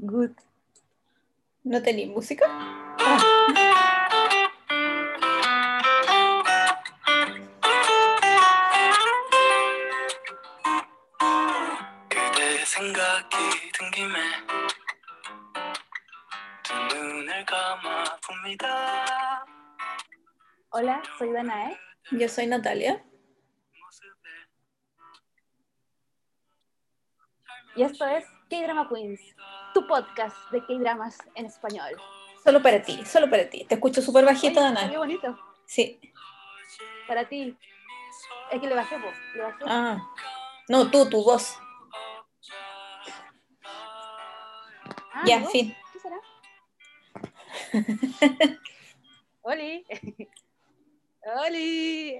Good. ¿No tenéis música? 그대 생각이 든 김에 두 눈을 감아 봅니다 Hola, soy Danae. Yo soy Natalia. Y esto es K-Drama Queens, tu podcast de K-Dramas en español. Solo para ti, solo para ti. Te escucho súper bajito, Dana. Qué bonito. Sí. Para ti. Es que le bajé. Le bajé. Ah. No, tú, tu voz. Ah, ya, fin. ¿Qué será? Oli. Oli.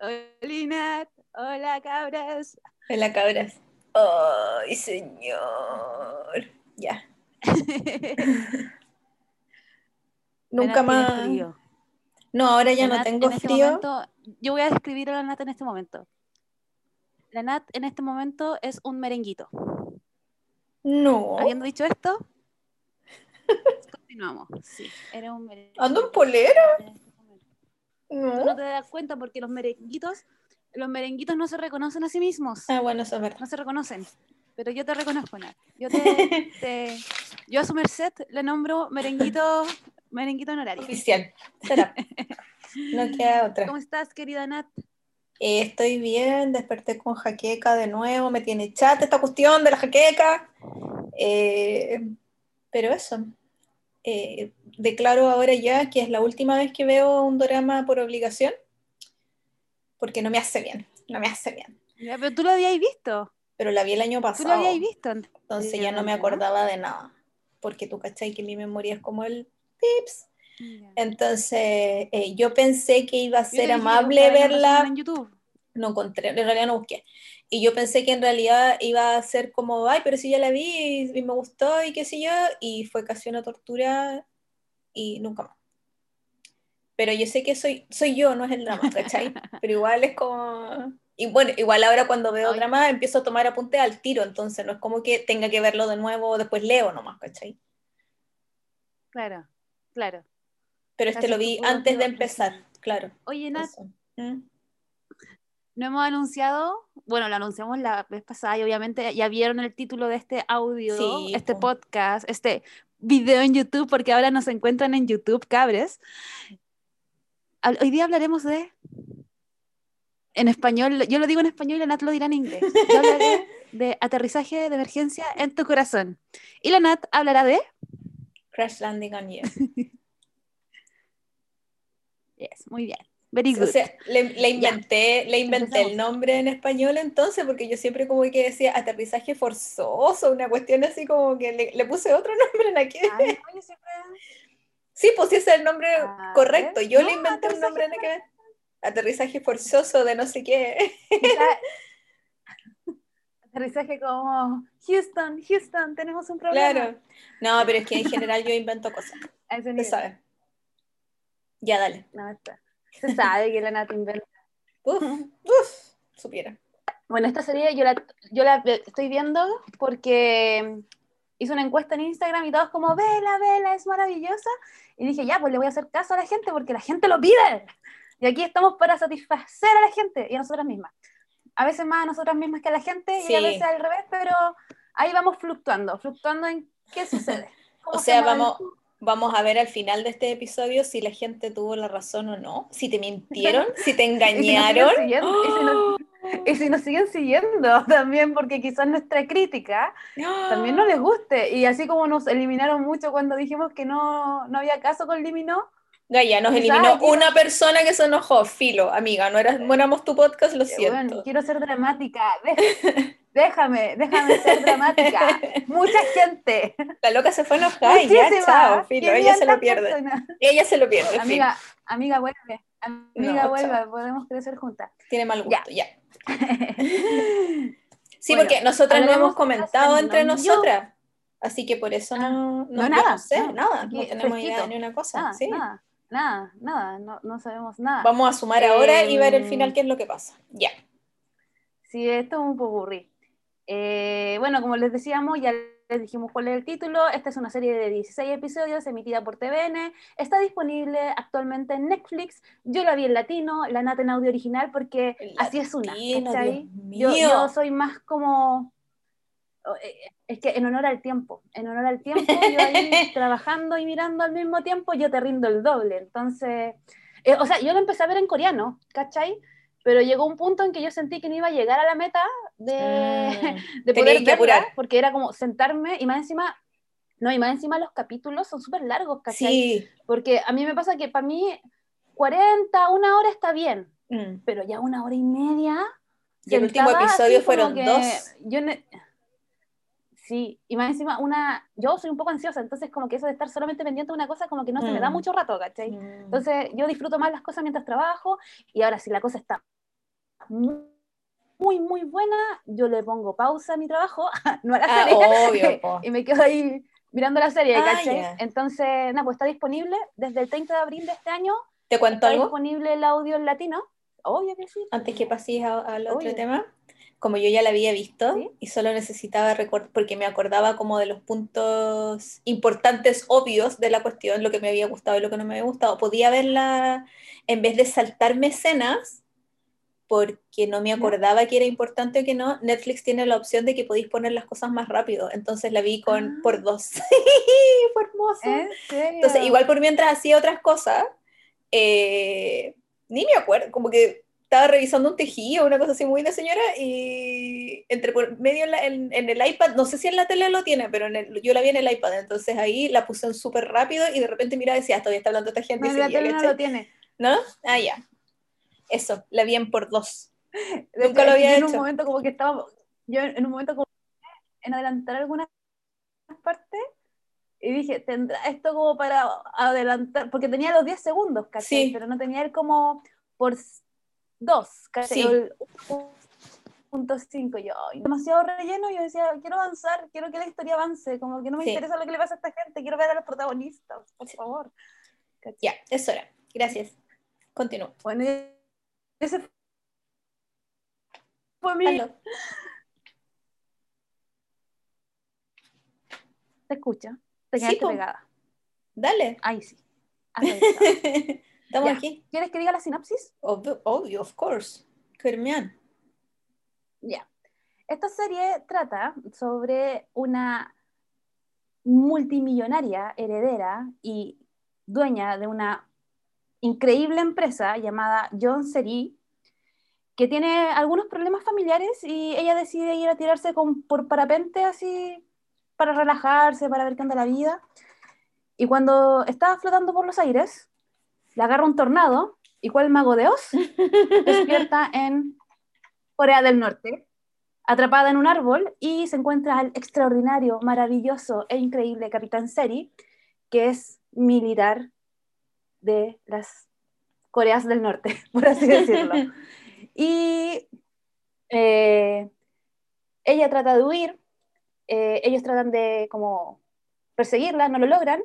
Oli, Nat. Hola, cabras. Hola, cabras. Ay, señor. Ya. Nunca más. frío. No, ahora ya La no tengo en este frío. momento- yo voy a describir a la Nat en este momento. La Nat en este momento es un merenguito. No. Habiendo dicho esto, continuamos. Sí, era un merenguito. ¿Ando en polera? este momento. Tú no No. te das cuenta porque los merenguitos, los merenguitos no se reconocen a sí mismos. Ah, bueno, eso es verdad. No se reconocen. Pero yo te reconozco, Nat. Yo te, te- yo a su merced le nombro merenguito, merenguito honorario. Oficial. Será. No queda otra. ¿Cómo estás, querida Nat? Eh, estoy bien, desperté con jaqueca de nuevo, me tiene chat esta cuestión de la jaqueca. Eh, pero eso, eh, declaro ahora ya que es la última vez que veo un drama por obligación, porque no me hace bien, no me hace bien. Ya, pero tú lo habías visto. Pero la vi el año Tú lo pasado, habías visto. entonces ya no me acordaba de nada, porque tú cachai que mi memoria es como el pips. Entonces eh, yo pensé que iba a ser amable verla en YouTube. no encontré, en realidad no busqué. Y yo pensé que en realidad iba a ser como, ay, pero si ya la vi y, y me gustó y qué sé yo, y fue casi una tortura y nunca más. Pero yo sé que soy, soy yo, no es el drama, ¿cachai? Pero igual es como... Y bueno, igual ahora cuando veo Ay. drama empiezo a tomar apuntes al tiro, entonces no es como que tenga que verlo de nuevo, después leo nomás, ¿cachai? Claro, claro. Pero este lo vi antes de empezar, claro. Oye, Nat. ¿Mm? no hemos anunciado, bueno, lo anunciamos la vez pasada y obviamente ya vieron el título de este audio, Sí, este po. podcast, este video en YouTube, porque ahora nos encuentran en YouTube, cabres. Hoy día hablaremos de, en español, yo lo digo en español y la Nat lo dirá en inglés. Yo hablaré de aterrizaje de emergencia en tu corazón. Y la Nat hablará de... Crash Landing on You. Yes, muy bien. Very O good. sea, le, le inventé, le inventé el nombre en español entonces, porque yo siempre como que decía aterrizaje forzoso, una cuestión así como que le, le puse otro nombre en aquí. Ay, no, yo siempre- Sí, pues ese es el nombre A correcto. ver. Yo No, le inventé un nombre en aquel. Aterrizaje forzoso de no sé qué. Aterrizaje como Houston, Houston, tenemos un problema. Claro. No, pero es que en general yo invento cosas. Se sabe. Ya, dale. No, está. Se sabe que la Nat inventa. Uf, uf, supiera. Bueno, esta serie yo la, yo la estoy viendo porque hice una encuesta en Instagram y todos como, vela, vela, es maravillosa. Y dije, ya, pues le voy a hacer caso a la gente porque la gente lo pide. Y aquí estamos para satisfacer a la gente y a nosotras mismas. A veces más a nosotras mismas que a la gente y a Sí. veces al revés, pero ahí vamos fluctuando, fluctuando en qué sucede. O sea, se vamos, vamos a ver al final de este episodio si la gente tuvo la razón o no, si te mintieron, si te Y si engañaron. y si nos- Y si nos siguen siguiendo también, porque quizás nuestra crítica también no les guste. Y así como nos eliminaron mucho cuando dijimos que no, no había caso con Liminó, Gaya, nos eliminó una persona que se enojó, filo, amiga, no, eras, no éramos tu podcast, lo siento. bueno, quiero ser dramática. Dé- Déjame, déjame ser dramática. Mucha gente. La loca se fue enojada y ya, chao, filo, ella se lo 500 pierde. Ella se lo pierde. Amiga, amiga, vuelve. Amiga, No, vuelve. chao. Podemos crecer juntas. Tiene mal gusto, ya. Sí, Bueno, porque nosotras no hemos comentado entre nosotras. Así que por eso no, no, no, nada, no sé, no, nada, no tenemos idea ni una cosa. Nada, sí. nada, nada, nada, no, no sabemos nada. Vamos a sumar ahora y ver el Em, final qué es lo que pasa. Ya. Sí, esto es un popurrí. Eh, bueno, como les decíamos, ya les dijimos cuál es el título. Esta es una serie de 16 episodios emitida por TVN. Está disponible actualmente en Netflix. Yo la vi en latino, la nata en audio original, porque así es una. Dios yo soy más como. Eh, Es que en honor al tiempo, en honor al tiempo, yo ahí trabajando y mirando al mismo tiempo, yo te rindo el doble. Entonces, eh, o sea, yo lo empecé a ver en coreano, ¿cachai? Pero llegó un punto en que yo sentí que no iba a llegar a la meta de, Ah, de poder que verla, porque era como sentarme y más encima, no, y más encima los capítulos son súper largos, ¿cachai? Sí. Porque a mí me pasa que para mí 40, una hora está bien, Mm. pero ya una hora y media. Y el último episodio fueron dos. Yo Sí, y más encima, una, yo soy un poco ansiosa, entonces como que eso de estar solamente pendiente de una cosa como que no se me da Mm. mucho rato, ¿cachai? Mm. Entonces yo disfruto más las cosas mientras trabajo y ahora si la cosa está muy, muy, buena, yo le pongo pausa a mi trabajo, no a la Ah, serie, obvio, y me quedo ahí mirando la serie, Ah, ¿cachai? Entonces, nada, pues está disponible desde el 30 de abril de este año, ¿Te cuento está algo? disponible el audio en latino, obvio que sí. Antes que pases a- al otro Obvio. tema. Como yo ya la había visto ¿Sí? y solo necesitaba recordar, porque me acordaba como de los puntos importantes, obvios de la cuestión, lo que me había gustado y lo que no me había gustado, podía verla en vez de saltarme escenas, porque no me acordaba que era importante o que no, Netflix tiene la opción de que podéis poner las cosas más rápido, entonces la vi con Ah. por dos. Fue hermoso. ¿En serio? Entonces, igual por mientras hacía otras cosas, eh, ni me acuerdo, como que estaba revisando un tejido, una cosa así muy de señora, y entre por medio en, la- en- en el iPad, no sé si en la tele lo tiene, pero en el- yo la vi en el iPad, entonces ahí la puse en súper rápido y de repente mira decía, "Ah, todavía está hablando esta gente. No, y la tele no lo tiene. ¿No? Ah, ya. Eso, la vi en por dos. De Nunca hecho, lo había yo en un hecho. momento como que estaba, yo en un momento como en adelantar algunas partes y dije, tendrá esto como para adelantar, porque tenía los 10 segundos, ¿cachai? Sí. Pero no tenía el como por dos, ¿cachai? Sí. O el 1.5, yo, demasiado relleno, yo decía, quiero avanzar, quiero que la historia avance, como que no me Sí. interesa lo que le pasa a esta gente, quiero ver a los protagonistas, por favor. Ya, eso era. Gracias. Continúo. Bueno, ese fue mi... Aló. ¿Te escucha? Te Sí, quedaste po. pegada. Dale. Ahí sí. Estamos Ya. aquí. ¿Quieres que diga la sinopsis? Obvio, obvio, of course. Ya. Esta serie trata sobre una multimillonaria heredera y dueña de una increíble empresa llamada John Seri, que tiene algunos problemas familiares y ella decide ir a tirarse con, por parapente así para relajarse, para ver qué onda la vida. Y cuando estaba flotando por los aires, le agarra un tornado y cuál mago de Oz despierta en Corea del Norte, atrapada en un árbol y se encuentra al extraordinario, maravilloso e increíble Capitán Seri, que es militar de las Coreas del Norte, por así decirlo. Y eh, ella trata de huir, eh, ellos tratan de como perseguirla, no lo logran,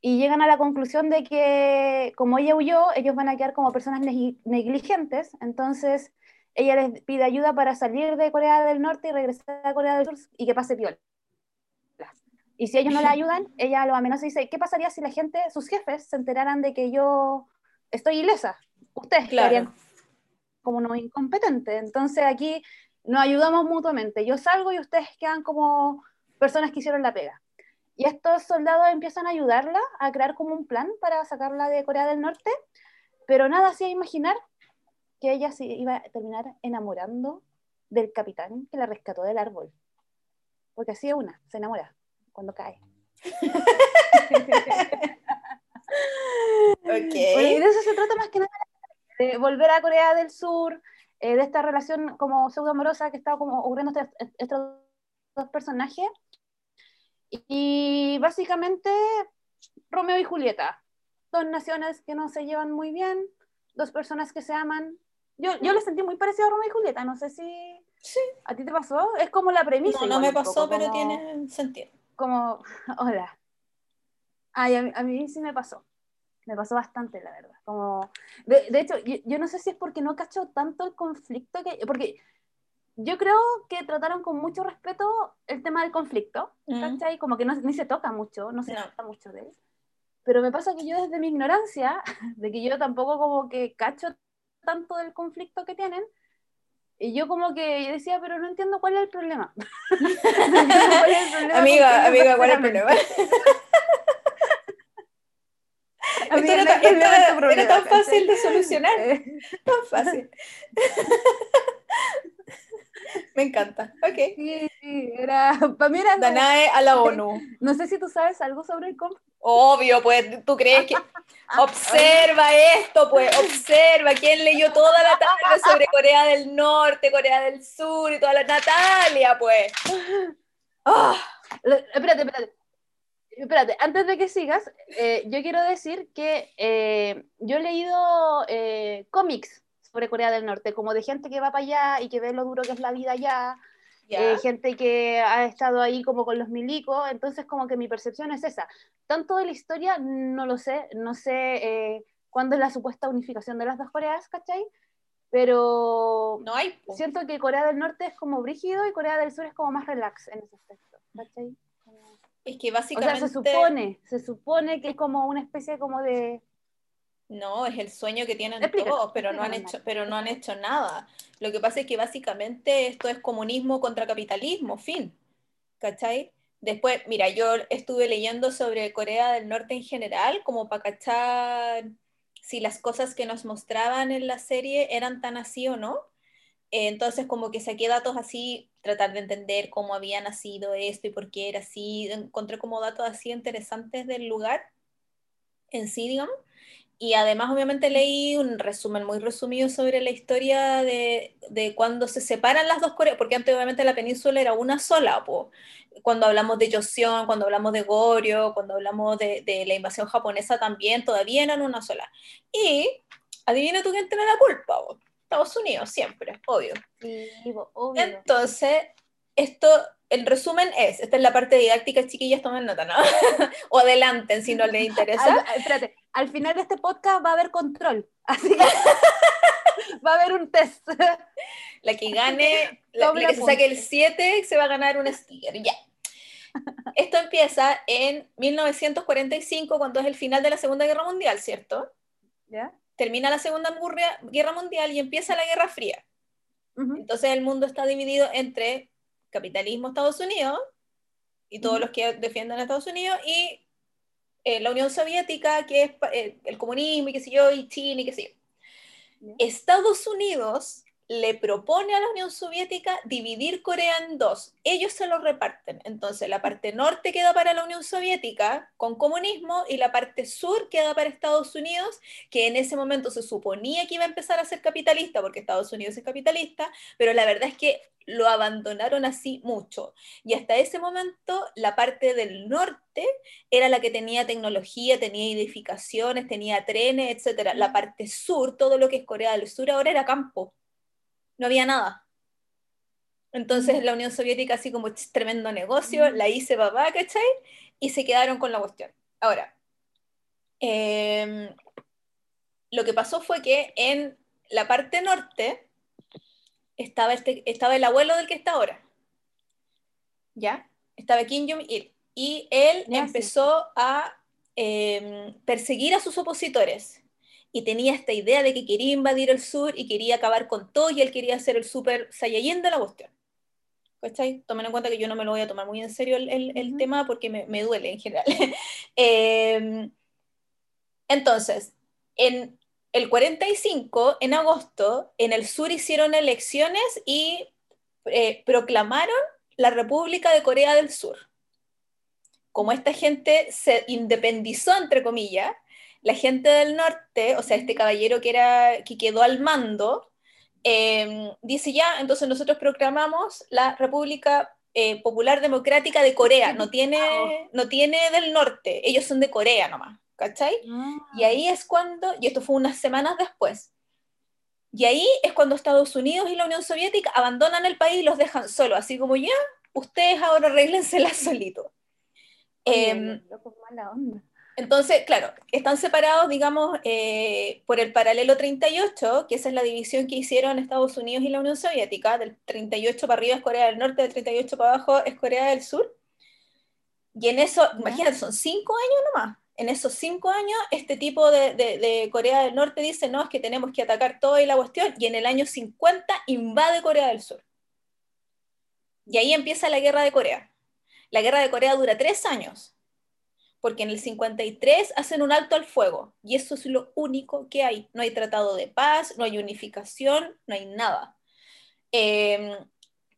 y llegan a la conclusión de que como ella huyó, ellos van a quedar como personas neg- negligentes, entonces ella les pide ayuda para salir de Corea del Norte y regresar a Corea del Sur y que pase piola. Y si ellos no la ayudan, ella lo amenaza y dice, ¿qué pasaría si la gente, sus jefes, se enteraran de que yo estoy ilesa? Ustedes Claro. como no incompetente. Entonces aquí nos ayudamos mutuamente. Yo salgo y ustedes quedan como personas que hicieron la pega. Y estos soldados empiezan a ayudarla a crear como un plan para sacarla de Corea del Norte, pero nada hacía imaginar que ella se iba a terminar enamorando del capitán que la rescató del árbol. Porque así es una, se enamora cuando cae. Ok. Bueno, y de eso se trata más que nada, de volver a Corea del Sur, eh, de esta relación como pseudo amorosa que está como ocurriendo entre estos dos personajes. Y básicamente Romeo y Julieta, dos naciones que no se llevan muy bien, dos personas que se aman. Yo, yo le sentí muy parecido a Romeo y Julieta, no sé si Sí. a ti te pasó, es como la premisa. No, no me un poco, pasó, pero como- tiene sentido. como, hola. Ay, a mí, a mí sí me pasó. Me pasó bastante, la verdad. Como, de, de hecho, yo, yo no sé si es porque no cacho tanto el conflicto que. Porque yo creo que trataron con mucho respeto el tema del conflicto, Mm. ¿cachai? Como que no, ni se toca mucho, no se No. trata mucho de él. Pero me pasa que yo desde mi ignorancia, de que yo tampoco como que cacho tanto del conflicto que tienen, y yo como que decía, pero no entiendo cuál es el problema. No es el problema Amiga, amiga, ¿cuál es el problema? Esto era, tan- fácil de solucionar, tan fácil. Me encanta. Ok. Sí, sí, era, para mí era Danae a la ONU. no sé si tú sabes algo sobre el conflicto. Obvio, pues, ¿tú crees que...? Observa esto, pues, observa. ¿Quién leyó toda la tarde sobre Corea del Norte, Corea del Sur y toda la... Natalia, pues. Ah, Le- Espérate, espérate. Espérate, antes de que sigas, eh, yo quiero decir que eh, yo he leído eh, cómics sobre Corea del Norte, como de gente que va para allá y que ve lo duro que es la vida allá, ya. eh, gente que ha estado ahí como con los milicos, entonces como que mi percepción es esa. Tanto de la historia no lo sé, no sé eh, cuándo es la supuesta unificación de las dos Coreas, ¿cachai? Pero No hay... siento que Corea del Norte es como brígido y Corea del Sur es como más relax en ese aspecto, ¿cachai? Es que O básicamente... sea, se supone, se supone que es como una especie como de... No, es el sueño que tienen Explícalo, todos, pero no han hecho, pero no han hecho nada. Lo que pasa es que básicamente esto es comunismo contra capitalismo, fin. ¿Cachai? Después, mira, yo estuve leyendo sobre Corea del Norte en general, como para cachar si las cosas que nos mostraban en la serie eran tan así o no. Entonces, como que saqué datos así, tratar de entender cómo había nacido esto y por qué era así. Encontré como datos así interesantes del lugar en sí, digamos. Y además, obviamente, leí un resumen muy resumido sobre la historia de, de cuando se separan las dos Coreas, porque antes, obviamente, la península era una sola, po. Cuando hablamos de Joseon, cuando hablamos de Goryeo, cuando hablamos de, de la invasión japonesa también, todavía eran una sola. Y adivina tú quién tiene la culpa, po. Estados Unidos, siempre, obvio. Sí, bo- obvio. Entonces, esto, el resumen es, esta es la parte didáctica, chiquillas, tomen nota, ¿no? o adelanten si no les interesa. Al, espérate, al final de este podcast va a haber control, así que va a haber un test. La que gane, la, la que se saque el apunte. 7 se va a ganar un sticker, ya. Esto empieza en 1945, cuando es el final de la Segunda Guerra Mundial, ¿cierto? ¿Ya? Termina la Segunda Guerra- Mundial y empieza la Guerra Fría. Ujú. Entonces el mundo está dividido entre capitalismo Estados Unidos y todos Ujú. los que defienden a Estados Unidos y eh, la Unión Soviética, que es eh, el comunismo y qué sé yo, y China y qué sé yo. Ya. Estados Unidos le propone a la Unión Soviética dividir Corea en dos. Ellos se lo reparten. Entonces, la parte norte queda para la Unión Soviética con comunismo y la parte sur queda para Estados Unidos, que en ese momento se suponía que iba a empezar a ser capitalista, porque Estados Unidos es capitalista, pero la verdad es que lo abandonaron así mucho. Y hasta ese momento, la parte del norte era la que tenía tecnología, tenía edificaciones, tenía trenes, etcétera. La parte sur, todo lo que es Corea del Sur ahora era campo. No había nada. Entonces la Unión Soviética, así como "Ch, tremendo negocio, la hice papá, ¿cachai? Y se quedaron con la cuestión. Ahora, em, lo que pasó fue que en la parte norte estaba, este, estaba el abuelo del que está ahora. ¿Ya? Estaba Kim Jong-il. Y él empezó a em, perseguir a sus opositores. Y tenía esta idea de que quería invadir el sur y quería acabar con todo y él quería ser el super Saiyajin de la cuestión. ¿Cachai? Tomen en cuenta que yo no me lo voy a tomar muy en serio el, el- el Ujú. tema porque me, me duele en general. Em, entonces, en el 45, en agosto, en el sur hicieron elecciones y eh, proclamaron la República de Corea del Sur. Como esta gente se independizó, entre comillas, la gente del norte, o sea, este caballero que, era, que quedó al mando, eh, dice ya, entonces nosotros proclamamos la República eh, Popular Democrática de Corea, no tiene, no tiene del norte, ellos son de Corea nomás, ¿cachai? Ah, Y ahí es cuando, y esto fue unas semanas después, y ahí es cuando Estados Unidos y la Unión Soviética abandonan el país y los dejan solos, así como ya, ustedes ahora arréglensela solito. oye, Em, mala onda. Entonces, claro, están separados, digamos, eh, por el paralelo 38, que esa es la división que hicieron Estados Unidos y la Unión Soviética, del 38 para arriba es Corea del Norte, del 38 para abajo es Corea del Sur. Y en eso, imagínate, son cinco años nomás. En esos cinco años, este tipo de, de, de, Corea del Norte dice, no, es que tenemos que atacar toda la cuestión, y en el año 50 invade Corea del Sur. Y ahí empieza la guerra de Corea. La guerra de Corea dura tres años, porque en el 53 hacen un alto al fuego, y eso es lo único que hay. No hay tratado de paz, no hay unificación, no hay nada. Eh,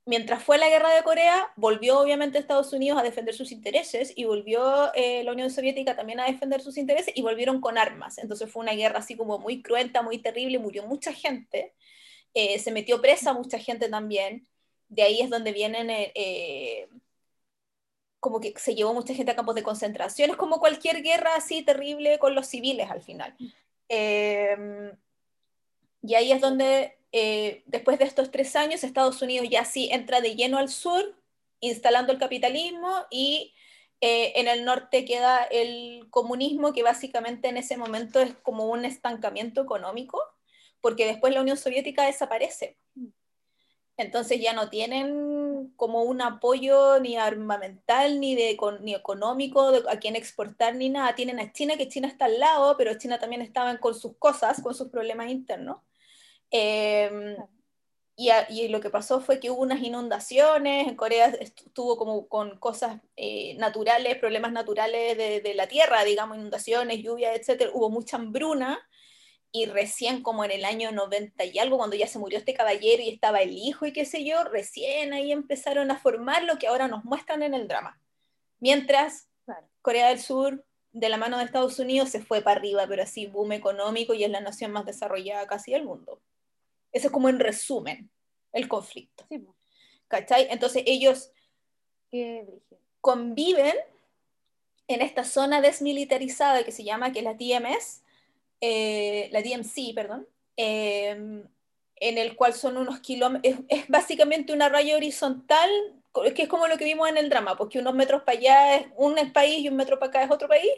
mientras fue la guerra de Corea, volvió obviamente Estados Unidos a defender sus intereses y volvió eh, la Unión Soviética también a defender sus intereses y volvieron con armas. Entonces fue una guerra así como muy cruenta, muy terrible, murió mucha gente, eh, se metió presa mucha gente también. De ahí es donde vienen, eh, como que se llevó mucha gente a campos de concentración, es como cualquier guerra así terrible con los civiles al final. Eh, y ahí es donde eh, después de estos tres años, Estados Unidos ya sí entra de lleno al sur, instalando el capitalismo y eh, en el norte queda el comunismo, que básicamente en ese momento es como un estancamiento económico, porque después la Unión Soviética desaparece. Entonces ya no tienen como un apoyo ni armamental, ni, de, ni económico de, a quien exportar, ni nada. Tienen a China, que China está al lado, pero China también estaba con sus cosas, con sus problemas internos. Eh, y, a, y, lo que pasó fue que hubo unas inundaciones, en Corea estuvo como con cosas eh, naturales, problemas naturales de, de, la tierra, digamos, inundaciones, lluvias, etc. Hubo mucha hambruna y recién como en el año 90 y algo, cuando ya se murió este caballero y estaba el hijo y qué sé yo, recién ahí empezaron a formar lo que ahora nos muestran en el drama. Mientras claro. Corea del Sur, de la mano de Estados Unidos, se fue para arriba, pero así boom económico y es la nación más desarrollada casi del mundo. Eso es como en resumen el conflicto. Sí. ¿Cachai? Entonces ellos conviven en esta zona desmilitarizada que se llama, que es la TMS, eh, la DMC, perdón, eh, en el cual son unos kilómetros, es, es, básicamente una raya horizontal, que es como lo que vimos en el drama, porque unos metros para allá es un país y un metro para acá es otro país,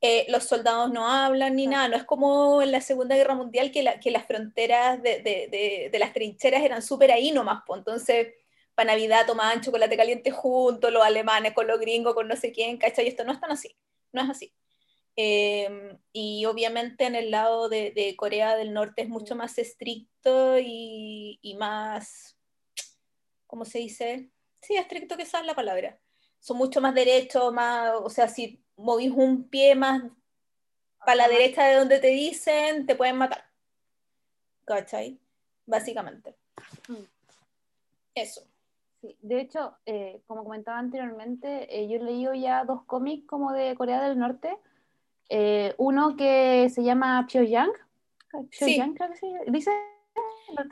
eh, los soldados no hablan ni nada, no es como en la Segunda Guerra Mundial que, la, que las fronteras de, de, de, de las trincheras eran súper ahí nomás, pues entonces para Navidad tomaban chocolate caliente juntos, los alemanes con los gringos, con no sé quién, ¿cachai? Y esto no es tan así, no es así. Eh, y obviamente en el lado de, de, Corea del Norte es mucho más estricto y, y, más, ¿cómo se dice? Sí, estricto que esa es la palabra. Son mucho más derechos, más, o sea, si movís un pie más para la derecha de donde te dicen, te pueden matar. ¿Cachai? Básicamente. Mm. Eso. Sí, de hecho, eh, como comentaba anteriormente, eh, yo he leído ya dos cómics como de Corea del Norte. Eh, uno que se llama Pyongyang. Pyongyang, sí. creo que se dice.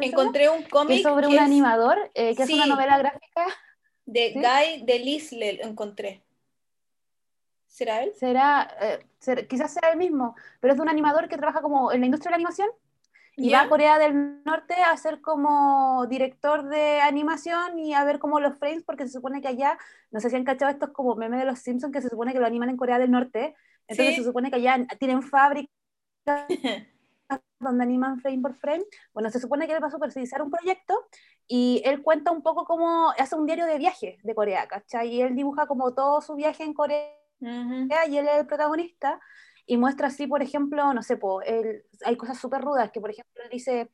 Encontré un cómic. sobre un es... animador, que sí. es una novela gráfica. De ¿Sí? Guy Delisle, lo encontré. ¿Será él? Será, eh, ser, quizás sea el mismo, pero es de un animador que trabaja como en la industria de la animación y yeah. va a Corea del Norte a ser como director de animación y a ver como los frames, porque se supone que allá, no sé si han cachado estos como memes de los Simpsons, que se supone que lo animan en Corea del Norte, entonces ¿Sí? se supone que allá tienen fábricas donde animan frame por frame. Bueno, se supone que él va a supervisar un proyecto y él cuenta un poco cómo hace un diario de viaje de Corea, ¿cachai? Y él dibuja como todo su viaje en Corea Uh -huh. y él es el protagonista y muestra así, por ejemplo, no sé, po, él, hay cosas súper rudas, que por ejemplo él dice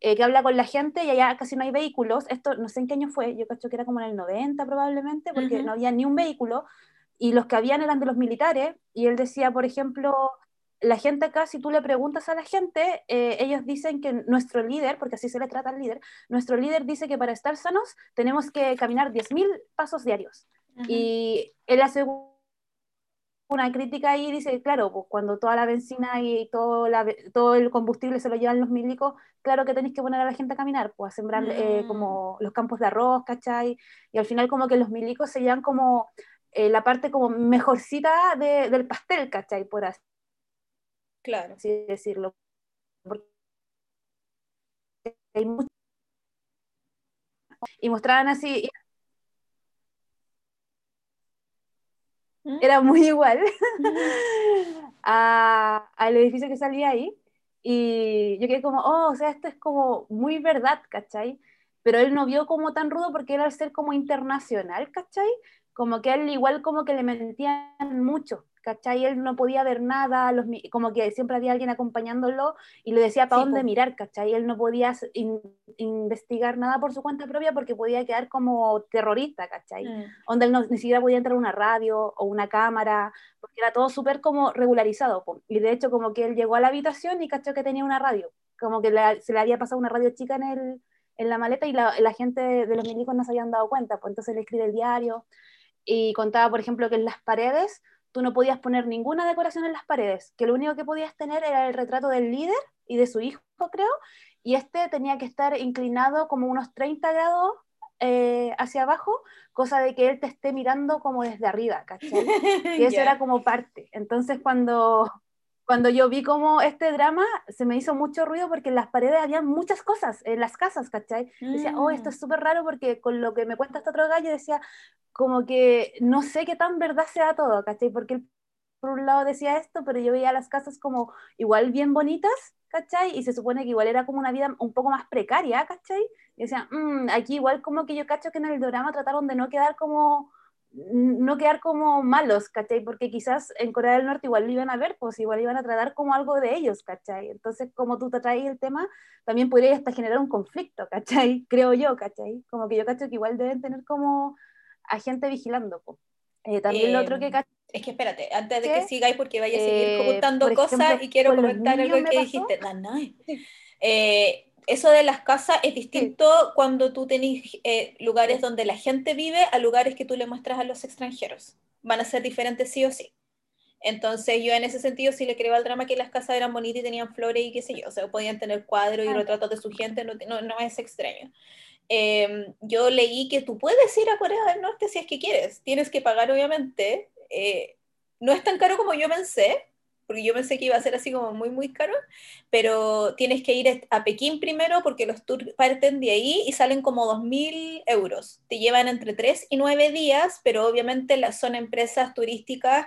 eh, que habla con la gente y allá casi no hay vehículos, esto no sé en qué año fue, yo creo que era como en el 90 probablemente, porque uh -huh. no había ni un vehículo, y los que habían eran de los militares, y él decía, por ejemplo, la gente acá, si tú le preguntas a la gente, eh, ellos dicen que nuestro líder, porque así se le trata al líder, nuestro líder dice que para estar sanos tenemos que caminar 10.000 pasos diarios. Uh -huh. Y él asegura una crítica ahí dice, claro, pues cuando toda la benzina y todo, la, todo el combustible se lo llevan los milicos, claro que tenéis que poner a la gente a caminar, pues a sembrar eh, como los campos de arroz, ¿cachai? Y al final como que los milicos se llevan como eh, la parte como mejorcita de, del pastel, ¿cachai? Por así, claro. así decirlo. Porque hay mucho... Y mostraban así, ¿Mm? era muy igual a- al edificio que salía ahí. Y yo quedé como, oh, o sea, esto es como muy verdad, ¿cachai? Pero él no vio como tan rudo porque él al ser como internacional, ¿cachai? Como que él igual como que le mentían mucho, ¿cachai? Él no podía ver nada, los, como que siempre había alguien acompañándolo y le decía para Sí, dónde po. mirar, ¿cachai? Él no podía in- investigar nada por su cuenta propia porque podía quedar como terrorista, ¿cachai? Mm. donde él no- ni siquiera podía entrar a una radio o una cámara, porque era todo súper como regularizado. po. Y de hecho como que él llegó a la habitación y cachó que tenía una radio, como que le- se le había pasado una radio chica en, el, en la maleta y la, la gente de los milicos no se habían dado cuenta, pues entonces le escribe el diario y contaba, por ejemplo, que en las paredes tú no podías poner ninguna decoración en las paredes, que lo único que podías tener era el retrato del líder y de su hijo, creo, y este tenía que estar inclinado como unos 30 grados eh, hacia abajo, cosa de que él te esté mirando como desde arriba, ¿cachai? Y eso era como parte. Entonces cuando, cuando yo vi como este drama, se me hizo mucho ruido porque en las paredes había muchas cosas, en las casas, ¿cachai? Decía, oh, esto Mm. es súper raro porque con lo que me cuenta este otro gallo decía, como que no sé qué tan verdad sea todo, ¿cachai? Porque él por un lado decía esto, pero yo veía las casas como igual bien bonitas, ¿cachai? Y se supone que igual era como una vida un poco más precaria, ¿cachai? Y decía, "Mm, aquí igual como que yo cacho que en el drama trataron de no quedar como no quedar como malos, ¿cachai? Porque quizás en Corea del Norte igual lo iban a ver, pues igual iban a tratar como algo de ellos, ¿cachai? Entonces, como tú te traes el tema, también podría hasta generar un conflicto, ¿cachai? Creo yo, ¿cachai? Como que yo cacho que igual deben tener como a gente vigilando, pues. Eh, también lo otro Em, que cacho Es que espérate, antes de ¿Qué? que sigáis, porque vaya a seguir Eh, comentando por cosas y quiero comentar algo que pasó. dijiste. Danai. Eh, eso de las casas es distinto cuando tú tenés eh, lugares donde la gente vive a lugares que tú le muestras a los extranjeros. Van a ser diferentes sí o sí. Entonces yo en ese sentido sí le creo al drama que las casas eran bonitas y tenían flores y qué sé yo, o sea, podían tener cuadros y retratos de su gente, no, no, no es extraño. Eh, yo leí que tú puedes ir a Corea del Norte si es que quieres, tienes que pagar obviamente, eh, no es tan caro como yo pensé, porque yo pensé que iba a ser así como muy, muy caro, pero tienes que ir a Pekín primero porque los tours parten de ahí y salen como 2.000 euros. Te llevan entre 3 y 9 días, pero obviamente las, son empresas turísticas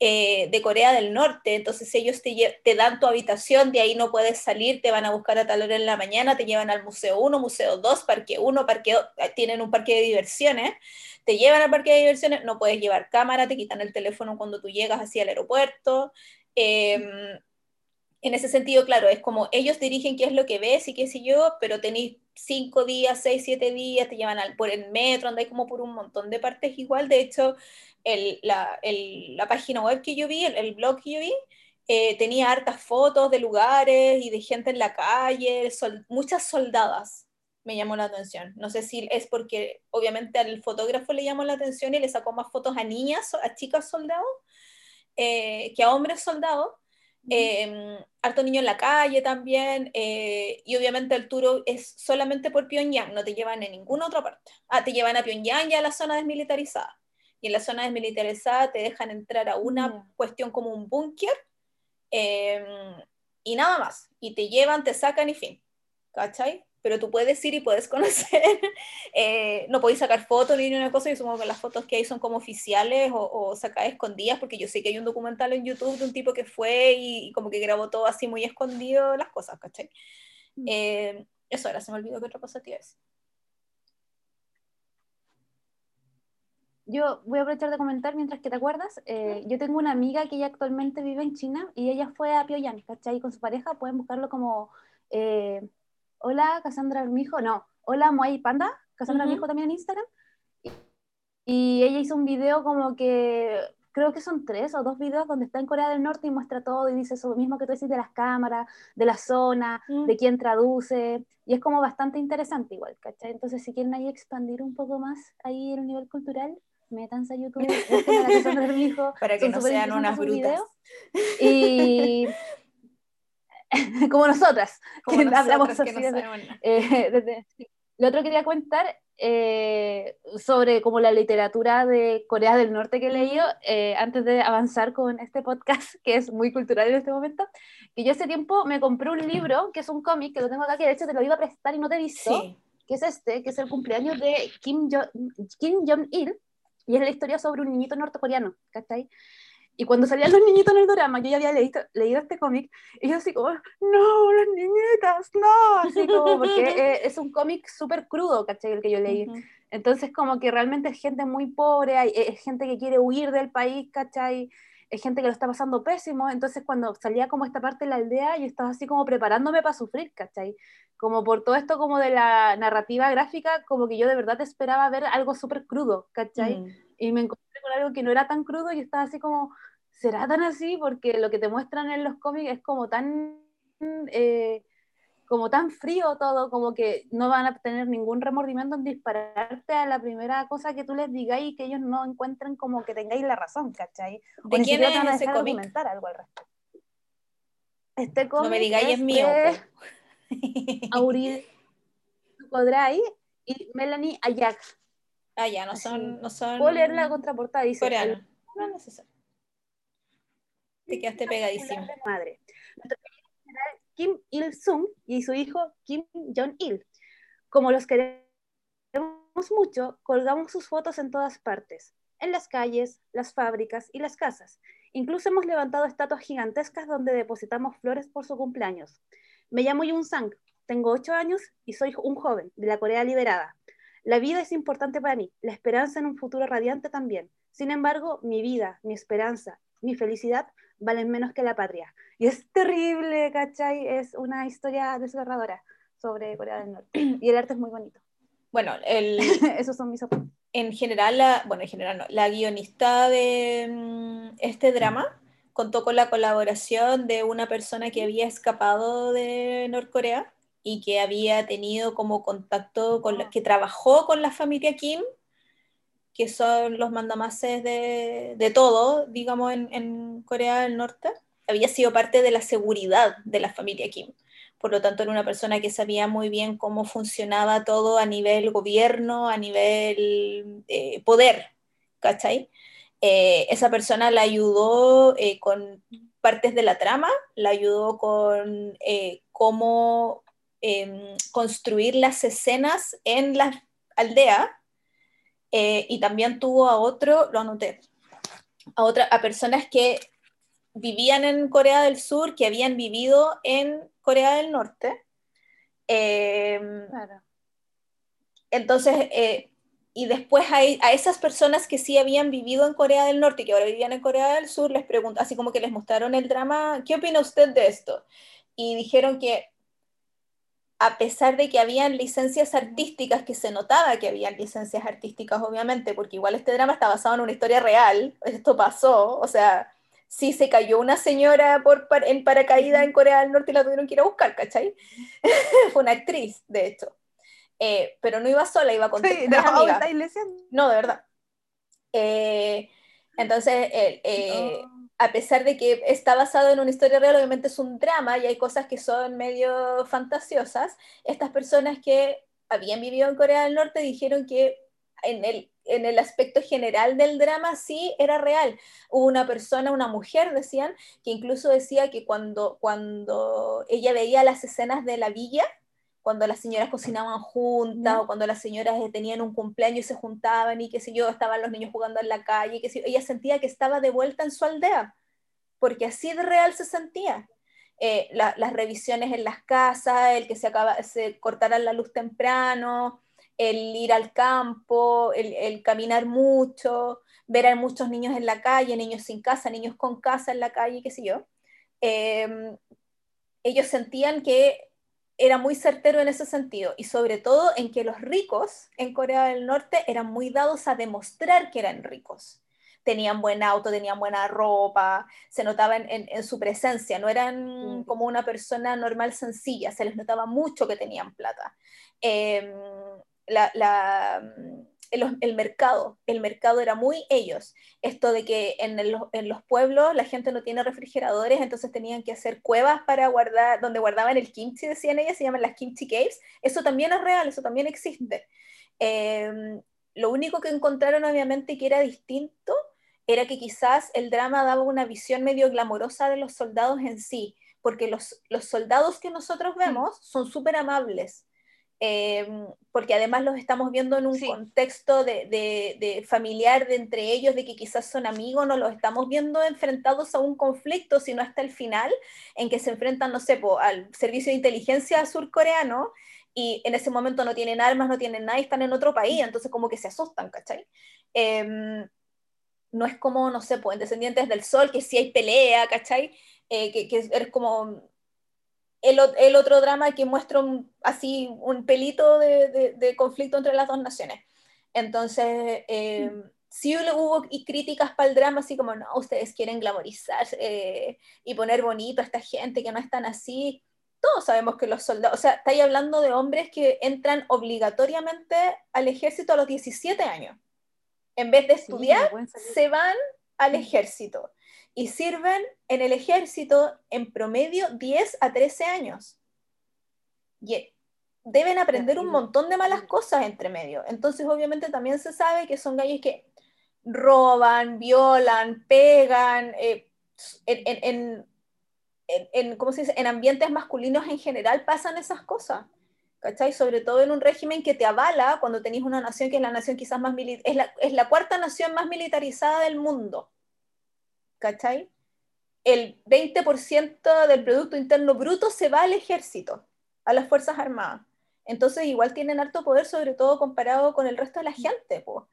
eh, de Corea del Norte, entonces ellos te, te dan tu habitación, de ahí no puedes salir, te van a buscar a tal hora en la mañana, te llevan al Museo 1, Museo 2, Parque 1, parque, do- tienen un parque de diversiones, te llevan al parque de diversiones, no puedes llevar cámara, te quitan el teléfono cuando tú llegas hacia el aeropuerto. Eh, en ese sentido, claro, es como ellos dirigen qué es lo que ves y qué sé yo, pero tenéis cinco días, seis, siete días, te llevan al, por el metro, andáis como por un montón de partes igual. De hecho, el, la, el, la, página web que yo vi, el, el, blog que yo vi, eh, tenía hartas fotos de lugares y de gente en la calle, sol, muchas soldadas. Me llamó la atención. No sé si es porque obviamente al fotógrafo le llamó la atención y le sacó más fotos a niñas, a chicas soldados, eh, que a hombres soldados. Eh, harto niño en la calle también, eh, y obviamente el tour es solamente por Pyongyang, no te llevan en ninguna otra parte. Ah, te llevan a Pyongyang y a la zona desmilitarizada. Y en la zona desmilitarizada te dejan entrar a una cuestión como un búnker eh, y nada más. Y te llevan, te sacan y fin. ¿Cachai? Pero tú puedes ir y puedes conocer. eh, no podéis sacar fotos ni una cosa. Yo supongo que las fotos que hay son como oficiales o, o sacadas escondidas, porque yo sé que hay un documental en YouTube de un tipo que fue y, y como que grabó todo así muy escondido las cosas, ¿cachai? Mm. Eh, eso era, se me olvidó que otra cosa te decir. Yo voy a aprovechar de comentar mientras que te acuerdas. Eh, yo tengo una amiga que ella actualmente vive en China y ella fue a Pyongyang, ¿cachai? Con su pareja, pueden buscarlo como eh, Hola Cassandra Armijo, no, Hola Moai Panda, Cassandra Uh -huh. Armijo también en Instagram. Y, y, ella hizo un video como que, creo que son tres o dos videos donde está en Corea del Norte y muestra todo y dice eso mismo que tú decís de las cámaras, de la zona, -huh. de quién traduce. Y es como bastante interesante igual, ¿cachai? Entonces si quieren ahí expandir un poco más ahí el nivel cultural, métanse a YouTube, a la Armijo. Para que no sean unas brutas. Y como nosotras, como que nosotras hablamos que así no eh, Lo otro que quería contar eh, sobre como la literatura de Corea del Norte que he leído, eh, antes de avanzar con este podcast, que es muy cultural en este momento, que yo hace tiempo me compré un libro, que es un cómic, que lo tengo acá, que de hecho te lo iba a prestar y no te he visto, Sí. que es este, que es el cumpleaños de Kim, jo Kim Jong-il, Y es la historia sobre un niñito nortecoreano, ¿cachai? Y cuando salían los niñitos en el drama, yo ya había leído, leído este cómic, y yo así como, no, las niñitas, no, así como, porque eh, es un cómic súper crudo, ¿cachai? El que yo leí. Ujú. Entonces, como que realmente es gente muy pobre, hay, es gente que quiere huir del país, ¿cachai? Es gente que lo está pasando pésimo. Entonces, cuando salía como esta parte de la aldea, yo estaba así como preparándome para sufrir, ¿cachai? Como por todo esto como de la narrativa gráfica, como que yo de verdad esperaba ver algo súper crudo, ¿cachai? Mm. Y me encontré con algo que no era tan crudo y estaba así como, ¿será tan así? Porque lo que te muestran en los cómics es como tan... eh, como tan frío todo, como que no van a tener ningún remordimiento en dispararte a la primera cosa que tú les digáis y que ellos no encuentren como que tengáis la razón, ¿cachai? O ¿De quién es ese cómic? algo al respecto. Este cómic No me digáis es mío. de po. Auril Kodrai y Melanie Ayak. Ah, ya, no Así. son, no son Puedo leer la contraportada, dice... coreanos. No es necesario. Te quedaste pegadísimo. madre. Nuestro querido general Kim Il-sung y su hijo Kim Jong-il. Como los queremos mucho, colgamos sus fotos en todas partes, en las calles, las fábricas y las casas. Incluso hemos levantado estatuas gigantescas donde depositamos flores por su cumpleaños. Me llamo Yoon Sang, tengo 8 años y soy un joven de la Corea liberada. La vida es importante para mí, la esperanza en un futuro radiante también. Sin embargo, mi vida, mi esperanza, mi felicidad valen menos que la patria. Y es terrible, ¿cachai? Es una historia desgarradora sobre Corea del Norte. Y el arte es muy bonito. Bueno, el, Esos son mis apuntes. en general, la, bueno, en general no, la guionista de mm, este drama contó con la colaboración de una persona que había escapado de Norcorea y que había tenido como contacto con la, que trabajó con la familia Kim, que son los mandamases de, de todo, digamos, en, en Corea del Norte. Había sido parte de la seguridad de la familia Kim. Por lo tanto, era una persona que sabía muy bien cómo funcionaba todo a nivel gobierno, a nivel eh, poder, ¿cachai? Eh, esa persona la ayudó eh, con partes de la trama, la ayudó con eh, cómo em, construir las escenas en la aldea eh, y también tuvo a otro, lo anoté, a, otra, a personas que vivían en Corea del Sur, que habían vivido en Corea del Norte. Eh, Claro. entonces, eh, y después a, a, esas personas que sí habían vivido en Corea del Norte y que ahora vivían en Corea del Sur, les pregunto, así como que les mostraron el drama, ¿qué opina usted de esto? Y dijeron que a pesar de que habían licencias artísticas, que se notaba que habían licencias artísticas, obviamente, porque igual este drama está basado en una historia real, esto pasó, o sea, sí se cayó una señora por, en paracaídas en Corea del Norte y la tuvieron que ir a buscar, ¿cachai? Fue una actriz, de hecho. Eh, pero no iba sola, iba con Sí, tres no, amigas. No, de verdad. Eh, entonces, eh, eh, Oh. A pesar de que está basado en una historia real, obviamente es un drama y hay cosas que son medio fantasiosas. Estas personas que habían vivido en Corea del Norte dijeron que en el, en el aspecto general del drama sí era real. Hubo una persona, una mujer, decían, que incluso decía que cuando, cuando ella veía las escenas de la villa, cuando las señoras cocinaban juntas o cuando las señoras eh, tenían un cumpleaños y se juntaban y qué sé yo, estaban los niños jugando en la calle, que ella sentía que estaba de vuelta en su aldea, porque así de real se sentía. Eh, la- las revisiones en las casas, el que se, acaba, se cortara la luz temprano, el ir al campo, el, el caminar mucho, ver a muchos niños en la calle, niños sin casa, niños con casa en la calle, qué sé yo. Eh, ellos sentían que era muy certero en ese sentido y sobre todo en que los ricos en Corea del Norte eran muy dados a demostrar que eran ricos. Tenían buen auto, tenían buena ropa, se notaba en, en, en su presencia, no eran como una persona normal sencilla, se les notaba mucho que tenían plata. Eh, la, la, el, el, mercado, el mercado era muy ellos. Esto de que en, el, en, los pueblos la gente no tiene refrigeradores, entonces tenían que hacer cuevas para guardar, donde guardaban el kimchi, decían ellas, se llaman las kimchi caves. Eso también es real, eso también existe. Eh, lo único que encontraron obviamente que era distinto era que quizás el drama daba una visión medio glamorosa de los soldados en sí, porque los, los soldados que nosotros vemos son súper amables. Eh, porque además los estamos viendo en un Sí. contexto de, de- de familiar de entre ellos, de que quizás son amigos, no los estamos viendo enfrentados a un conflicto, sino hasta el final, en que se enfrentan, no sé, po, al servicio de inteligencia surcoreano, y en ese momento no tienen armas, no tienen nada, y están en otro país, entonces como que se asustan, ¿cachai? Em, no es como, no sé, pues en Descendientes del Sol, que sí hay pelea, ¿cachai? Eh, que, que es como el, otro drama que muestra un- así un pelito de, de- de conflicto entre las dos naciones. Entonces, eh, sí le- hubo y críticas para el drama, así como, no, ustedes quieren glamorizar eh, y poner bonito a esta gente que no es tan así. Todos sabemos que los soldados, o sea, estáis hablando de hombres que entran obligatoriamente al ejército a los 17 años. En vez de Sí, estudiar, se van al ejército y sirven en el ejército en promedio 10 a 13 años. Y deben aprender un montón de malas cosas entre medio. Entonces, obviamente, también se sabe que son gallos que roban, violan, pegan, eh, en, en- en- ¿cómo se dice? en ambientes masculinos en general pasan esas cosas. ¿Cachai? Sobre todo en un régimen que te avala cuando tenéis una nación que es la nación quizás más militar, es la, es la cuarta nación más militarizada del mundo. ¿Cachai? El 20% del Producto Interno Bruto se va al ejército, a las Fuerzas Armadas. Entonces igual tienen harto poder, sobre todo comparado con el resto de la gente. po.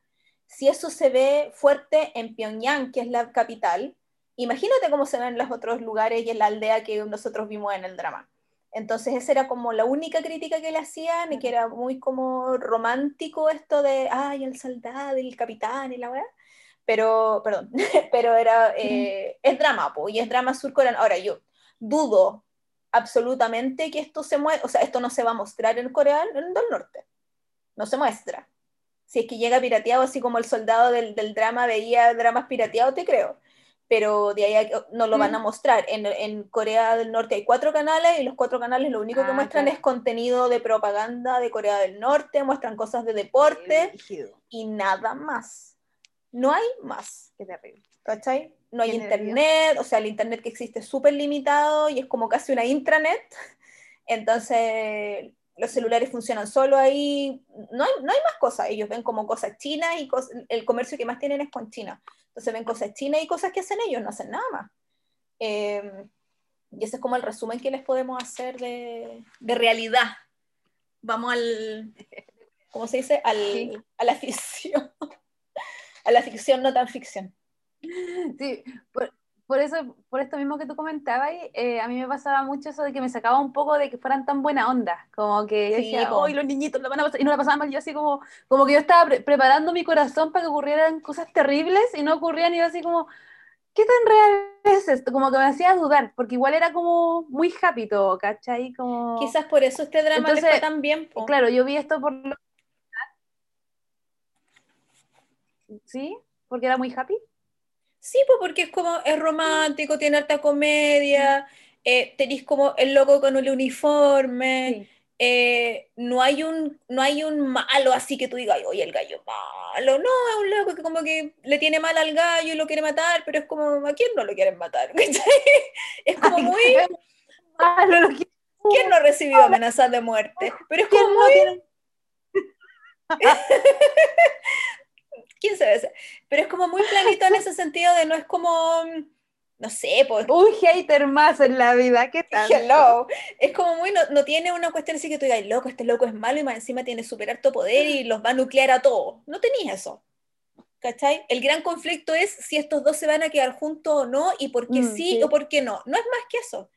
Si eso se ve fuerte en Pyongyang, que es la capital, imagínate cómo se ven en los otros lugares y en la aldea que nosotros vimos en el drama. Entonces esa era como la única crítica que le hacían y que era muy como romántico esto de, ay, el soldado, el capitán y la weá. Pero, perdón, pero era, eh, es drama, po, y es drama surcoreano. Ahora, yo dudo absolutamente que esto se muestre, o sea, esto no se va a mostrar en Corea del Norte. No se muestra. Si es que llega pirateado, así como el soldado del, del drama veía dramas pirateados, te creo. Pero de ahí que- no lo van a mostrar. En, en Corea del Norte hay cuatro canales y los cuatro canales lo único que Ah, muestran claro. es contenido de propaganda de Corea del Norte, muestran cosas de deporte y nada más. No hay más. Qué terrible. ¿cachai? No hay Qué internet, o sea, el internet que existe es súper limitado y es como casi una intranet. Entonces, los celulares funcionan solo ahí. No hay, no hay más cosas. Ellos ven como cosas chinas y cos- el comercio que más tienen es con China. Entonces, ven cosas chinas y cosas que hacen ellos, no hacen nada más. Eh, y ese es como el resumen que les podemos hacer de, de realidad. Vamos al. ¿Cómo se dice? Al, Sí. A la ficción. A la ficción, no tan ficción. Sí, por, por eso, por esto mismo que tú comentabas, eh, a mí me pasaba mucho eso de que me sacaba un poco de que fueran tan buena onda, como que yo Sí, decía. ¡ay, los niñitos lo van a pasar! Y no la pasaban mal, yo así como, como que yo estaba pre- preparando mi corazón para que ocurrieran cosas terribles y no ocurrían y yo así como, ¿qué tan real es esto? Como que me hacía dudar, porque igual era como muy happy todo, ¿cachai? Como... Quizás por eso este drama les fue Entonces, tan bien. po. Claro, yo vi esto por lo... ¿Sí? Porque era muy happy. Sí, pues porque es como, es romántico, tiene harta comedia, eh, tenéis como el loco con el uniforme, Sí. eh, no, hay un, no hay un malo así que tú digas, oye, el gallo malo, no, es un loco que como que le tiene mal al gallo y lo quiere matar, pero es como, ¿a quién no lo quieren matar? Es como muy, malo ¿quién no ha recibido amenazas de muerte? Pero es como ¿Quién no muy, tiene- ¿quién sabe? Pero es como muy planito en ese sentido de no es como, no sé, pues Un hater más en la vida, ¿qué tal? Hello. Es como muy, no, no tiene una cuestión así que tú digas, loco, este loco es malo y más encima tiene súper alto poder y los va a nuclear a todos. No tenías eso. ¿Cachai? El gran conflicto es si estos dos se van a quedar juntos o no y por qué Mm, sí, sí. o por qué no. No es más que eso.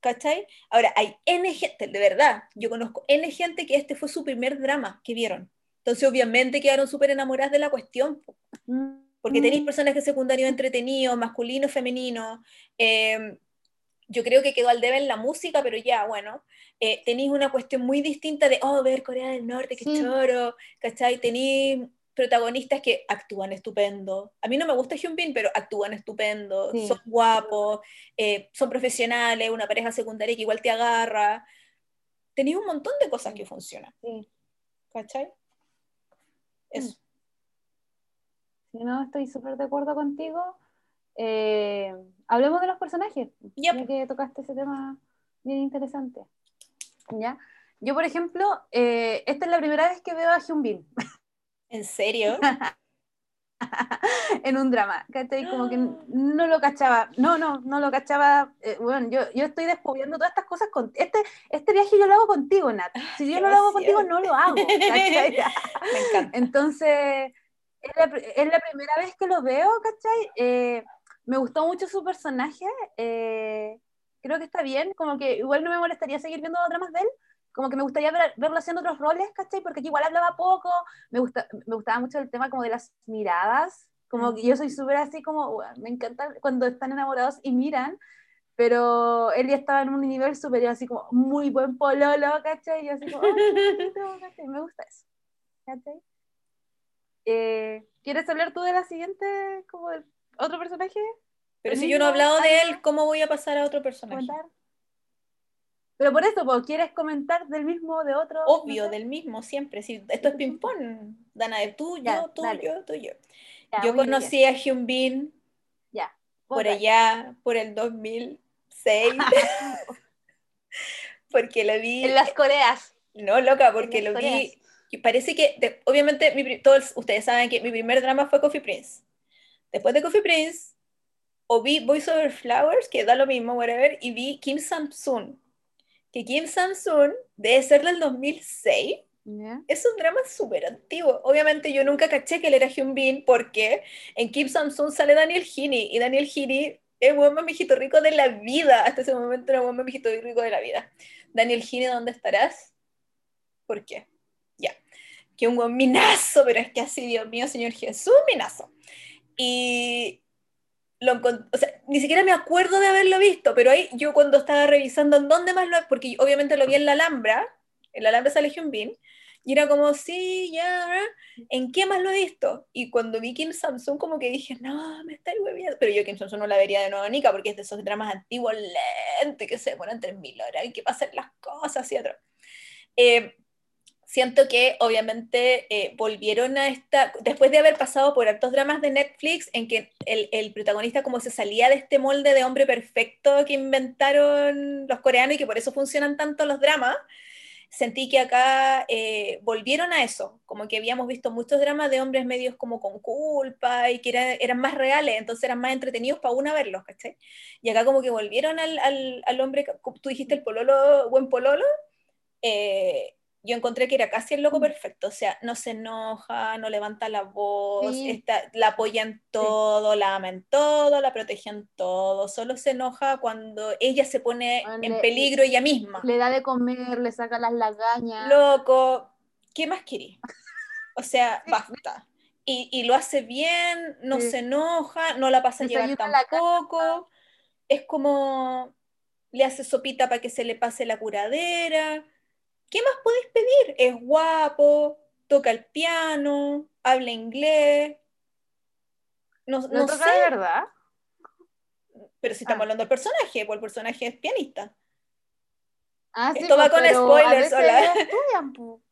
¿Cachai? Ahora, hay N gente, de verdad, yo conozco N gente que este fue su primer drama que vieron. Entonces, obviamente, quedaron súper enamoradas de la cuestión. po. Mm. Porque tenéis personajes secundarios entretenidos, masculinos, femeninos. eh, yo creo que quedó al debe en la música, pero ya, bueno. Eh, tenéis una cuestión muy distinta de, oh, ver Corea del Norte, qué Sí. choro, ¿cachai? Tenéis protagonistas que actúan estupendo. A mí no me gusta Hyunbin, pero actúan estupendo, Sí. son guapos, eh, son profesionales, una pareja secundaria que igual te agarra. Tenéis un montón de cosas que funcionan, Sí. ¿cachai? Eso. Si no, estoy súper de acuerdo contigo. Eh, hablemos de los personajes, Ya, ya que tocaste ese tema bien interesante. ¿Ya? Yo, por ejemplo, eh, esta es la primera vez que veo a Hyun Bin ¿En serio? en un drama, ¿cachai? Como que no lo cachaba, no, no, no lo cachaba, eh, bueno, yo, yo estoy descubriendo todas estas cosas con, este, este viaje yo lo hago contigo, Nat, si yo no lo hago contigo, no lo hago, ¿cachai? Me encanta. Entonces, es la, es la primera vez que lo veo, ¿cachai? Eh, me gustó mucho su personaje, eh, creo que está bien, como que igual no me molestaría seguir viendo dramas de él, como que me gustaría ver- verlo haciendo otros roles, ¿cachai? Porque igual hablaba poco, me, gusta, me gustaba mucho el tema como de las miradas, como Mm. que yo soy súper así como, me encanta cuando están enamorados y miran, pero él ya estaba en un nivel superior, así como muy buen pololo, ¿cachai? Y yo así como. Me gusta eso, ¿cachai? Eh, ¿Quieres hablar tú de la siguiente, como del otro personaje? Pero ¿El si yo no he hablado de él, ¿cómo voy a pasar a otro personaje? comentar? Pero por eso, po, ¿quieres comentar del mismo, de otro? Obvio, No sé. del mismo, siempre. Si esto es ping-pong, Dana, de tú, Ya, yo, tú, dale. yo, tú, yo. Ya, yo conocí bien. a Hyun Bin Ya. por vos allá, por el 2006, porque lo vi. En las Coreas. No, loca, porque lo Coreas. vi. Y parece que, de- obviamente, mi todos ustedes saben que mi primer drama fue Coffee Prince. Después de Coffee Prince, o vi Voice Over Flowers, que da lo mismo, whatever, y vi Kim Samsung. Que Kim Samsung debe ser del 2006. Ya. Es un drama súper antiguo. Obviamente yo nunca caché que él era Hyun Bin porque en Kim Samsung sale Daniel Heaney y Daniel Heaney es un buen mamijito rico de la vida. Hasta ese momento era un buen mamijito rico de la vida. Daniel Heaney, ¿dónde estarás? ¿Por qué? Ya. Que un buen minazo, pero es que así, Dios mío, Señor Jesús, minazo. Y lo o sea, ni siquiera me acuerdo de haberlo visto, pero ahí yo cuando estaba revisando en dónde más lo, porque obviamente lo vi en la Alhambra, en la Alhambra sale Hyun Bin, y era como, sí, ya, ¿verdad? ¿en qué más lo he visto? Y cuando vi Kim Samsung, como que dije, no, me estáis hueviando. Pero yo Kim Samsung no la vería de nuevo, Nica, porque es de esos dramas antiguos, lentos, que se demoran tres mil horas, y que pasan las cosas y otro. Eh, siento que obviamente eh, volvieron a esta, después de haber pasado por hartos dramas de Netflix, en que el, el protagonista como se salía de este molde de hombre perfecto que inventaron los coreanos y que por eso funcionan tanto los dramas, sentí que acá eh, volvieron a eso, como que habíamos visto muchos dramas de hombres medios como con culpa y que era- eran más reales, entonces eran más entretenidos para uno verlos, ¿cachai? Y acá como que volvieron al, al, al hombre, tú dijiste el pololo, buen pololo, eh, yo encontré que era casi el loco perfecto, o sea, no se enoja, no levanta la voz, Sí. está, la apoya en todo, la ama en todo, la protege en todo, solo se enoja cuando ella se pone Cuando en peligro ella misma. Le da de comer, le saca las lagañas. Loco, ¿qué más querí? O sea, basta. Y, y lo hace bien, no Sí. se enoja, no la pasa a llevar tampoco. Es como le hace sopita para que se le pase la curadera. ¿Qué más podéis pedir? Es guapo, toca el piano, habla inglés. No, ¿Lo no toca sé, de verdad? pero si estamos Ah. hablando del personaje, pues el personaje es pianista. Ah, sí, Esto va pues, con spoilers, hola. estudian, po.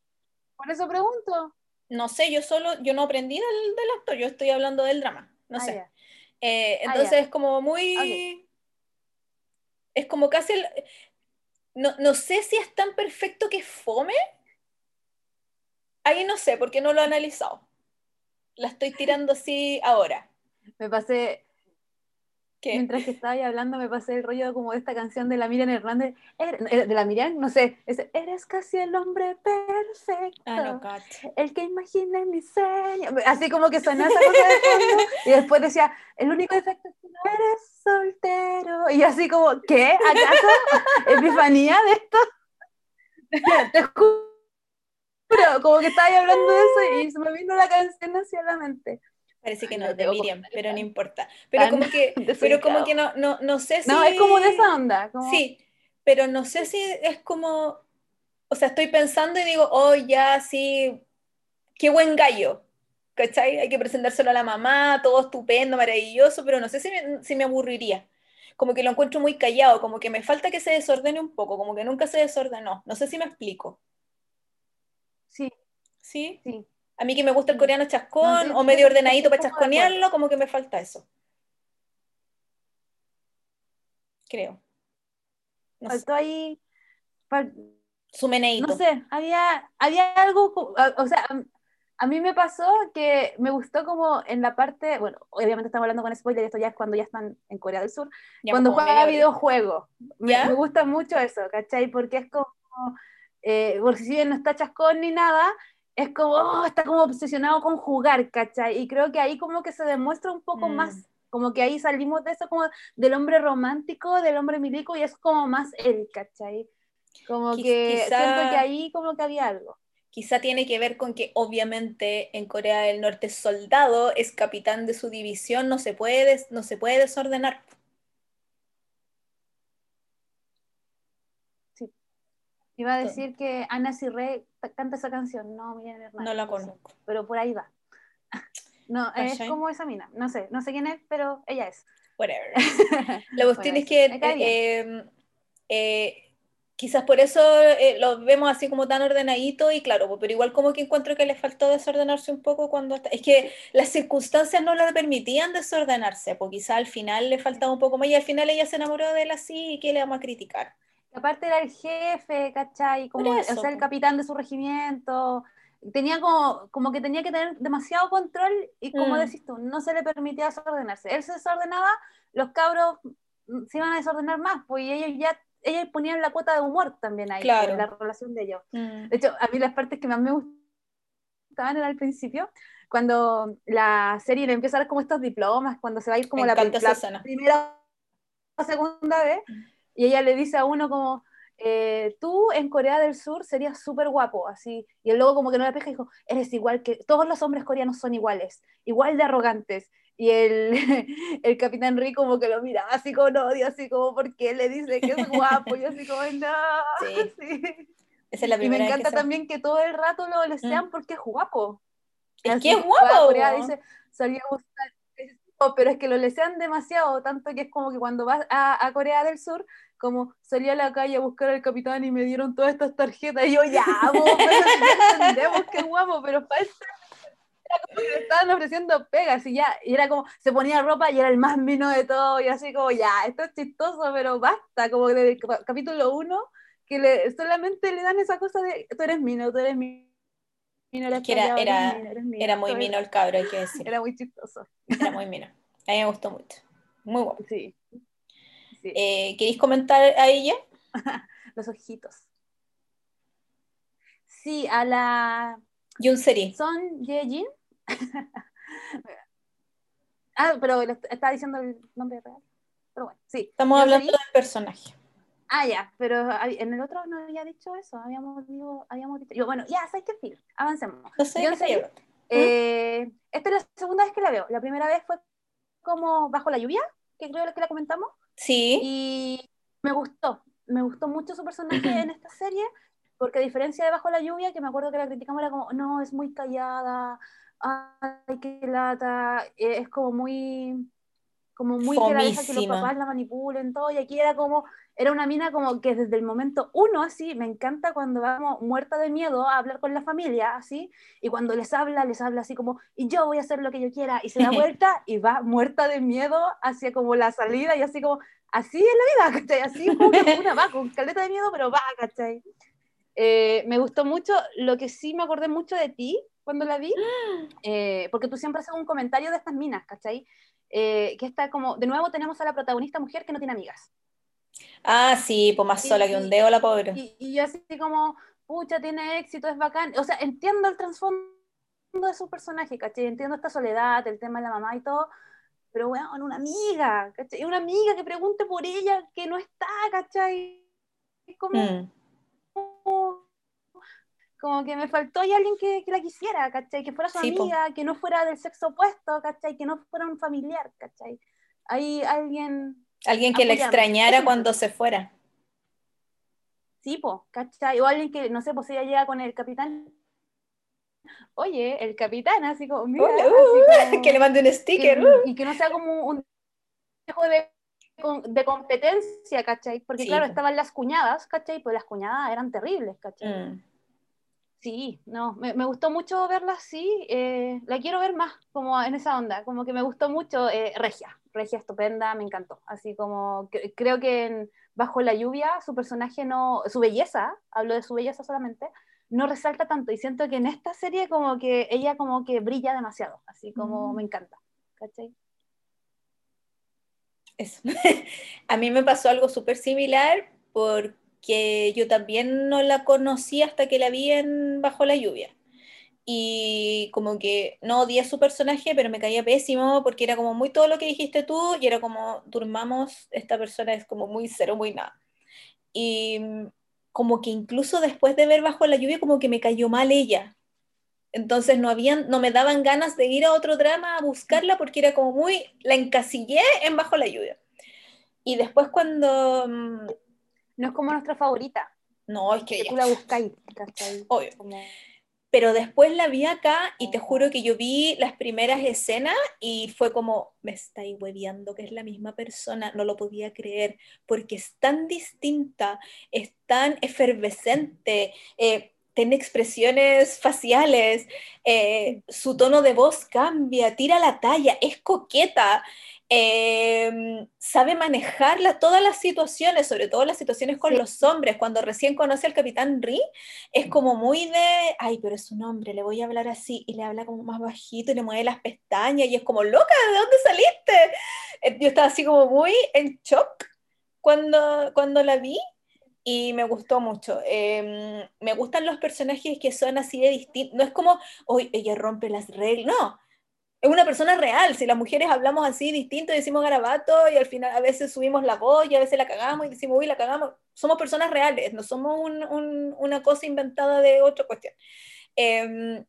Por eso pregunto. No sé, yo solo, yo no aprendí del, del actor, yo estoy hablando del drama. No Ah, sé. Eh, Ah, entonces es como muy. Es como casi el. No, no sé si es tan perfecto que fome. Ahí no sé, porque no lo he analizado. La estoy tirando así ahora. Me pasé, ¿Qué? mientras que estaba ahí hablando, me pasé el rollo como de esta canción de la Miriam Hernández. Er- eh, de la Miriam, no sé. Eres casi el hombre perfecto. Ah, no, el que imaginé mi sueño. Así como que sonó esa cosa de fondo. Y después decía, el único defecto es que no eres soltero. Y yo así como, ¿qué? ¿Acaso? ¿Epifanía de esto? Te juro, como que estaba ahí hablando de eso y se me vino la canción hacia la mente. Parece que no no es de Miriam, pero no importa. Pero tan como que, pero como que no, no, no sé si. No, es como de esa onda. Como, Sí, pero no sé si es como, o sea, estoy pensando y digo, oh, ya, sí, qué buen gallo, ¿cachai? Hay que presentárselo a la mamá, todo estupendo, maravilloso, pero no sé si me, si me aburriría. Como que lo encuentro muy callado, como que me falta que se desordene un poco, como que nunca se desordenó. No sé si me explico. Sí, ¿Sí? sí. A mí que me gusta el Sí. coreano chascón No, o medio ordenadito para chasconearlo, como que me falta eso. Creo. No sé. Faltó ahí. fal- Su meneíto. no sé, había, había algo, o sea, a- mí me pasó que me gustó como en la parte, bueno, obviamente estamos hablando con spoiler, esto ya es cuando ya están en Corea del Sur, Ya, cuando juega videojuegos. Me, me gusta mucho eso, ¿cachai? Porque es como, eh, porque si bien no está chascón ni nada, es como, oh, está como obsesionado con jugar, ¿cachai? Y creo que ahí como que se demuestra un poco Mm. más, como que ahí salimos de eso como del hombre romántico, del hombre milico, y es como más él, ¿cachai? Como que quizá- siento que ahí como que había algo. Quizá tiene que ver con que obviamente en Corea del Norte soldado, es capitán de su división, no se puede, no se puede desordenar. Iba a decir que Ana ta- canta esa canción, no, Miriam Hernández. No la conozco. pero por ahí va. No, es como esa mina, no sé, no sé quién es, pero ella es. Whatever. La cuestión Bueno, es que eh, eh, quizás por eso eh, lo vemos así como tan ordenadito y claro, pero igual como que encuentro que le faltó desordenarse un poco cuando está- es que las circunstancias no le permitían desordenarse, pues quizás al final le faltaba un poco más y al final ella se enamoró de él así y qué le vamos a criticar. Aparte era el jefe, ¿cachai? Como, eso, o sea, el capitán de su regimiento. Tenía como, como que tenía que tener demasiado control y como Mm. decís tú, no se le permitía desordenarse. Él se desordenaba, los cabros mm, se iban a desordenar más, pues y ellos ya, ellos ponían la cuota de humor también ahí, Claro. en la relación de ellos. Mm. De hecho, a mí las partes que más me gustaban era al principio, cuando la serie le empieza a dar como estos diplomas, cuando se va a ir como Me la, la primera o segunda vez, y ella le dice a uno como, eh, tú en Corea del Sur serías súper guapo, así, y el lobo como que no la pesca y dijo, eres igual que, todos los hombres coreanos son iguales, igual de arrogantes, y el, el capitán Ri como que lo mira así con odio, así como porque le dice que es guapo, y así como, no, Sí. sí. Esa es la Y me primera encanta que también que todo el rato lo desean porque es guapo. Es Así que es guapo. Corea dice, salía a buscar- pero es que lo lesean demasiado, tanto que es como que cuando vas a, a Corea del Sur, como salí a la calle a buscar al capitán y me dieron todas estas tarjetas, y yo, ya, vos, entendemos es guapo, pero falta. Era como que le estaban ofreciendo pegas y ya, y era como, se ponía ropa y era el más mino de todo, y así como, ya, esto es chistoso, pero basta, como desde el cap- capítulo 1, que le, solamente le dan esa cosa de, tú eres mino, tú eres mino. eres que era- eres era- mino, eres mino", Era muy mino el cabro, hay que decir. Era muy chistoso. Era muy mino. A mí me gustó mucho. Muy guapo. Sí. Sí, Eh, ¿Queréis comentar a ella? los ojitos. Sí, a la Yun Seri. Son Ye-jin. ah, pero estaba diciendo el nombre real. Pero bueno, sí. Estamos hablando del personaje. Ah, ya, pero en el otro no había dicho eso. Habíamos, digo, habíamos dicho. yo, bueno, ya, ¿sabes qué? Filo, Avancemos. No sé Seri, hablando. eh, esta es la segunda vez que la veo. La primera vez fue como Bajo la lluvia, que creo que la comentamos. Sí. Y me gustó, me gustó mucho su personaje en esta serie, porque a diferencia de Bajo la lluvia, que me acuerdo que la criticamos, era como, no, es muy callada, ay, qué lata, eh, es como muy, como muy que la deja que los papás la manipulen, todo, y aquí era como, era una mina como que desde el momento uno, así, me encanta cuando va como muerta de miedo a hablar con la familia, así, y cuando les habla, les habla así como, y yo voy a hacer lo que yo quiera, y se da vuelta y va muerta de miedo hacia como la salida, y así como, así es la vida, ¿cachai? Así como una va con caleta de miedo, pero va, ¿cachai? Eh, me gustó mucho, lo que sí me acordé mucho de ti cuando la vi, eh, porque tú siempre haces un comentario de estas minas, ¿cachai? Eh, que está como, de nuevo tenemos a la protagonista mujer que no tiene amigas. Ah, sí, pues más sola que sí. un dedo la pobre. Y, y yo así como, pucha, tiene éxito, es bacán. O sea, entiendo el trasfondo de su personaje, ¿cachai? Entiendo esta soledad, el tema de la mamá y todo, pero bueno, una amiga, ¿cachai? Una amiga que pregunte por ella que no está, ¿cachai? Es como, Mm. como que me faltó ahí alguien que, que la quisiera, ¿cachai? Que fuera su Sí, po. amiga, que no fuera del sexo opuesto, ¿cachai? Que no fuera un familiar, ¿cachai? Hay alguien, Alguien que la extrañara cuando se fuera. sí, po, ¿cachai? O alguien que, no sé, pues ella llega con el capitán. Oye, el capitán, así como, mira, Hola, así uh, como- que le mande un que- sticker. uh. y que no sea como un dejo de, competencia, ¿cachai? Porque Sí, claro, estaban las cuñadas, ¿cachai? Pues las cuñadas eran terribles, ¿cachai? Mm. Sí, no, me, me gustó mucho verla así, eh, la quiero ver más, como en esa onda, como que me gustó mucho eh, Regia, Regia estupenda, me encantó, así como que- creo que en Bajo la lluvia su personaje no, su belleza, hablo de su belleza solamente, no resalta tanto y siento que en esta serie como que ella como que brilla demasiado, así como Mm. me encanta, ¿cachai? Eso. A mí me pasó algo súper similar porque yo también no la conocí hasta que la vi en Bajo la lluvia. Y como que no odié su personaje, pero me caía pésimo porque era como muy todo lo que dijiste tú y era como, durmamos, esta persona es como muy cero, muy nada. Y mm, como que incluso después de ver Bajo la lluvia, como que me cayó mal ella. Entonces no habían, no me daban ganas de ir a otro drama a buscarla porque era como muy, la encasillé en Bajo la lluvia. Y después cuando, mm, No es como nuestra favorita, no, es que que tú la buscáis, obvio. Como- Pero después la vi acá y te juro que yo vi las primeras escenas y fue como, me estáis hueviando que es la misma persona, no lo podía creer, porque es tan distinta, es tan efervescente, eh, tiene expresiones faciales, eh, su tono de voz cambia, tira la talla, es coqueta, eh, sabe manejar la- todas las situaciones, sobre todo las situaciones con Sí. los hombres, cuando recién conoce al capitán Ri, es como muy de, ay, pero es un hombre, le voy a hablar así, y le habla como más bajito y le mueve las pestañas, y es como, loca, ¿de dónde saliste? Eh, Yo estaba así como muy en shock cuando, cuando la vi, y me gustó mucho. Eh, me gustan los personajes que son así de distintos, no es como, hoy ella rompe las reglas, no. Es una persona real, si las mujeres hablamos así distinto, decimos garabato y al final a veces subimos la voz y a veces la cagamos y decimos, uy, la cagamos. Somos personas reales, no somos un- un- una cosa inventada de otra cuestión. Eh,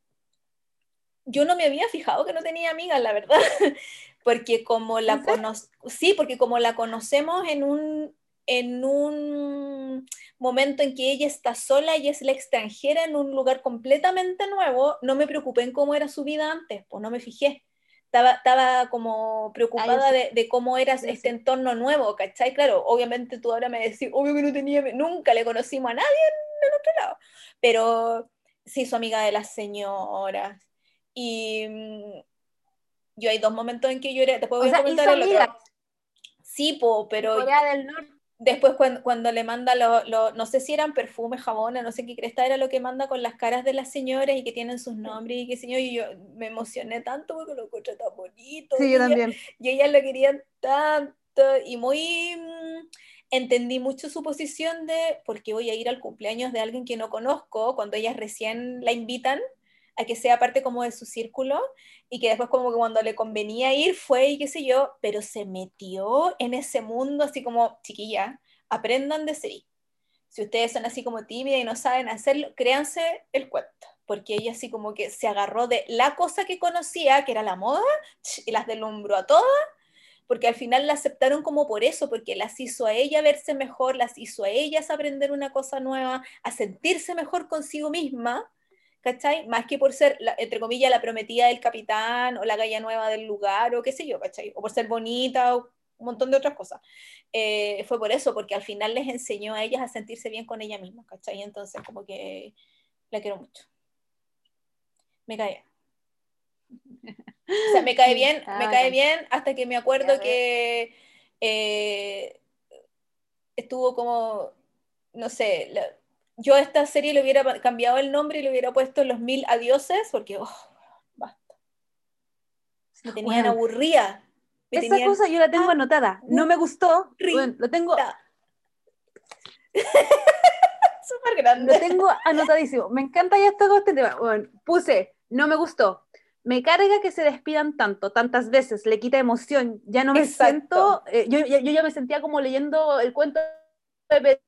yo no me había fijado que no tenía amigas, la verdad, porque como la cono sí, porque como la conocemos en un, en un momento en que ella está sola y es la extranjera en un lugar completamente nuevo, no me preocupé en cómo era su vida antes, pues no me fijé. Estaba, estaba como preocupada Ah, yo de, de cómo era Yo este sí. entorno nuevo, ¿cachai? Claro, obviamente tú ahora me decís, obvio que no tenía, nunca le conocimos a nadie en el otro lado, pero se hizo amiga de las señoras. Y mm, yo hay dos momentos en que lloré, O voy a sea, comentar el otro. Sí, po, pero Corea del Norte. Después cuando, cuando le manda los- no sé si eran perfumes, jabones, no sé qué cresta era lo que manda con las caras de las señoras y que tienen sus nombres y qué señor, y yo me emocioné tanto porque lo encontré tan bonito. y ella- y ellas lo querían tanto y muy mm, entendí mucho su posición de porque voy a ir al cumpleaños de alguien que no conozco cuando ellas recién la invitan a que sea parte como de su círculo y que después como que cuando le convenía ir fue y qué sé yo, pero se metió en ese mundo así como chiquilla, aprendan de sí. Si ustedes son así como tímidas y no saben hacerlo, créanse el cuento, porque ella así como que se agarró de la cosa que conocía, que era la moda, y las delumbró a todas porque al final la aceptaron como por eso, porque las hizo a ella verse mejor, las hizo a ellas aprender una cosa nueva, a sentirse mejor consigo misma, ¿cachai? Más que por ser, la, entre comillas, la prometida del capitán o la galla nueva del lugar o qué sé yo, ¿cachai? O por ser bonita o un montón de otras cosas. Eh, fue por eso, porque al final les enseñó a ellas a sentirse bien con ella misma, ¿cachai? Entonces como que la quiero mucho. Me cae. O sea, me cae bien, me cae bien hasta que me acuerdo que eh, estuvo como, no sé, la, yo a esta serie le hubiera cambiado el nombre y le hubiera puesto Los Mil Adioses, porque, oh, basta. Me tenían Bueno, aburrida. Me Esa tenían cosa yo la tengo anotada. No me gustó. Bueno, lo tengo, súper grande. lo tengo anotadísimo. Me encanta ya con este tema. Bueno, puse, no me gustó. Me carga que se despidan tanto, tantas veces, le quita emoción. Ya no me Exacto. siento. eh, yo, yo, yo ya me sentía como leyendo el cuento de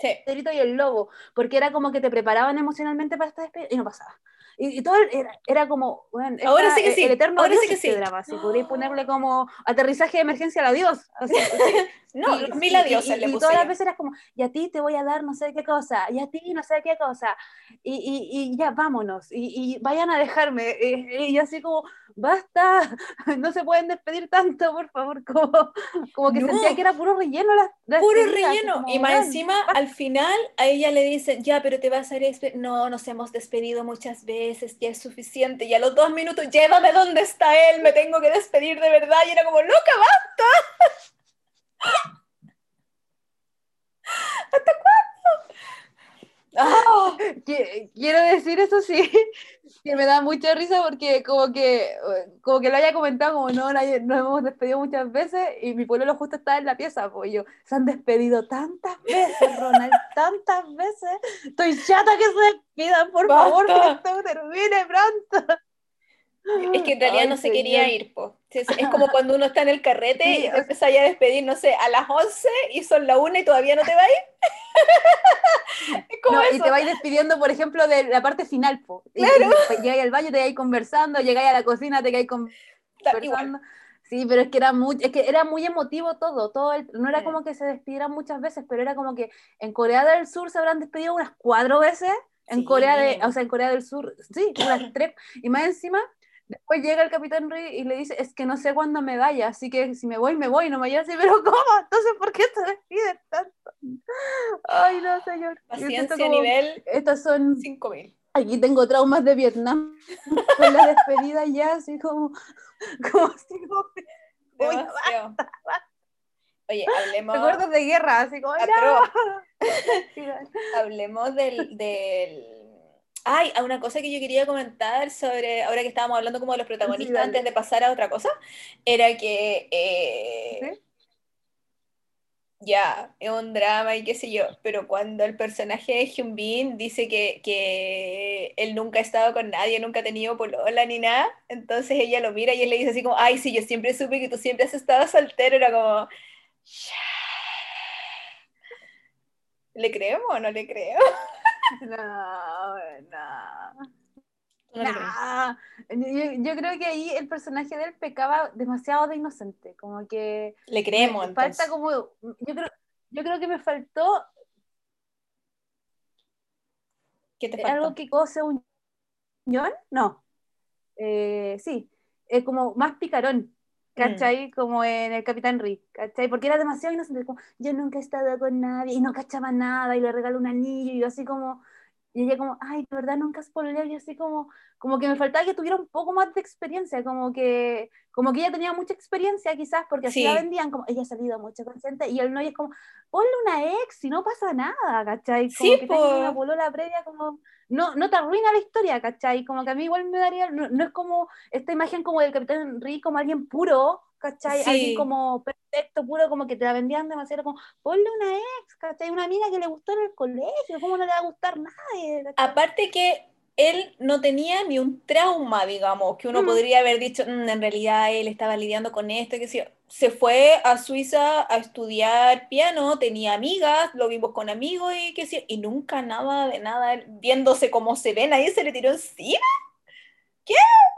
Sí. Pedrito y el Lobo, porque era como que te preparaban emocionalmente para esta despedida y no pasaba. Y, y todo era, era como, bueno, Ahora esta- sí que sí, el eterno ahora sí que este sí. drama, si podríais ponerle como aterrizaje de emergencia al adiós. así, No, Y- los mil adioses y, le y puse todas las veces era como, y a ti te voy a dar no sé qué cosa, y a ti no sé qué cosa, y, y, y ya vámonos, y, y vayan a dejarme. Y, y yo así como, basta, no se pueden despedir tanto, por favor, como, como que No. sentía que era puro relleno Puro relleno. como, Y más encima, al final, a ella le dicen, ya, pero te vas a ir a despe-". No, nos hemos despedido muchas veces, ya es suficiente. Y a los dos minutos, llévame donde está él, me tengo que despedir de verdad. Y era como, loca, basta. ¿Hasta cuándo? Que- quiero decir eso sí, que me da mucha risa porque como que, como que lo haya comentado, como no, la- nos hemos despedido muchas veces y mi pueblo justo está en la pieza, pues yo, se han despedido tantas veces, Ronald, tantas veces, estoy chata que se despidan, por favor, que esto termine pronto. Es que en realidad Ay, no se quería señor. ir, po. Es, es como cuando uno está en el carrete Sí, y te empiezas ya a despedir, no sé, a las 11 y son la 1 y todavía no te va a ir. es como No, y eso. te vais despidiendo, por ejemplo, de la parte final, po. Y- Claro. y llegáis al baño, te vais conversando, llegáis a la cocina, te quedáis conversando. Igual. Sí, pero es que era muy, es que era muy emotivo todo, todo el- no era Mm. como que se despidieran muchas veces, pero era como que en Corea del Sur se habrán despedido unas cuatro veces, en Sí, Corea de, o sea, en Corea del Sur, sí, unas tres, y más encima, después llega el Capitán Ri y le dice, es que no sé cuándo me vaya, así que si me voy, me voy, no me vaya así, pero ¿cómo? Entonces, ¿por qué se despiden tanto? Ay, no, señor. Paciencia a como- nivel Estas son 5000. Aquí tengo traumas de Vietnam con la despedida ya, así como, como así como, Uy. Oye, hablemos, recuerdos de guerra, así como, ya. hablemos del, del... Ay, a una cosa que yo quería comentar sobre, ahora que estábamos hablando como de los protagonistas dale. antes de pasar a otra cosa, era que eh, ¿Sí? ya, es un drama y qué sé yo, pero cuando el personaje de Hyun Bin dice que, que él nunca ha estado con nadie, nunca ha tenido polola ni nada, entonces ella lo mira y él le dice así como, ay, sí, yo siempre supe que tú siempre has estado soltero, era como, ¿le creemos o no le creo? No, no. Nah. Yo, yo creo que ahí el personaje de él pecaba demasiado de inocente, como que Le creemos, me falta como, yo creo, yo creo que me faltó ¿Qué te Eh, faltó? algo que cose un no. Eh, sí, es como más picarón, ¿cachai? Como en el Capitán Rick, ¿cachai? Porque era demasiado inocente, como, yo nunca he estado con nadie y no cachaba nada y le regalo un anillo y yo así como, y ella como, ay, de verdad nunca has pololeado y así como, como que me faltaba que tuviera un poco más de experiencia, como que, como que ella tenía mucha experiencia quizás, porque así Sí. la vendían, como, ella ha salido mucho con gente y el no, y es como, ponle una ex y no pasa nada, ¿cachai? Como Sí, que tenga po. una polola previa como no, no te arruina la historia, ¿cachai? Como que a mí igual me daría, no, no es como esta imagen como del Capitán Rick como alguien puro, ¿cachai? Sí. Alguien como perfecto, puro, como que te la vendían demasiado, como ponle una ex, ¿cachai? Una amiga que le gustó en el colegio, ¿cómo no le va a gustar nadie? ¿cachai? Aparte que él no tenía ni un trauma, digamos, que uno Mm. podría haber dicho, "Mm, en realidad él estaba lidiando con esto, que sí. Se fue a Suiza a estudiar piano, tenía amigas, lo vimos con amigos y que sí, y nunca nada de nada, viéndose cómo se ven, ahí se le tiró encima.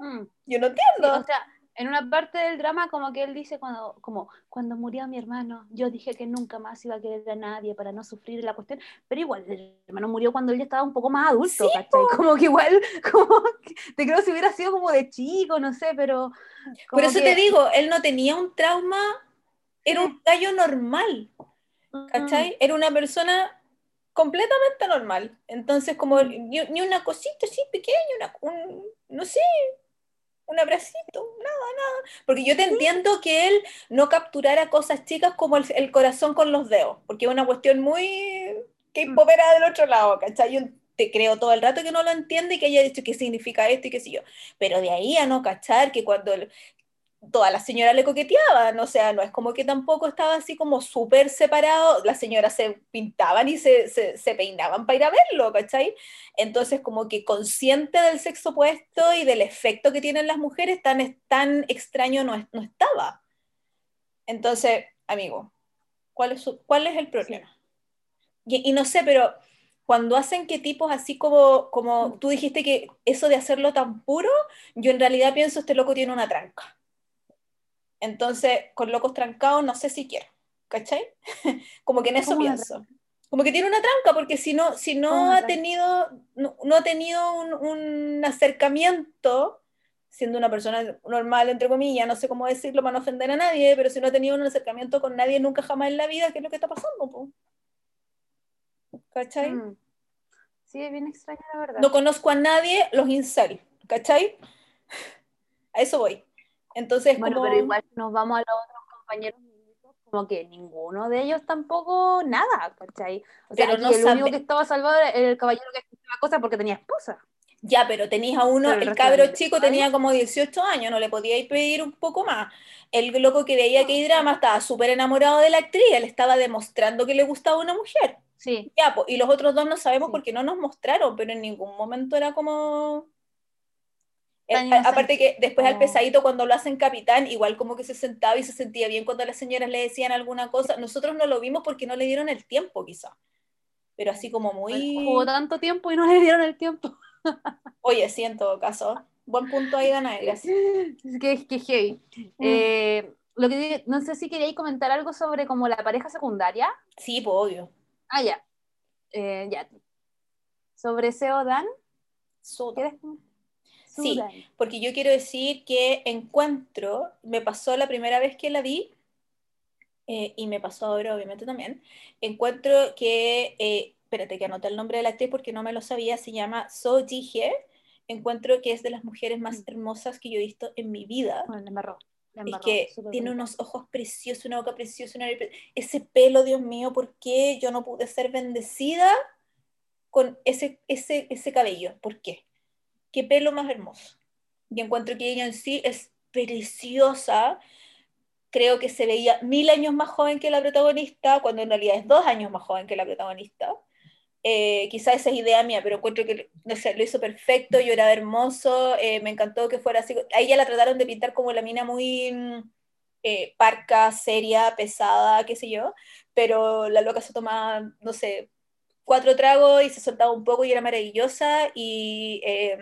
Mm. Yo no Sí, entiendo. o sea, en una parte del drama como que él dice cuando, como, cuando murió mi hermano, yo dije que nunca más iba a querer a nadie para no sufrir la cuestión, pero igual el hermano murió cuando él ya estaba un poco más adulto, Sí. Como que igual, como que- te creo si hubiera sido como de chico, no sé, pero... Por eso que- te digo, él no tenía un trauma, era un gallo normal. Mm, ¿cachai? Era una persona completamente normal. Entonces, como ni, ni una cosita así pequeña, una, un, no sé, un abracito, nada, nada. Porque yo te entiendo que él no capturara cosas chicas como el, el corazón con los dedos, porque es una cuestión muy K-popera del otro lado, ¿cachai? Yo te creo todo el rato que no lo entiende y que haya dicho qué significa esto y qué sé yo. Pero de ahí a no cachar que cuando todas las señoras le coqueteaban, o sea, no es como que tampoco estaba así como súper separado, las señoras se pintaban y se, se, se peinaban para ir a verlo, ¿cachai? Entonces como que consciente del sexo opuesto y del efecto que tienen las mujeres, tan, tan extraño no, no estaba. Entonces, amigo, ¿cuál es, su- cuál es el problema? Y, y no sé, pero cuando hacen que tipos así como, como tú dijiste que eso de hacerlo tan puro, yo en realidad pienso este loco tiene una tranca. Entonces, con locos trancados no sé si quiero. ¿cachai? como que en eso ¿Cómo una pienso. Como que tiene una tranca, porque si no, si ¿Cómo no ha tenido, no, no ha tenido un, un acercamiento, siendo una persona normal, entre comillas, no sé cómo decirlo para no ofender a nadie, pero si no ha tenido un acercamiento con nadie nunca jamás en la vida, ¿qué es lo que está pasando? po? ¿Cachai? Mm. Sí, es bien extraño, la verdad. No conozco a nadie los incel, ¿cachai? A eso voy. Entonces, bueno, como... pero igual nos vamos a los otros compañeros como que ninguno de ellos tampoco nada, ¿cachai? O sea, Pero no el único que estaba salvado era el caballero que escuchaba cosas porque tenía esposa. Ya, pero tenías a uno, Pero el el cabro chico tenía como 18 años, no le podíais pedir un poco más. El loco que veía que drama estaba súper enamorado de la actriz, él estaba demostrando que le gustaba una mujer. Sí, Ya, po, y los otros dos no sabemos Sí. porque no nos mostraron, pero en ningún momento era como... Tan Eh, aparte que después al Como- pesadito cuando lo hacen capitán, igual como que se sentaba y se sentía bien cuando las señoras le decían alguna cosa. Nosotros no lo vimos porque no le dieron el tiempo, quizá. Pero así como muy... jugó tanto tiempo y no le dieron el tiempo. Oye, sí, en todo caso. Buen punto ahí, Danae, gracias. Que que heavy. Mm. Eh, lo que no sé si queríais comentar algo sobre como la pareja secundaria. Sí, pues obvio. Ah, ya. Eh, ya. Sobre Seo Dan. ¿Quieres? Sí. Porque yo quiero decir que encuentro, me pasó la primera vez que la vi, eh, y me pasó ahora obviamente también, encuentro que, eh, espérate que anoté el nombre de la actriz porque no me lo sabía, se llama So Ji-hye, encuentro que es de las mujeres más Mm. hermosas que yo he visto en mi vida. Bueno, la embarró. la Es embarró, que tiene unos ojos preciosos, una boca preciosa, una ese pelo, Dios mío, ¿por qué yo no pude ser bendecida con ese, ese, ese cabello? ¿Por qué? ¿Qué pelo más hermoso? Y encuentro que ella en sí es preciosa. Creo que se veía mil años más joven que la protagonista, cuando en realidad es dos años más joven que la protagonista. Eh, quizá esa es idea mía, pero encuentro que no sé, lo hizo perfecto, lloraba hermoso, eh, me encantó que fuera así. A ella la trataron de pintar como la mina muy mm, eh, parca, seria, pesada, qué sé yo, pero la loca se tomaba, no sé, cuatro tragos y se soltaba un poco y era maravillosa y eh,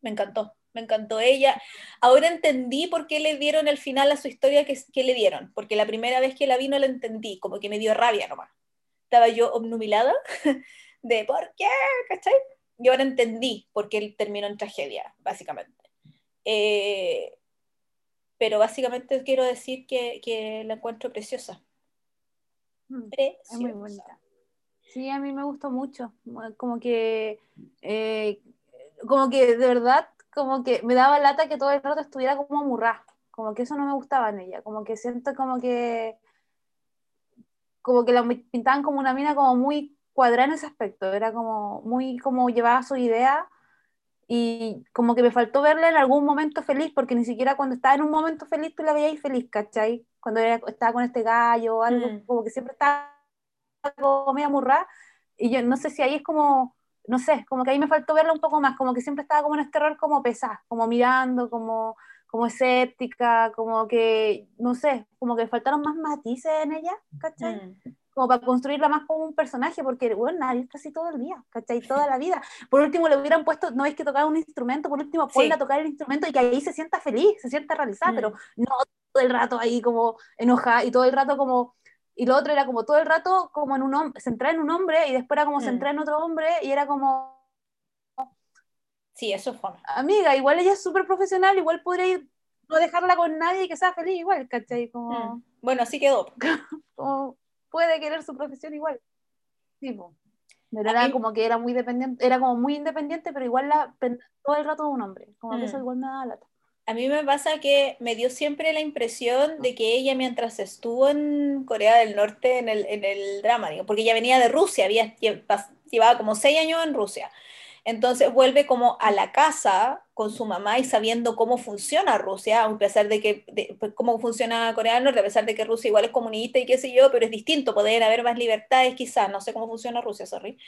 me encantó, me encantó ella. Ahora entendí por qué le dieron el final a su historia que, que le dieron, porque la primera vez que la vi no la entendí, como que me dio rabia nomás. Estaba yo obnubilada de ¿por qué? ¿Cachai? Y ahora entendí por qué él terminó en tragedia, básicamente. Eh, pero básicamente quiero decir que, que la encuentro preciosa. Mm, Preciosa. Es muy bonita. Sí, a mí me gustó mucho. Como que, eh, como que de verdad, como que me daba lata que todo el rato estuviera como amurrada. Como que eso no me gustaba en ella. Como que siento como que, como que la pintaban como una mina como muy cuadrada en ese aspecto. Era como muy como llevaba su idea y como que me faltó verla en algún momento feliz, porque ni siquiera cuando estaba en un momento feliz tú la veías feliz, ¿cachai? Cuando era- estaba con este gallo o algo, Mm. como que siempre estaba como media murra, y yo no sé si ahí es como, no sé, como que ahí me faltó verla un poco más, como que siempre estaba como en este rol como pesada, como mirando, como, como escéptica, como que, no sé, como que faltaron más matices en ella, ¿cachai? Mm. como para construirla más como un personaje, porque, bueno, nadie está así todo el día, ¿cachai? Toda la vida. Por último, le hubieran puesto, no es que tocar un instrumento, por último, ponla a tocar el instrumento y que ahí se sienta feliz, se sienta realizada, Mm. pero no todo el rato ahí como enojada y todo el rato como... Y lo otro era como todo el rato como en un hombre, centrada en un hombre y después era como Mm. centrada en otro hombre y era como, Sí, eso fue. amiga, igual ella es súper profesional, igual podría ir, no dejarla con nadie y que sea feliz igual, ¿cachai? Como, Mm. Bueno, así quedó. como puede querer su profesión igual. Sí. Pero era mí- como que era muy dependiente, era como muy independiente, pero igual la todo el rato de un hombre. Como que eso Mm. igual me da lata. A mí me pasa que me dio siempre la impresión de que ella mientras estuvo en Corea del Norte en el, en el drama, digo, porque ella venía de Rusia, había, llevaba como seis años en Rusia. Entonces vuelve como a la casa con su mamá y sabiendo cómo funciona Rusia, a pesar de que, de- pues, cómo funciona Corea del Norte, a pesar de que Rusia igual es comunista y qué sé yo, pero es distinto, pueden haber más libertades quizás, no sé cómo funciona Rusia, sorry.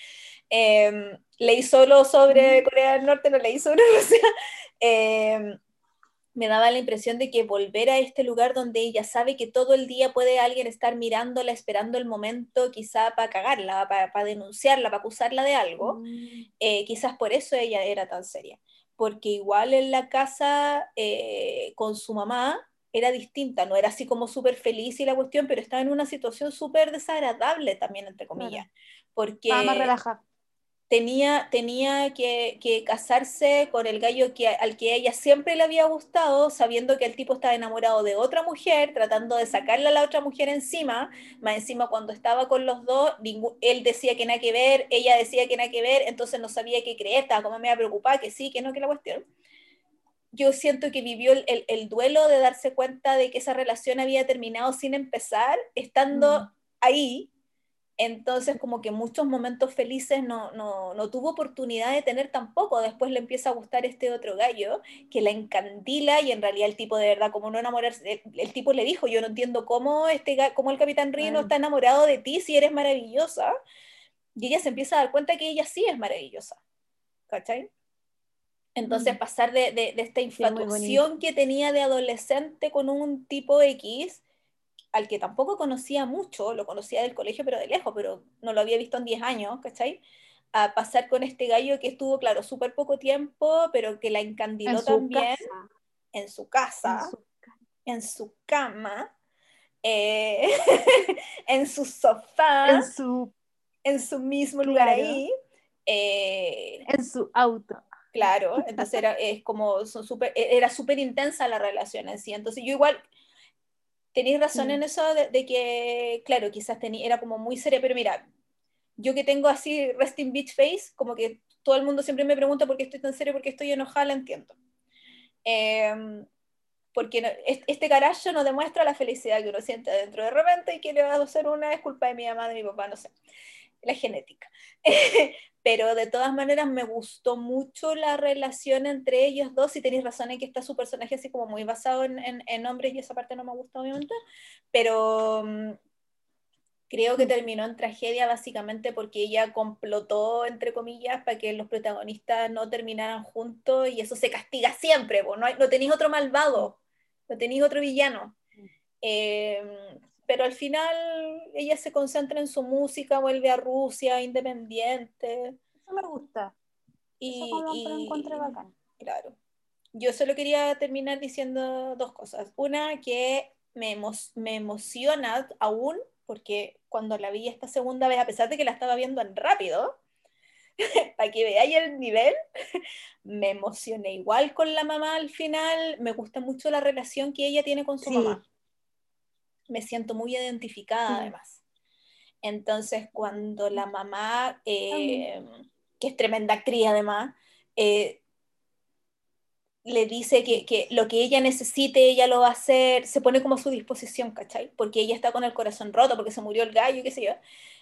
Eh, leí solo sobre Corea del Norte, no leí sobre Rusia. Eh, me daba la impresión de que volver a este lugar donde ella sabe que todo el día puede alguien estar mirándola, esperando el momento quizá para cagarla, para, denunciarla, para acusarla de algo, Mm. eh, quizás por eso ella era tan seria. Porque igual en la casa eh, con su mamá, era distinta, no era así como súper feliz y la cuestión, pero estaba en una situación súper desagradable también, entre comillas, porque Estaba más relajada. Tenía, tenía que, que casarse con el gallo que, al que ella siempre le había gustado, sabiendo que el tipo estaba enamorado de otra mujer, tratando de sacarle a la otra mujer encima, más encima cuando estaba con los dos, él decía que nada que ver, ella decía que nada que ver, entonces no sabía qué creer, estaba como media preocupada, que sí, que no, que la cuestión. Yo siento que vivió el, el- el duelo de darse cuenta de que esa relación había terminado sin empezar, estando Mm. ahí, entonces, como que muchos momentos felices no, no, no tuvo oportunidad de tener tampoco. Después le empieza a gustar este otro gallo que la encandila y en realidad el tipo de verdad, como no enamorarse, el, el tipo le dijo, yo no entiendo cómo, este, cómo el capitán Río no está enamorado de ti si eres maravillosa. Y ella se empieza a dar cuenta que ella sí es maravillosa. ¿Cachai? Entonces Mm. pasar de, de, de esta infatuación que tenía de adolescente con un tipo X al que tampoco conocía mucho, lo conocía del colegio pero de lejos, pero no lo había visto en 10 años, ¿cachai? A pasar con este gallo que estuvo, claro, súper poco tiempo, pero que la encandiló En también casa. en su casa, En su- en su cama, eh, en su sofá, En su, en su mismo lugar ahí. eh, en su auto. Claro, entonces era, es como, son súper- e- era súper intensa la relación en sí. Entonces yo igual tenéis razón Mm. en eso de, de que, claro, quizás tenía, era como muy seria, pero mira, yo que tengo así resting beach face, como que todo el mundo siempre me pregunta por qué estoy tan serio, por qué estoy enojada, la entiendo. Em, porque no- este carajo no demuestra la felicidad que uno siente dentro de repente y que le va a hacer una es culpa de mi mamá, de mi papá, no sé, la genética. Pero de todas maneras me gustó mucho la relación entre ellos dos y tenéis razón en que está su personaje así como muy basado en, en, en hombres y esa parte no me gusta obviamente, pero mm, creo que terminó en tragedia básicamente porque ella complotó, entre comillas, para que los protagonistas no terminaran juntos y eso se castiga siempre, po, no, hay- no tenéis otro malvado, no tenéis otro villano. Eh, pero al final ella se concentra en su música, vuelve a Rusia, independiente. Eso me gusta. Y, Eso como lo y- encontré bacán. Claro. Yo solo quería terminar diciendo dos cosas. Una, que me, emo- me emociona aún, porque cuando la vi esta segunda vez, a pesar de que la estaba viendo en rápido, para que veáis el nivel, me emocioné igual con la mamá al final. Me gusta mucho la relación que ella tiene con su Sí. mamá. Me siento muy identificada además. Entonces, cuando la mamá, eh, que es tremenda actriz además, eh, le dice que, que lo que ella necesite, ella lo va a hacer, se pone como a su disposición, ¿cachai? Porque ella está con el corazón roto, porque se murió el gallo, qué sé yo.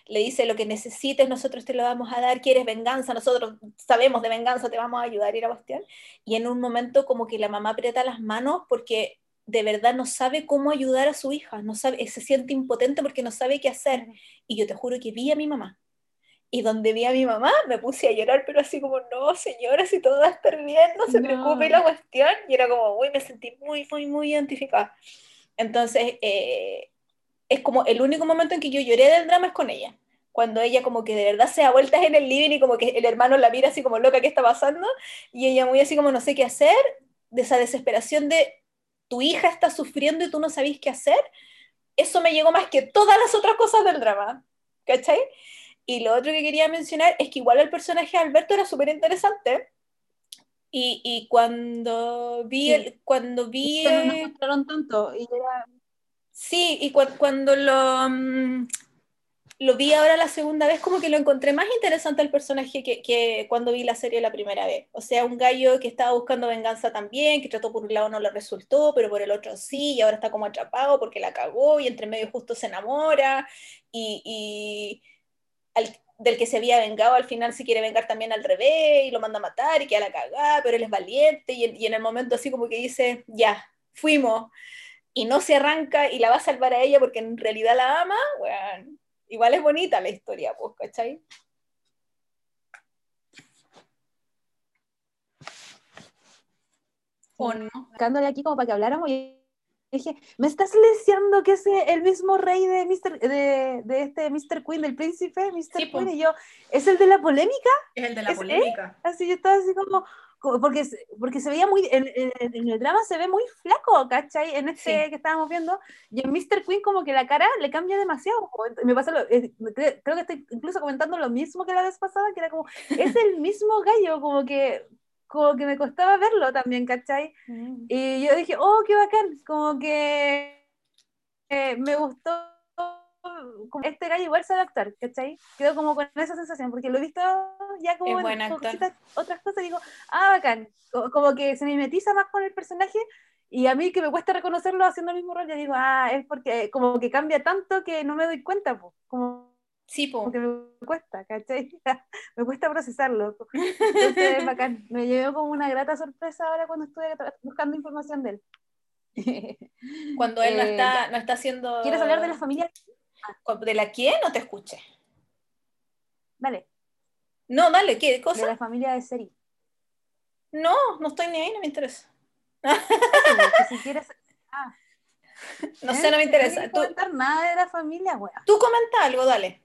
Le dice, lo que necesites, nosotros te lo vamos a dar, quieres venganza, nosotros sabemos de venganza, te vamos a ayudar, y la cuestión. Y en un momento como que la mamá aprieta las manos porque de verdad no sabe cómo ayudar a su hija, no sabe, se siente impotente porque no sabe qué hacer. Y yo te juro que vi a mi mamá. Y donde vi a mi mamá me puse a llorar, pero así como, no, señora, si todo va a estar bien, no se No. preocupe la cuestión. Y era como, uy, me sentí muy, muy, muy identificada. Entonces, eh, es como el único momento en que yo lloré del drama es con ella. Cuando ella como que de verdad se da vueltas en el living y como que el hermano la mira así como loca, ¿qué está pasando? Y ella muy así como no sé qué hacer, de esa desesperación de tu hija está sufriendo y tú no sabes qué hacer. Eso me llegó más que todas las otras cosas del drama. ¿Cachai? Y lo otro que quería mencionar es que igual el personaje de Alberto era súper interesante. Y, y cuando vi, Sí. el, cuando vi, Pero no mostraron tanto. Y era sí, y cu- cuando lo, mm, lo vi ahora la segunda vez, como que lo encontré más interesante el personaje que, cuando vi la serie la primera vez. O sea, un gallo que estaba buscando venganza también, que trató por un lado no le resultó, pero por el otro sí, y ahora está como atrapado porque la cagó y entre medio justo se enamora. Y, al- del que se había vengado al final se quiere vengar también al revés y lo manda a matar y queda la cagada, pero él es valiente y y en el momento así como que dice, ya, fuimos, y no se arranca y la va a salvar a ella porque en realidad la ama, weón, igual es bonita la historia, pues, ¿cachai? ¿O no? buscándole aquí como para que habláramos y dije, ¿me estás diciendo que es el mismo rey de, Mr. de, de este Mr. Queen, del príncipe, Mr. Sí. Queen? Y yo, ¿es el de la polémica? Es el de la polémica. Así yo estaba así como- porque, se- porque se veía muy, en, en- en el drama se ve muy flaco, ¿cachai? En este Sí. que estábamos viendo, y en Mr. Queen como que la cara le cambia demasiado. Me pasa lo- cre- creo que estoy incluso comentando lo mismo que la vez pasada, que era como, es el mismo gallo, como que, como que me costaba verlo también, ¿cachai? Y yo dije, oh, qué bacán, como que eh, me gustó, como este gallo igual sabe actuar, ¿cachai? Quedo como con esa sensación, porque lo he visto ya como en cositas- otras cosas, y digo, ah, bacán, Co- como que se mimetiza más con el personaje, y a mí que me cuesta reconocerlo haciendo el mismo rol, yo digo, ah, es porque como que cambia tanto que no me doy cuenta, po, como Sí, po. como que me cuesta, ¿cachai? me cuesta procesarlo. Entonces, es bacán. Me llevó como una grata sorpresa ahora cuando estuve buscando información de él. Cuando él no Eh, está, no está haciendo. ¿Quieres hablar de la familia? ¿De la quién? No te escuché. Dale, No, dale, ¿qué de cosa? la familia de Seri. No, no estoy ni ahí, no me interesa. Si quieres... Ah, No ¿eh? sé, no me No interesa. quieres Tú, comentar nada de la familia, wea. tú comenta algo, dale.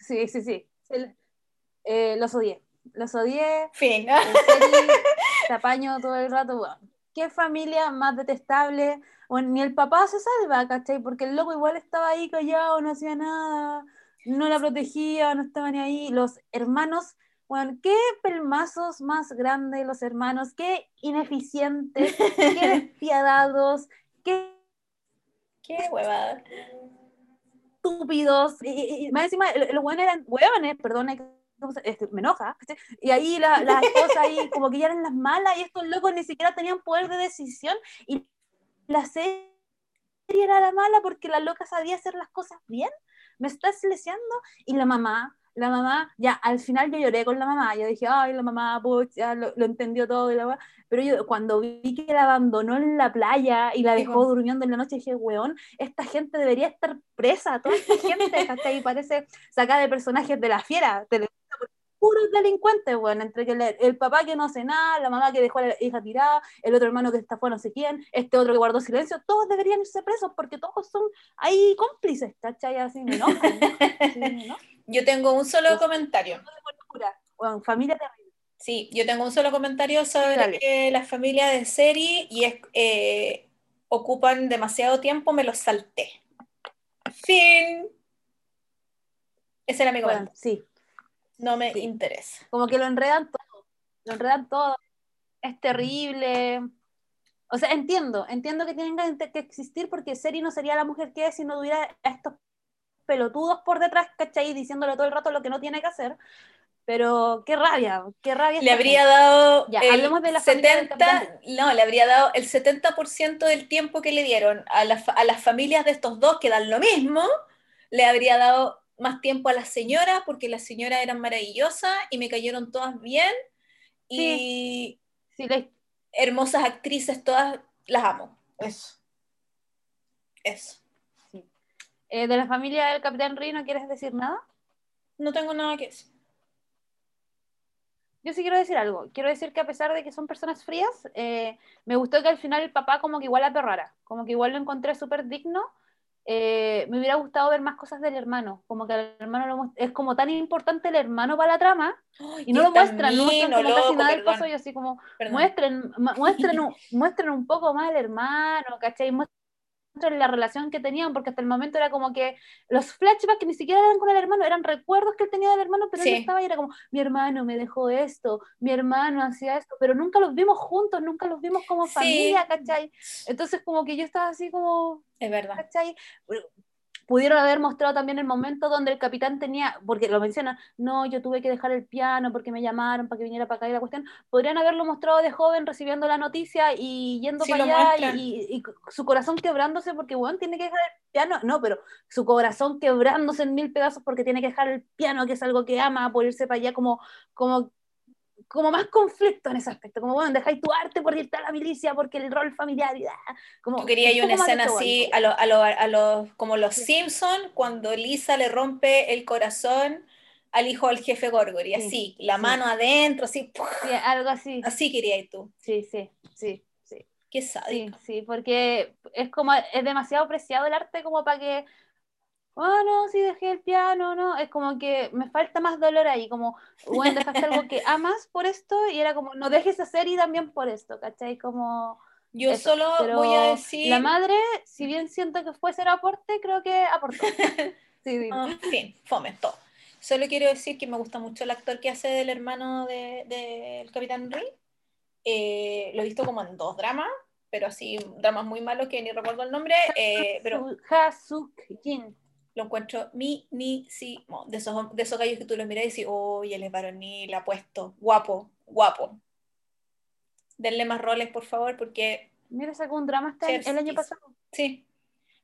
Sí, sí, sí. El- eh, los odié. Los odié. Fin. Seri se apaño todo el rato, weón. ¿Qué familia más detestable? Bueno, ni el papá se salva, ¿cachai? Porque el loco igual estaba ahí callado, no hacía nada, no la protegía, no estaba ni ahí. Los hermanos, bueno, qué pelmazos más grandes los hermanos, qué ineficientes, qué despiadados, qué Qué huevada. estúpidos. Y, y- más encima, los hueones eran hueones, perdón, hay que- ¿cómo se- este, me enoja. Y ahí la, la esposa ahí como que ya eran las malas y estos locos ni siquiera tenían poder de decisión y la serie era la mala porque la loca sabía hacer las cosas bien. Me estás leseando y la mamá, la mamá, ya al final yo lloré con la mamá, yo dije, ay, la mamá, pues, ya lo, lo entendió todo y la weá". pero yo cuando vi que la abandonó en la playa y la dejó po. durmiendo en la noche, dije, weón, esta gente debería estar presa, toda esta gente, ¿cachai? Parece sacada de personajes de la fiera, puros delincuentes, bueno, entre que el papá que no hace nada, la mamá que dejó a la hija tirada, el otro hermano que está fuera no sé quién, este otro que guardó silencio, todos deberían irse presos porque todos son ahí cómplices, ¿cachai? Así me sí, me enojan. Yo tengo un solo comentario. Locura. Bueno, familia terrible. Sí, yo tengo un solo comentario sobre que la familia de Seri y es, eh, ocupan demasiado tiempo, me los salté. Fin. Ese era mi Bueno, comentario. sí, No me sí. interesa. como que lo enredan todo, lo enredan todo, es terrible. O sea, entiendo, entiendo que tienen que existir porque Seri no sería la mujer que es si no tuviera a estos pelotudos por detrás, ¿cachai? Diciéndole todo el rato lo que no tiene que hacer. Pero qué rabia, qué rabia. Le habría gente. dado Ya, el hablemos de la familia del 70, Capitán no, le habría dado el 70% del tiempo que le dieron a, fa- a las familias de estos dos que dan lo mismo, le habría dado más tiempo a las señoras porque las señoras eran maravillosas y me cayeron todas bien y Sí, hermosas actrices todas las amo. Eso. Eso. eh, de la familia del Capitán Rey, ¿no quieres decir nada? No tengo nada que decir. Yo sí quiero decir algo. Quiero decir que a pesar de que son personas frías, eh, me gustó que al final el papá como que igual aperrara, como que igual lo encontré súper digno. Eh, me hubiera gustado ver más cosas del hermano, como que el hermano lo es como tan importante el hermano para la trama y no es lo muestran, no muestran como casi loco, nada del paso y así como perdón. muestren, muestren, un, muestren un poco más al hermano, ¿cachai? Muestren la relación que tenían, porque hasta el momento era como que los flashbacks que ni siquiera eran con el hermano, eran recuerdos que él tenía del hermano, pero Sí. él estaba y era como, mi hermano me dejó esto, mi hermano hacía esto, pero nunca los vimos juntos, nunca los vimos como Sí. familia, ¿cachai? Entonces como que yo estaba así como, Es verdad. ¿cachai? Pudieron haber mostrado también el momento donde el capitán tenía, porque lo menciona, no, yo tuve que dejar el piano porque me llamaron para que viniera para acá y la cuestión. Podrían haberlo mostrado de joven recibiendo la noticia y yendo Sí, para allá y- y su corazón quebrándose porque, bueno, tiene que dejar el piano. No, pero su corazón quebrándose en mil pedazos porque tiene que dejar el piano, que es algo que ama, por irse para allá como, como como más conflicto en ese aspecto, como bueno, dejáis tu arte por irte a la milicia porque el rol familiar y ah, como Tú querías un una escena así, a los, a los, a los, como los Sí. Simpson, cuando Lisa le rompe el corazón al hijo del jefe Gorgory, Sí, así, la sí. mano adentro, así. Sí, algo así. así querías tú. Sí, sí, sí, sí. Qué Sí, sádico. sí, porque es como, es demasiado preciado el arte como para que oh no, sí dejé el piano, no, es como que me falta más dolor ahí, como, bueno, dejaste algo que amas por esto y era como, no dejes de hacer y también por esto, ¿cachai? Como... Yo eso, solo pero voy a decir. La madre, si bien siento que fue ser aporte, creo que aportó. Sí, sí. Ah, fin, fome, todo. Solo quiero decir que me gusta mucho el actor que hace del hermano del de, del Capitán Rey. Eh, lo he visto como en dos dramas, pero así, dramas muy malos que ni recuerdo el nombre, eh, pero Hasuk Jin. Lo encuentro minísimo. De esos, de esos gallos que tú los miras y dices, oye, él es varonil, apuesto, guapo, guapo. Denle más roles, por favor, porque Mira, sacó un drama este año- el año pasado. sí.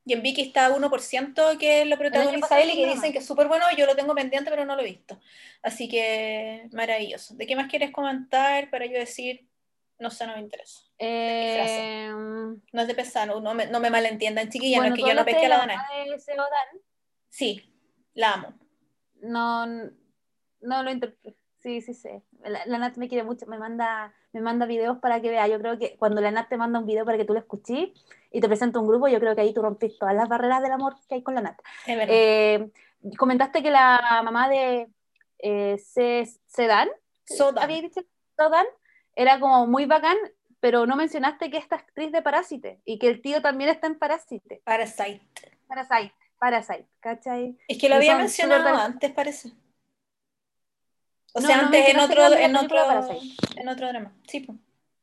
Y en Vicky está 1% que lo protagoniza él y que no. dicen que es súper bueno. Yo lo tengo pendiente, pero no lo he visto. Así que maravilloso. ¿De qué más quieres comentar para yo decir, no sé, no me interesa? Eh, No es de pesano, no me, no me malentiendan, chiquillas, bueno, no es que yo no pesque a la la Dana. Sí, la amo. No, no lo interpreto. Sí, sí sé. La, la Nat me quiere mucho, me manda, me manda videos para que vea. Yo creo que cuando la Nat te manda un video para que tú lo escuches y te presenta un grupo, yo creo que ahí tú rompes todas las barreras del amor que hay con la Nat. Es verdad. Eh, comentaste que la mamá de eh, Se- Sedan, Sodan. había dicho Sodan, era como muy bacán, pero no mencionaste que esta actriz de Parásite y que el tío también está en Parásite. Parasite. Parasite, Parasite, ¿cachai? Es que lo había son mencionado antes, parece. O No, sea, no antes en otro, en otro, Parasite. en otro drama. Sí.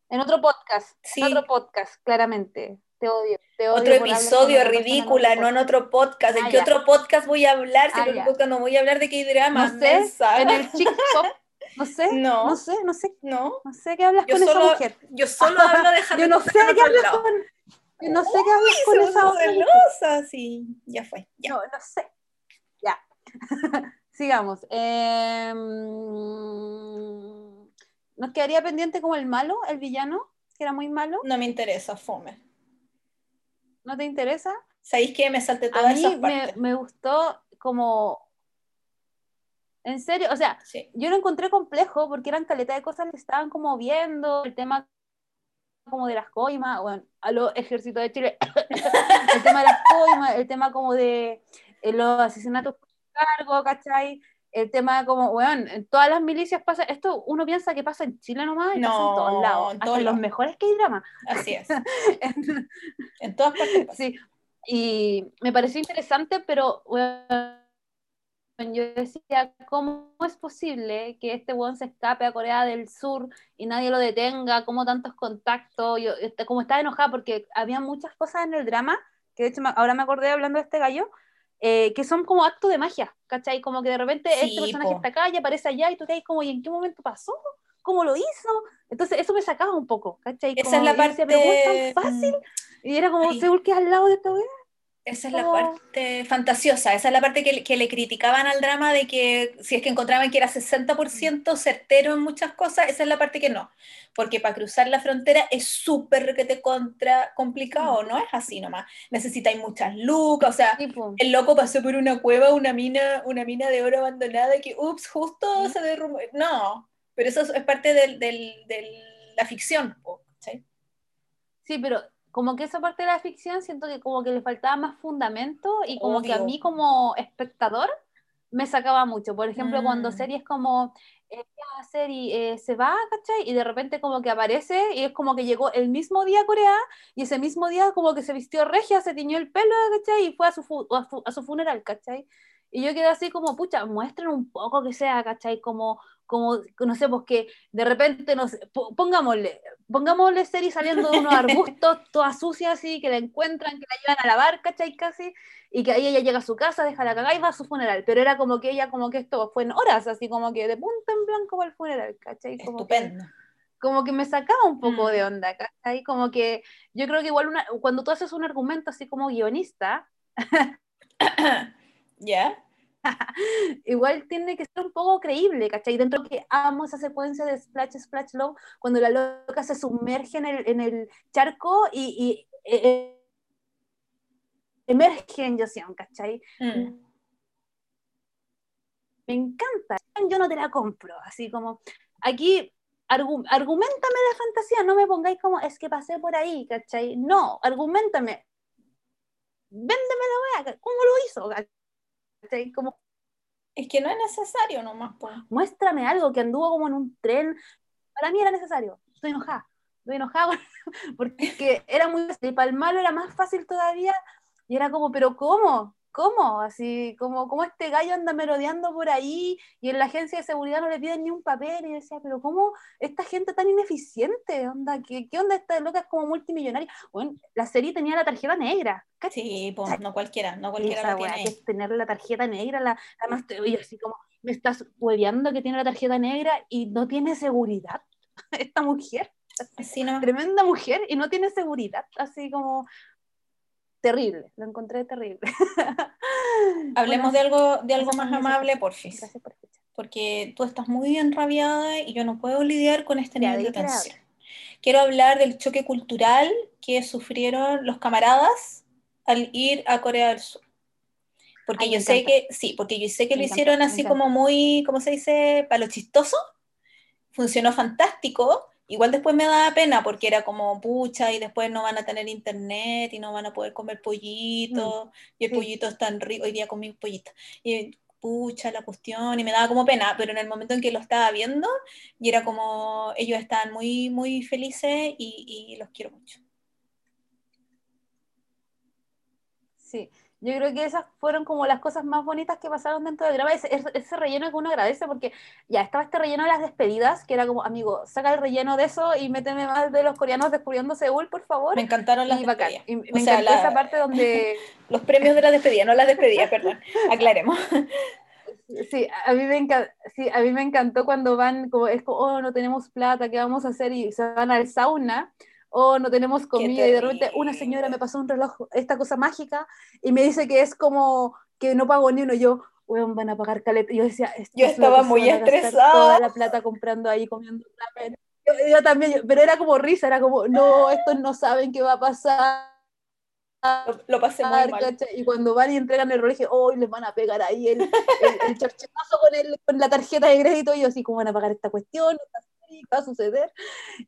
En otro podcast, Sí. en otro podcast, claramente. Te odio. Te odio otro episodio ridícula, no en otro podcast. ¿En Ah, qué ya. otro podcast voy a hablar? Si Ah, en otro ya. podcast no voy a hablar de qué drama. No sé, en el chick pop, no sé, No. no sé, no sé, No, no sé qué hablas yo con esa solo, mujer. yo solo hablo de Harry Yo no sé qué hablas con, no sé qué hablas con esa celosa, sí, ya fue. Ya. No, no sé. Ya. Sigamos. Eh, nos quedaría pendiente como el malo, el villano, que era muy malo. No me interesa, fome. ¿No te interesa? ¿Sabéis que me salté A todas mí esas me, gustó como... En serio, o sea, Sí. yo lo encontré complejo porque eran caleta de cosas que estaban como viendo, el tema como de las coimas, bueno, a los ejércitos de Chile, el tema de las coimas, el tema como de eh, los asesinatos por cargo, ¿cachai? El tema como, bueno, en todas las milicias pasa, esto uno piensa que pasa en Chile nomás y pasa en No, todos lados, en hasta todos los lados. mejores que hay drama. Así es. En todas partes. Sí, y me pareció interesante, pero bueno, yo decía, ¿cómo es posible que este weón se escape a Corea del Sur y nadie lo detenga? ¿Cómo tantos contactos? Yo este, como estaba enojada porque había muchas cosas en el drama, que de hecho ahora me acordé hablando de este gallo, eh, que son como actos de magia, ¿cachai? Como que de repente Sí, este personaje po. está acá y aparece allá y tú caes como, ¿y en qué momento pasó? ¿Cómo lo hizo? Entonces eso me sacaba un poco, ¿cachai? Esa es la yo decía, ¿pero cómo es parte. tan fácil? mm, Y era como. Seúl que al lado de esta wea. Esa es la como- parte fantasiosa, esa es la parte que, le- que le criticaban al drama de que si es que encontraban que era 60% certero en muchas cosas, esa es la parte que no, porque para cruzar la frontera es súper que te contra complicado, no es así nomás, necesitáis muchas lucas, o sea, Tipo, el loco pasó por una cueva, una mina, una mina de oro abandonada y que, ups, justo se derrumbó, no, pero eso es parte del- del- de la ficción, ¿cachai? sí, pero como que esa parte de la ficción siento que como que le faltaba más fundamento y como que a Obvio. mí como espectador me sacaba mucho. Por ejemplo, cuando Mm. series como eh, ya, serie eh, se va, ¿cachai? Y de repente como que aparece y es como que llegó el mismo día a Corea y ese mismo día como que se vistió regia, se tiñó el pelo, ¿cachai? Y fue a su, fu- a fu- a su funeral, ¿cachai? Y yo quedé así como, pucha, muestren un poco que sea, ¿cachai? Como, como no sé, pues que de repente, no sé, po- pongámosle, pongámosle serie saliendo de unos arbustos, toda sucia así, que la encuentran, que la llevan a lavar, ¿cachai? Casi, y que ahí ella llega a su casa, deja la cagada y va a su funeral, pero era como que ella, como que esto fue en horas, así como que de punta en blanco para el funeral, ¿cachai? Como que- Estupendo. como que me sacaba un poco Mm. de onda, ¿cachai? Como que yo creo que igual una, cuando tú haces un argumento así como guionista, ¿Ya? igual tiene que ser un poco creíble, ¿cachai? Dentro de que amo esa secuencia de Splash, Splash, Love, cuando la loca se sumerge en el, en el charco y, y, eh, emerge en Joseon, ¿cachai? Mm. Me encanta, yo no te la compro, así como, aquí, argu argumentame la fantasía, no me pongáis como, es que pasé por ahí, ¿cachai? No, argumentame, véndeme la wea, ¿cómo lo hizo? Como, Es que no es necesario nomás, pues. muéstrame algo que anduvo como en un tren. Para mí era necesario. Estoy enojada. Estoy enojada porque era muy fácil. Y para el malo era más fácil todavía. Y era como, ¿pero cómo? ¿Cómo? Así, como, como este gallo anda merodeando por ahí y en la agencia de seguridad no le piden ni un papel. Y decía, ¿pero cómo esta gente tan ineficiente? Onda, ¿qué, qué onda esta loca es como multimillonaria? Bueno, la serie tenía la tarjeta negra. ¿cachai? Sí, pues no cualquiera, no cualquiera esa weá tiene. que es tener la tarjeta negra, la, además te oye así como, me estás hueveando que tiene la tarjeta negra y no tiene seguridad. Esta mujer, Sí, no. tremenda mujer, y no tiene seguridad, así como terrible, lo encontré terrible. Hablemos Bueno, de algo, de algo más amable, porfis. Gracias por escuchar. Porque tú estás muy enrabiada y yo no puedo lidiar con este nivel de ¿de qué quieres tensión. Quiero hablar del choque cultural que sufrieron los camaradas al ir a Corea del Sur. Porque Ay, yo sé que, sí, porque yo sé que Me lo encanta, hicieron así como muy, ¿cómo se dice? Para lo chistoso. Funcionó fantástico. Igual después me daba pena porque era como pucha y después no van a tener internet y no van a poder comer pollito y el sí. pollito es tan rico. Hoy día comí pollito. Y pucha la cuestión y me daba como pena, pero en el momento en que lo estaba viendo y era como ellos estaban muy, muy felices y, y los quiero mucho. Sí, yo creo que esas fueron como las cosas más bonitas que pasaron dentro del drama. Ese, ese- relleno que uno agradece porque ya estaba este relleno de las despedidas, que era como, amigo, saca el relleno de eso y méteme más de los coreanos descubriendo Seúl, por favor. Me encantaron las Y despedidas. Y me O sea, encantó la- esa parte donde, los premios de las despedidas, no las despedidas, perdón. Aclaremos. sí, a mí me encantó, sí, a mí me encantó cuando van, como, es como, oh, no tenemos plata, ¿qué vamos a hacer? Y se van al sauna. O no tenemos comida y de repente una señora me pasó un reloj, esta cosa mágica, y me dice que es como que no pago ni uno. Yo, weón, van a pagar caleta. Y yo decía, Yo estaba muy estresada. Toda la plata comprando ahí, comiendo ramen. Yo, yo también, pero era como risa, era como, no, estos no saben qué va a pasar. Lo, lo pasé muy mal. Y cuando van y entregan el reloj, dije, oh, les van a pegar ahí el, el, el con, el, con la tarjeta de crédito. Y yo, así, ¿cómo van a pagar esta cuestión? Esta serie, ¿Qué va a suceder?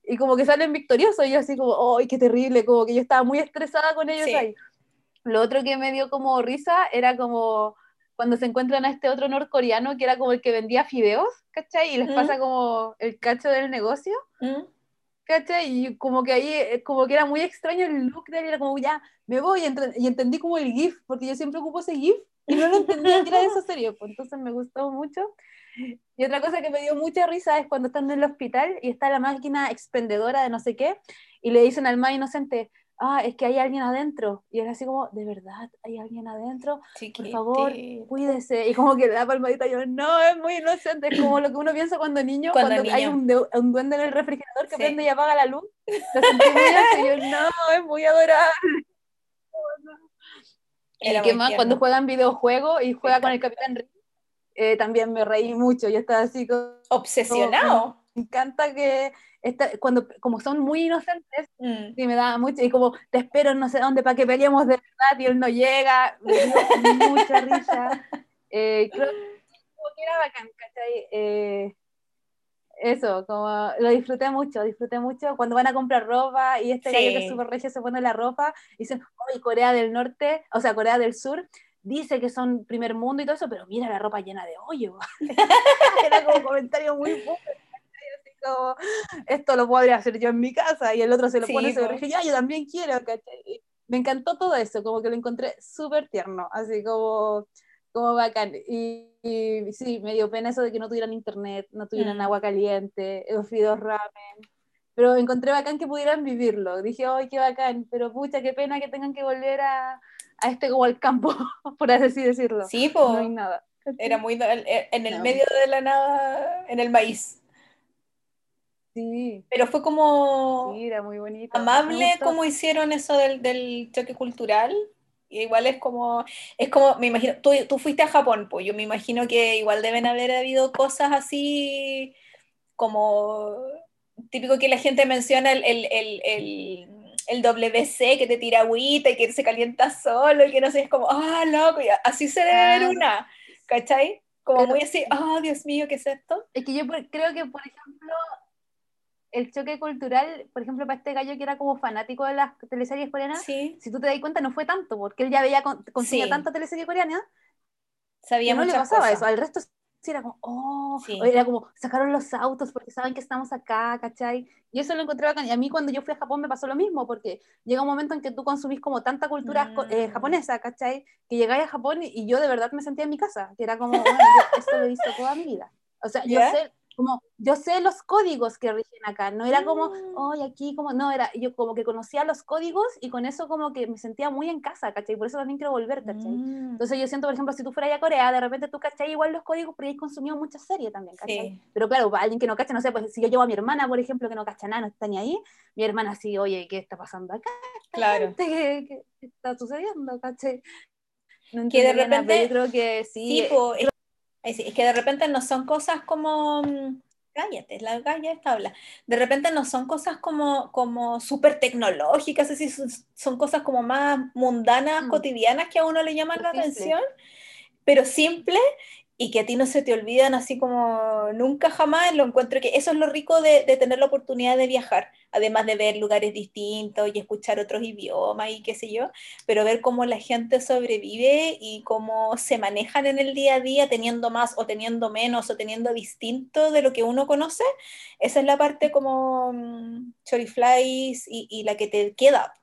Y como que salen victoriosos. Y yo, así, como, ¡ay, qué terrible! Como que yo estaba muy estresada con ellos Sí. ahí. Lo otro que me dio como risa era como cuando se encuentran a este otro norcoreano que era como el que vendía fideos, ¿cachai? Y les Mm. pasa como el cacho del negocio. ¿Mm? ¿cachai? Y como que ahí, eh, como que era muy extraño el look de él, era como, ya, me voy, y, y entendí como el GIF, porque yo siempre ocupo ese GIF, y no lo entendía que era de esa serie, pues entonces me gustó mucho. Y otra cosa que me dio mucha risa es cuando están en el hospital y está la máquina expendedora de no sé qué, y le dicen al más inocente, ah, es que hay alguien adentro, y él así como, ¿de verdad hay alguien adentro? Por favor, cuídese. Y como que le da palmadita, yo, no, es muy inocente. Es como lo que uno piensa cuando niño, Cuando cuando, hay un, de- un duende en el refrigerador que Sí. prende y apaga la luz. Así, yo, no, es muy adorable. Y Era qué más, tierno. cuando juegan videojuegos y juega con el. Capitán Rick, eh, también me reí mucho. Yo estaba así, como, Obsesionado. me encanta que, esta, cuando, como son muy inocentes, Mm. Sí, me daba mucho, y como te espero no sé dónde para que peleemos de verdad, y él no llega, me dio mucha risa. Eh, creo como que era bacán, ¿cachai? Eh, eso, como lo disfruté mucho, disfruté mucho cuando van a comprar ropa y este Sí. gallo que es súper regio se pone la ropa y dicen, oye, Corea del Norte, o sea, Corea del Sur, dice que son primer mundo y todo eso, pero mira la ropa llena de hoyo. Era como comentario muy. Así como, esto lo podría hacer yo en mi casa y el otro se lo Sí, pone, se po. lo rige, ya, yo también quiero, ¿cachai? Y Me encantó todo eso, como que lo encontré súper tierno, así como, como bacán. Y, y sí, me dio pena eso de que no tuvieran internet, no tuvieran Mm. agua caliente, fideos ramen. Pero encontré bacán que pudieran vivirlo. Dije, ¡ay, qué bacán! Pero pucha, qué pena que tengan que volver a, a este como al campo, por así decirlo. Sí, po. No hay nada. Era muy en el No. medio de la nada, en el maíz. Sí, Pero fue como sí, era muy bonito. Amable como hicieron eso del, del choque cultural. Y igual es como, es como, me imagino, tú, tú fuiste a Japón, pues yo me imagino que igual deben haber habido cosas así como típico que la gente menciona el, el, el, el, el WC que te tira agüita y que se calienta solo y que no sé, es como, ah, loco, y así se debe Ah, ver una, ¿cachai? Como Pero- muy así, ah, Dios mío, ¿qué es esto? Es que yo por- creo que, por ejemplo, el choque cultural, por ejemplo, para este gallo que era como fanático de las teleseries coreanas, Sí, si tú te das cuenta, no fue tanto, porque él ya veía, con- consumía Sí. tanta teleserie coreana, Sabía no le pasaba cosas. eso, al resto sí era como, oh, Sí. o era como, sacaron los autos porque saben que estamos acá, ¿cachai? Y eso lo encontré bacán. Y a mí cuando yo fui a Japón me pasó lo mismo, porque llega un momento en que tú consumís como tanta cultura eh, Mm. japonesa, ¿cachai? Que llegáis a Japón y, yo de verdad me sentía en mi casa, que era como, bueno, yo esto lo he visto toda mi vida. O sea, yo ¿Ya? sé, como, yo sé los códigos que rigen acá, no era como, Mm. hoy aquí, como, no, era, yo como que conocía los códigos y con eso como que me sentía muy en casa, ¿cachai? Por eso también quiero volver, ¿cachai? Mm, Entonces yo siento, por ejemplo, si tú fueras a Corea, de repente tú cachai igual los códigos, pero hay consumido muchas series también, ¿cachai? sí. Pero claro, para alguien que no cacha, no sé, pues si yo llevo a mi hermana, por ejemplo, que no cacha nada, no está ni ahí, mi hermana así, oye, ¿qué está pasando acá? Claro. ¿Qué, qué está sucediendo, cachai? No Que de entendería nada, pero repente- yo creo que sí, Sí, eh, es, es que de repente no son cosas como. mm, Cállate, la galla esta habla. De repente no son cosas como, como súper tecnológicas, son, son cosas como más mundanas, Mm. cotidianas que a uno le llaman la atención, pero simple y que a ti no se te olvidan así como nunca jamás. Lo encuentro que eso es lo rico de, de tener la oportunidad de viajar, además de ver lugares distintos y escuchar otros idiomas y qué sé yo pero ver cómo la gente sobrevive y cómo se manejan en el día a día teniendo más o teniendo menos o teniendo distinto de lo que uno conoce, esa es la parte como mm, Choriflies y, y la que te queda.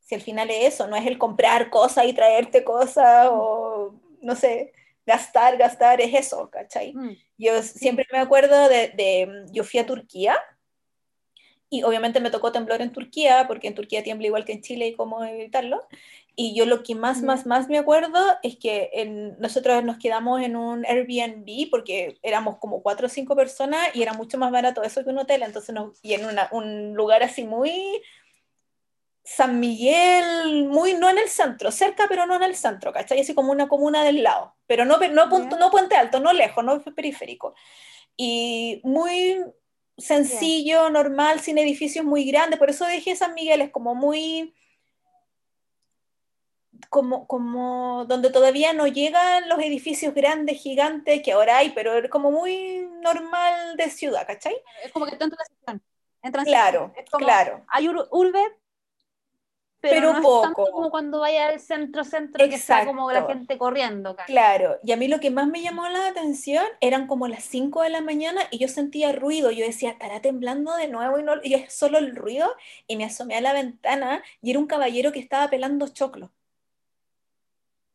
Si al final es eso, no es el comprar cosas y traerte cosas o no sé, gastar, gastar, es eso, ¿cachai? mm, Yo siempre me acuerdo de, de- yo fui a Turquía y obviamente me tocó temblor en Turquía, porque en Turquía tiembla igual que en Chile y cómo evitarlo. Y yo lo que más, Ya. más, más me acuerdo es que en- nosotros nos quedamos en un Airbnb porque éramos como cuatro o cinco personas y era mucho más barato eso que un hotel, entonces nos, y en una- un lugar así muy San Miguel, muy, no en el centro, cerca pero no en el centro, ¿cachai? Así como una comuna del lado, pero no, no, punto- no Puente Alto, no lejos, no periférico. Y muy sencillo, normal, sin edificios muy grandes, por eso dije San Miguel, es como muy... Como, como donde todavía no llegan los edificios grandes, gigantes que ahora hay, pero es como muy normal de ciudad, ¿cachai? es como que está en transición. en transición. Claro, Es como- claro. Hay ur- urbe, pero, Pero no es poco. tanto como cuando vaya al centro, centro, que está como la Exacto. gente corriendo. ¿cachai? Claro, y a mí lo que más me llamó la atención eran como las 5 de la mañana y yo sentía ruido, yo decía, estará temblando de nuevo y, no, y es solo el ruido y me asomé a la ventana y era un caballero que estaba pelando choclo.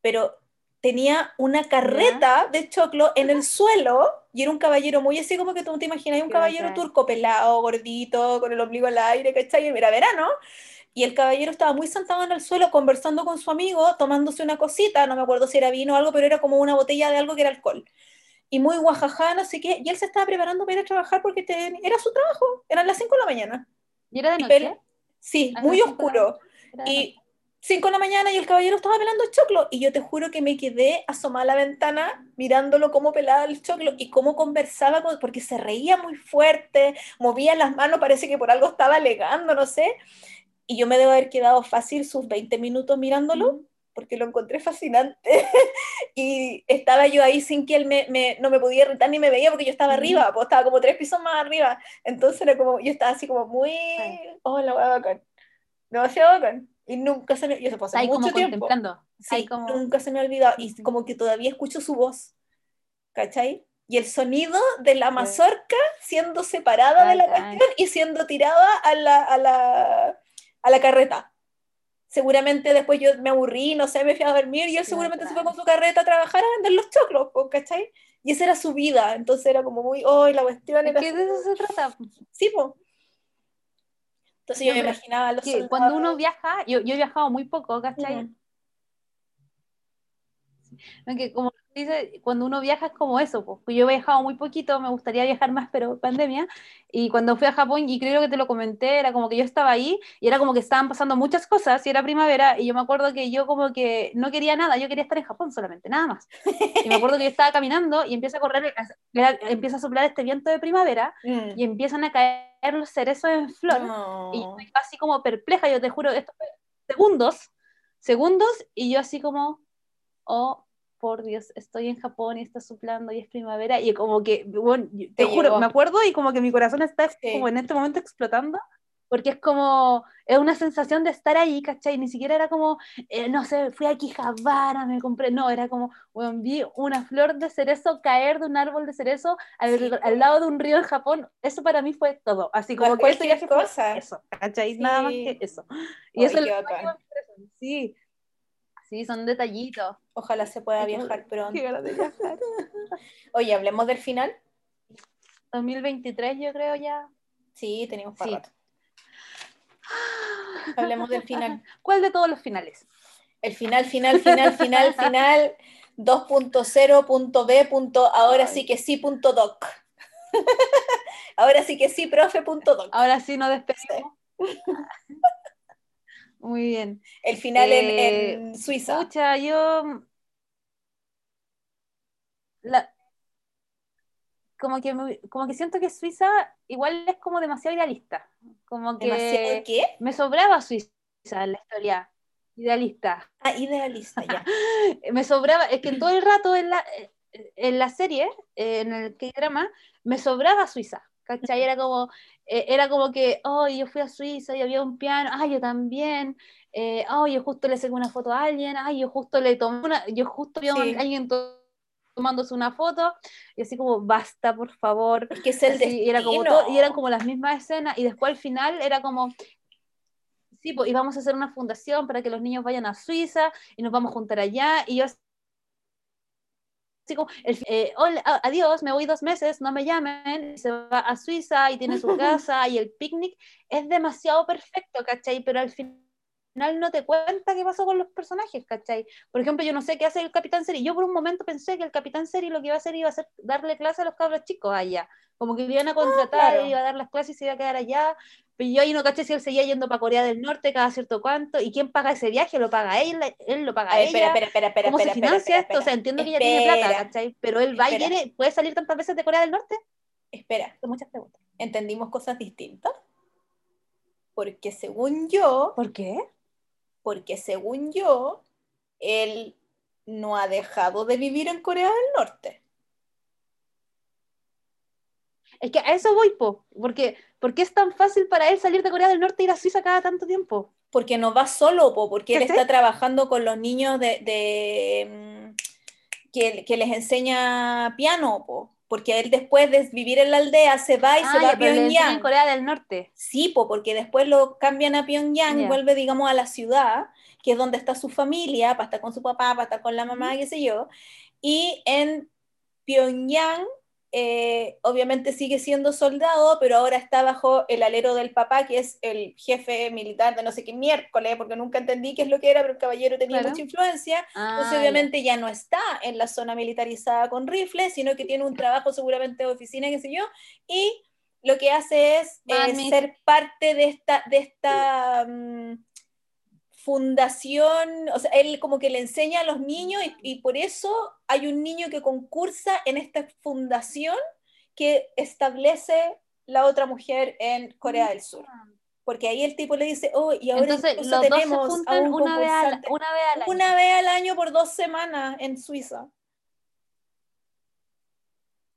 Pero tenía una carreta de choclo en el suelo y era un caballero muy así como que tú te imaginas, un caballero turco pelado, gordito, con el ombligo al aire, ¿cachai? Era verano. Y el caballero estaba muy sentado en el suelo conversando con su amigo, tomándose una cosita, no me acuerdo si era vino o algo, pero era como una botella de algo que era alcohol. Y muy guajajá, no sé qué, y él se estaba preparando para ir a trabajar porque te- era su trabajo, eran las 5 de la mañana. ¿Y era de noche? pel- Sí, Ah, muy oscuro. Era Y 5 de la mañana y el caballero estaba pelando el choclo. Y yo te juro que me quedé asomada a la ventana mirándolo cómo pelaba el choclo y cómo conversaba, con- porque se reía muy fuerte, movía las manos, parece que por algo estaba alegando, no sé. Y yo me debo haber quedado fácil sus 20 minutos mirándolo, porque lo encontré fascinante. y estaba yo ahí sin que él me, me- no me podía irritar ni me veía porque yo estaba arriba, pues estaba como tres pisos más arriba. Entonces era como, yo estaba así como muy, oh, la hueá bacán. Demasiado bacán. Y nunca se me, y eso pasó mucho como tiempo. Sí, como- nunca se me ha olvidado. Y como que todavía escucho su voz. ¿Cachai? Y el sonido de la mazorca siendo separada de la cuestión y siendo tirada a la, a la, a la carreta. Seguramente después yo me aburrí, no sé, me fui a dormir y él Qué seguramente se fue con su carreta a trabajar a vender los choclos, ¿cachai? Y esa era su vida. Entonces era como muy, oh, la cuestión Es era que de eso se trata. Sí, po. Entonces yo me imaginaba los soldados. cuando uno viaja, yo, yo he viajado muy poco, ¿cachai? Que como dice, cuando uno viaja es como eso, pues. Yo he viajado muy poquito, me gustaría viajar más, pero pandemia. Y cuando fui a Japón, y creo que te lo comenté, era como que yo estaba ahí y era como que estaban pasando muchas cosas y era primavera. Y yo me acuerdo que yo como que no quería nada, yo quería estar en Japón solamente, nada más. Y me acuerdo que yo estaba caminando y empieza a correr, empieza a soplar este viento de primavera Mm. y empiezan a caer los cerezos en flor. Y yo No. así como perpleja, yo te juro, esto fue segundos, segundos, y yo así como, oh, por Dios, estoy en Japón y está soplando y es primavera, y como que, bueno, te, Te juro, llegó. me acuerdo y como que mi corazón está Sí. como en este momento explotando, porque es como, es una sensación de estar ahí, ¿cachai? Ni siquiera era como, eh, no sé, fui aquí Javara, me compré, no, era como, bueno, vi una flor de cerezo caer de un árbol de cerezo al, Sí, al lado de un río en Japón, eso para mí fue todo, así como que Cualquier ese viaje fue cosa. eso, ¿cachai? Nada más Sí. que eso. Y Ay, eso es lo que. Sí, sí, son detallitos. Ojalá se pueda viajar pronto. Viajar. Oye, hablemos del final. 2023 yo creo ya. Sí, tenemos para Sí. rato. Hablemos del final. ¿Cuál de todos los finales? El final, final, final, final, final. 2.0, punto B, punto, ahora sí que sí, punto doc. ahora sí que sí, profe, doc. Ahora sí nos despedimos. Muy bien. El final en- Eh, en, Suiza. Pucha, yo. la- Como que, me- como que siento que Suiza igual es como demasiado idealista. Como que ¿Demasiado qué? me sobraba Suiza en la historia. Idealista. Ah, idealista, ya. Me sobraba, es que todo el rato en la, en la serie, en el K-drama, me sobraba Suiza. ¿Cachai? Era como, eh, era como que, oh, yo fui a Suiza y había un piano, ay, yo también, eh, oh, yo justo le saqué una foto a alguien, ay, yo justo le tomé una, yo justo vi a alguien to- tomándose una foto, y así como, basta, por favor. Es que es el Así, y, era como destino. todo- y eran como las mismas escenas, y después al final era como, sí, pues, y vamos a hacer una fundación para que los niños vayan a Suiza, y nos vamos a juntar allá, y yo así como, el- eh, hola, adiós, me voy dos meses, no me llamen, se va a Suiza y tiene su casa y el picnic es demasiado perfecto, ¿cachai? Pero al final no te cuenta qué pasó con los personajes, ¿cachai? Por ejemplo, yo no sé qué hace el Capitán Seri. Yo por un momento pensé que el Capitán Seri lo que iba a hacer iba a ser darle clase a los cabros chicos allá. Como que iban a contratar, claro. iba a dar las clases y se iba a quedar allá. Pero yo ahí no caché si él seguía yendo para Corea del Norte cada cierto cuánto. ¿Y quién paga ese viaje? ¿Lo paga él? ¿Él lo paga A ver, ella? espera, espera, espera, espera. ¿Cómo se espera, financia espera, esto? O sea, entiendo que ella tiene plata, ¿cachai? Pero él va y viene, ¿puede salir tantas veces de Corea del Norte? Espera, Son muchas preguntas. ¿entendimos cosas distintas? Porque según yo, ¿Por qué? Porque según yo, él no ha dejado de vivir en Corea del Norte. Es que a eso voy, po. Porque, ¿Por qué es tan fácil para él salir de Corea del Norte e ir a Suiza cada tanto tiempo? Porque no va solo, po, porque él está trabajando con los niños de, de, mm, que, que les enseña piano, po. Porque él después de vivir en la aldea se va y se Ah, va ya, a Pyongyang. en Corea del Norte. Sí, po, porque después lo cambian a Pyongyang y Ya. vuelve, digamos, a la ciudad, que es donde está su familia, para estar con su papá, para estar con la mamá, qué sé yo. Y en Pyongyang, eh, obviamente sigue siendo soldado, pero ahora está bajo el alero del papá, que es el jefe militar de no sé qué miércoles, porque nunca entendí qué es lo que era, pero el caballero tenía Claro. mucha influencia. Ah, Entonces, ya. obviamente, ya no está en la zona militarizada con rifles, sino que tiene un trabajo seguramente de oficina, qué sé yo, y lo que hace es eh, ser parte de esta, de esta mm, fundación, o sea, él como que le enseña a los niños y, y por eso hay un niño que concursa en esta fundación que establece la otra mujer en Corea del Sur. Porque ahí el tipo le dice, oh, y ahora Entonces, los dos se tenemos a juntan un una vez, al, una vez al año. una vez al año por dos semanas en Suiza.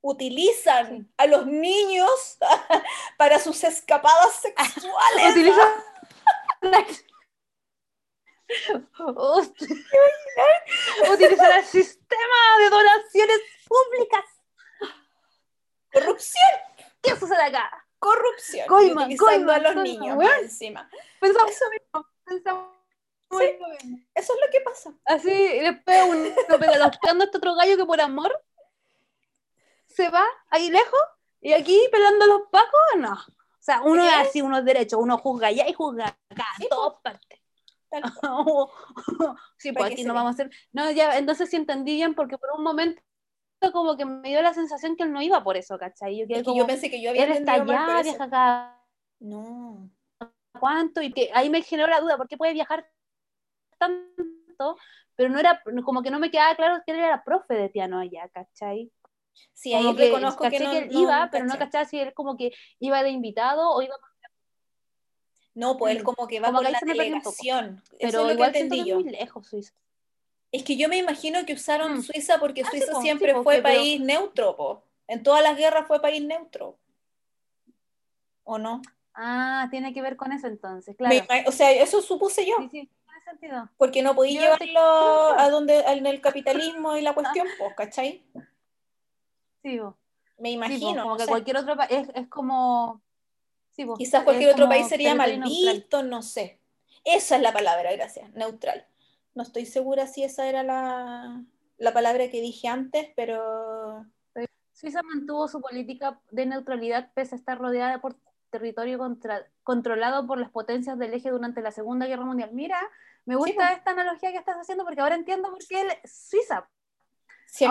Utilizan Sí. a los niños para sus escapadas sexuales. Utiliza Utilizar el sistema de donaciones públicas. Corrupción, ¿Qué sucede acá? corrupción. Utilizando coima, a los coima, niños más encima. Pensamos Eso, mismo. Pensamos Sí. mismo. eso es lo que pasa. Así, uno pega los pegando a este otro gallo que por amor se va ahí lejos y aquí pelando a los pacos, no. O sea, uno es así, uno es derecho, uno juzga allá y juzga acá, Sí, en todas sí, pues que aquí no vamos a hacer. No, ya, entonces sí entendí bien porque por un momento como que me dio la sensación que él no iba por eso, ¿cachai? Yo quedé Es que como, yo pensé que yo había por allá, viaja cada No. cuánto, y que ahí me generó la duda, ¿por qué puede viajar tanto? Pero no era, como que no me quedaba claro que él era profe de piano allá, ¿cachai? Sí, ahí Como que reconozco que no, que él no iba, pero no cachaba si él como que iba de invitado o iba No, pues él Mm, como que va como ahí la delegación. Eso pero es lo que igual siento que entendí es yo. muy lejos Suiza. Es que yo me imagino que usaron Mm. Suiza porque Ah, sí, Suiza sí, siempre fue que- pero- país neutro, po. En todas las guerras fue país neutro. ¿O no? Ah, tiene que ver con eso entonces, claro. o sea, eso supuse yo, Sí, sí, tiene sentido. porque no podía Yo llevarlo a donde en el capitalismo y la cuestión, pues, ¿cachai? Sí, po. Me Sí, imagino, como no que sé. cualquier otro país es, es como. Sí, po, Quizás cualquier otro país sería mal visto, no sé. Esa es la palabra, gracias, neutral. No estoy segura si esa era la, la palabra que dije antes, pero Suiza mantuvo su política de neutralidad pese a estar rodeada por territorio contra- controlado por las potencias del eje durante la Segunda Guerra Mundial. Mira, me gusta esta analogía que estás haciendo porque ahora entiendo por qué el- Suiza. a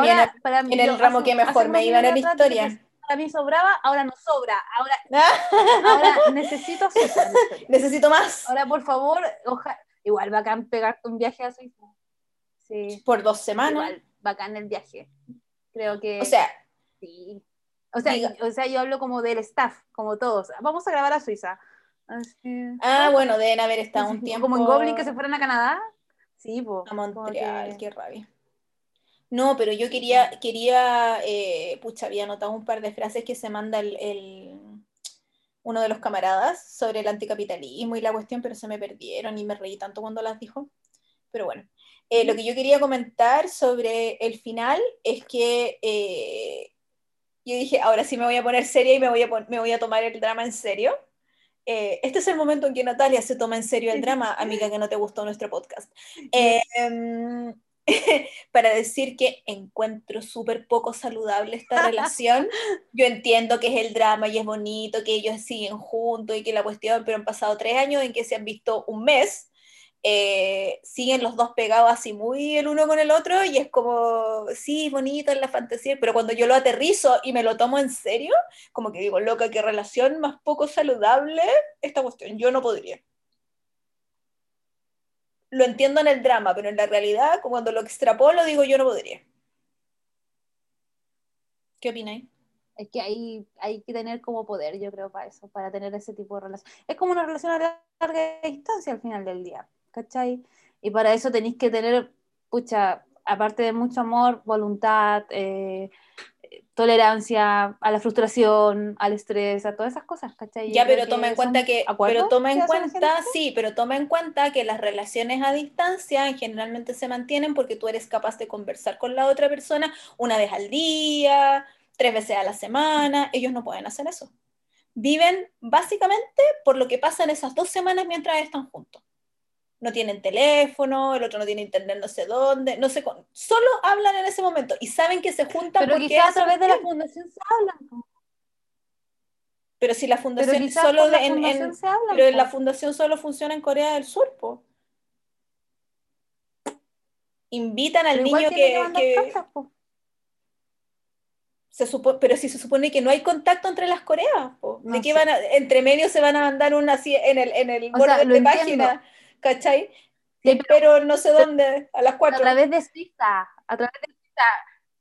mí Ahora, en para mí, en el yo ramo hace- que mejor me iba era la historia. Para mí sobraba, ahora no sobra. Ahora, ahora necesito historia. Necesito más. Ahora, por favor, oja- igual bacán pegarte un viaje a Suiza. Sí, Por dos semanas. igual bacán el viaje. Creo que O sea, sí. O sea, diga- o sea, yo hablo como del staff, como todos. Vamos a grabar a Suiza. Así- ah, bueno, deben haber estado un tiempo. Como en Goblin que se fueran a Canadá. Sí, po, a Montreal, que- qué rabia. No, pero yo quería, quería, eh, pucha, había anotado un par de frases que se manda el, el- uno de los camaradas sobre el anticapitalismo y la cuestión, pero se me perdieron y me reí tanto cuando las dijo. Pero bueno, eh, lo que yo quería comentar sobre el final es que eh, yo dije, ahora sí me voy a poner seria y me voy a, me voy a tomar el drama en serio. Eh, este es el momento en que Natalia se toma en serio el drama, amiga que no te gustó nuestro podcast. Eh, para decir que encuentro súper poco saludable esta relación. Yo entiendo que es el drama y es bonito, que ellos siguen juntos y que la cuestión, pero han pasado tres años en que se han visto un mes. eh, siguen los dos pegados así muy el uno con el otro y es como, sí, bonito en la fantasía, pero cuando yo lo aterrizo y me lo tomo en serio, como que digo, loca, qué relación más poco saludable esta cuestión, yo no podría lo entiendo en el drama, pero en la realidad, cuando lo extrapolo, digo yo no podría. ¿Qué opináis? Es que hay, hay que tener como poder, yo creo, para eso, para tener ese tipo de relación. Es como una relación a larga distancia al final del día, ¿cachai? Y para eso tenéis que tener, pucha, aparte de mucho amor, voluntad, eh, tolerancia a la frustración, al estrés, a todas esas cosas, ¿cachai? Ya, pero toma en cuenta que, pero toma en cuenta, sí, pero toma en cuenta que las relaciones a distancia generalmente se mantienen porque tú eres capaz de conversar con la otra persona una vez al día, tres veces a la semana, ellos no pueden hacer eso. Viven básicamente por lo que pasa en esas dos semanas mientras están juntos. No tienen teléfono, el otro no tiene internet no sé dónde, no sé, con- solo hablan en ese momento y saben que se juntan Pero porque quizás a través de la fundación se hablan. Pero si la fundación solo la en- en- fundación se hablan. pero la fundación solo funciona en Corea del Sur, po. Invitan al Pero niño que cartas, se supo- pero si se supone que no hay contacto entre las Coreas, po. ¿De No qué sé. van a, entre medio se van a mandar una así en el, en el O borde de entiendo. ¿Cachai? Sí, Te espero no sé dónde, a las a cuatro. través de Suiza, a través de Suiza.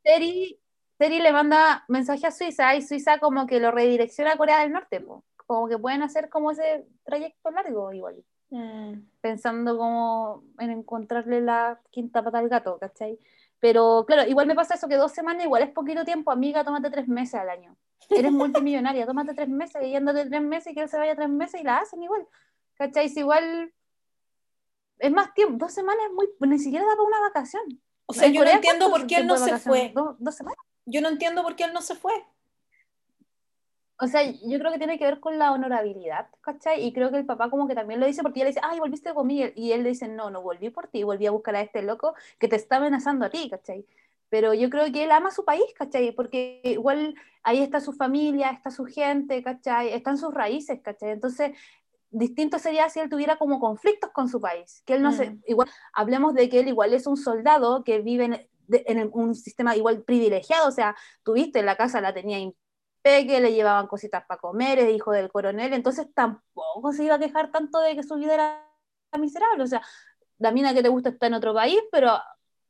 Seri, Seri le manda mensaje a Suiza y Suiza como que lo redirecciona a Corea del Norte, po. como que pueden hacer como ese trayecto largo igual, Mm. pensando como en encontrarle la quinta pata al gato, ¿cachai? Pero claro, igual me pasa eso que dos semanas igual es poquito tiempo, amiga, tómate tres meses al año. Eres multimillonaria, tómate tres meses, y yéndote tres meses y que él se vaya tres meses y la hacen igual, ¿cachai? Si igual es más tiempo, dos semanas es muy, ni siquiera da para una vacación. O sea, En yo no entiendo ¿cuánto por qué él no se fue. ¿Dos, dos semanas? Yo no entiendo por qué él no se fue. O sea, yo creo que tiene que ver con la honorabilidad, ¿cachai? Y creo que el papá como que también lo dice porque ella le dice, ay, volviste conmigo. Y él le dice, no, no volví por ti, volví a buscar a este loco que te está amenazando a ti, ¿cachai? Pero yo creo que él ama su país, ¿cachai? Porque igual ahí está su familia, está su gente, ¿cachai? Están sus raíces, ¿cachai? Entonces, distinto sería si él tuviera como conflictos con su país, que él no se, Mm. igual, hablemos de que él igual es un soldado que vive en, de- en un sistema igual privilegiado, o sea, tuviste la casa, la tenía impeque, le llevaban cositas para comer, es hijo del coronel, entonces tampoco se iba a quejar tanto de que su vida era miserable, o sea, la mina que te gusta está en otro país, pero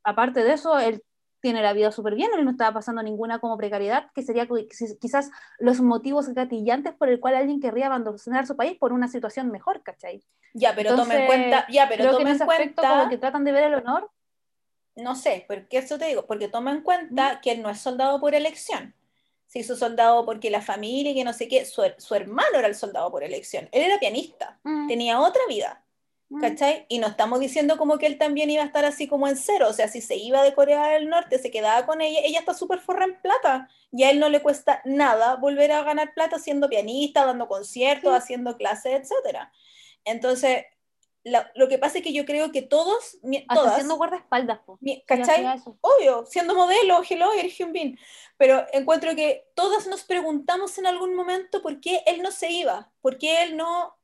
aparte de eso, él tiene la vida súper bien, él no estaba pasando ninguna como precariedad, que sería quizás los motivos gatillantes por el cual alguien querría abandonar su país por una situación mejor, ¿cachai? Ya, pero toma en Entonces, cuenta, ya, pero Creo que en en ese aspecto cuenta, como que tratan de ver el honor. no sé, porque eso te digo, porque toma en cuenta que él no es soldado por elección. se hizo soldado porque la familia y que no sé qué, su, su hermano era el soldado por elección, él era pianista, Mm, tenía otra vida. ¿Cachai? Y no estamos diciendo como que él también iba a estar así como en cero, o sea, si se iba de Corea del Norte, se quedaba con ella, ella está súper forra en plata, y a él no le cuesta nada volver a ganar plata siendo pianista, dando conciertos, Sí. haciendo clases, etcétera. Entonces, la- lo que pasa es que yo creo que todos, Hasta todas, haciendo guardaespaldas, po. ¿cachai? obvio, siendo modelo, hello, eres Bin. Pero encuentro que todas nos preguntamos en algún momento por qué él no se iba, por qué él no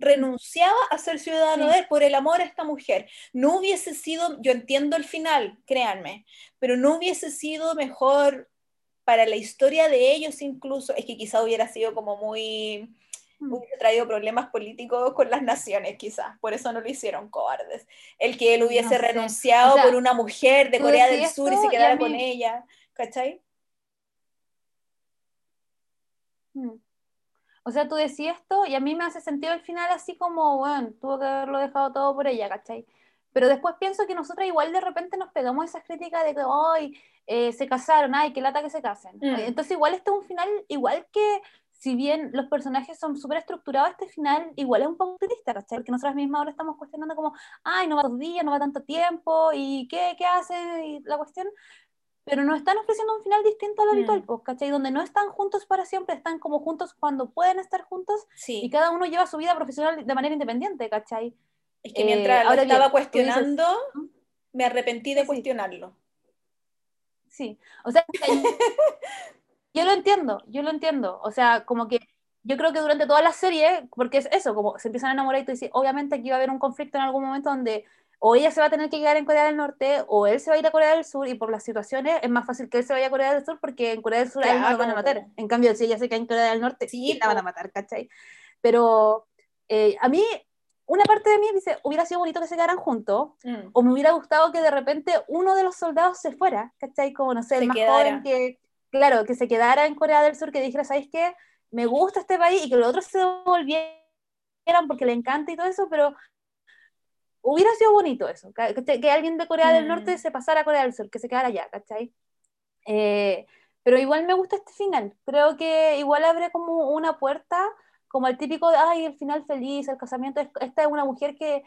renunciaba a ser ciudadano Sí. de él por el amor a esta mujer. No hubiese sido, yo entiendo el final, créanme, pero no hubiese sido mejor para la historia de ellos incluso, es que quizá hubiera sido como muy, Mm. hubiera traído problemas políticos con las naciones, quizás, por eso no lo hicieron cobardes. El que él hubiese sé. renunciado O sea, por una mujer de Corea del Sur y se y quedara mí- con ella, ¿cachai? Mm. O sea, tú decías esto y a mí me hace sentido el final así como, bueno, tuvo que haberlo dejado todo por ella, ¿cachai? Pero después pienso que nosotros igual de repente nos pegamos esas críticas de que hoy se casaron, ay, qué lata que se casen. Mm. Entonces igual este es un final, igual que si bien los personajes son súper estructurados, este final igual es un poco triste, ¿cachai? Porque nosotras mismas ahora estamos cuestionando como, ay, no va dos días, no va tanto tiempo, y qué, qué hace y la cuestión. Pero nos están ofreciendo un final distinto al habitual, Mm. ¿cachai? Donde no están juntos para siempre, están como juntos cuando pueden estar juntos Sí, y cada uno lleva su vida profesional de manera independiente, ¿cachai? es que eh, mientras lo ahora estaba bien, tú dices- cuestionando, me arrepentí de sí. cuestionarlo. Sí, o sea, yo lo entiendo, yo lo entiendo, o sea, como que yo creo que durante toda la serie, porque es eso, como se empiezan a enamorar y tú dices, obviamente aquí va a haber un conflicto en algún momento donde o ella se va a tener que quedar en Corea del Norte o él se va a ir a Corea del Sur y por las situaciones es más fácil que él se vaya a Corea del Sur porque en Corea del Sur a él no lo van a Claro. matar. En cambio, si ella se queda en Corea del Norte, Sí, la van a matar, ¿cachai? Pero eh, a mí, una parte de mí dice, hubiera sido bonito que se quedaran juntos, Mm. o me hubiera gustado que de repente uno de los soldados se fuera, ¿cachai? Como, no sé, el Se más quedara. joven que, claro, que se quedara en Corea del Sur, que dijera, ¿sabéis qué? Me gusta este país y que los otros se volvieran porque le encanta y todo eso, pero hubiera sido bonito eso, ¿cachai? que alguien de Corea del Mm. Norte se pasara a Corea del Sur, que se quedara allá, ¿cachai? Eh, pero igual me gusta este final, creo que igual abre como una puerta, como el típico de, ay, el final feliz, el casamiento, esta es una mujer que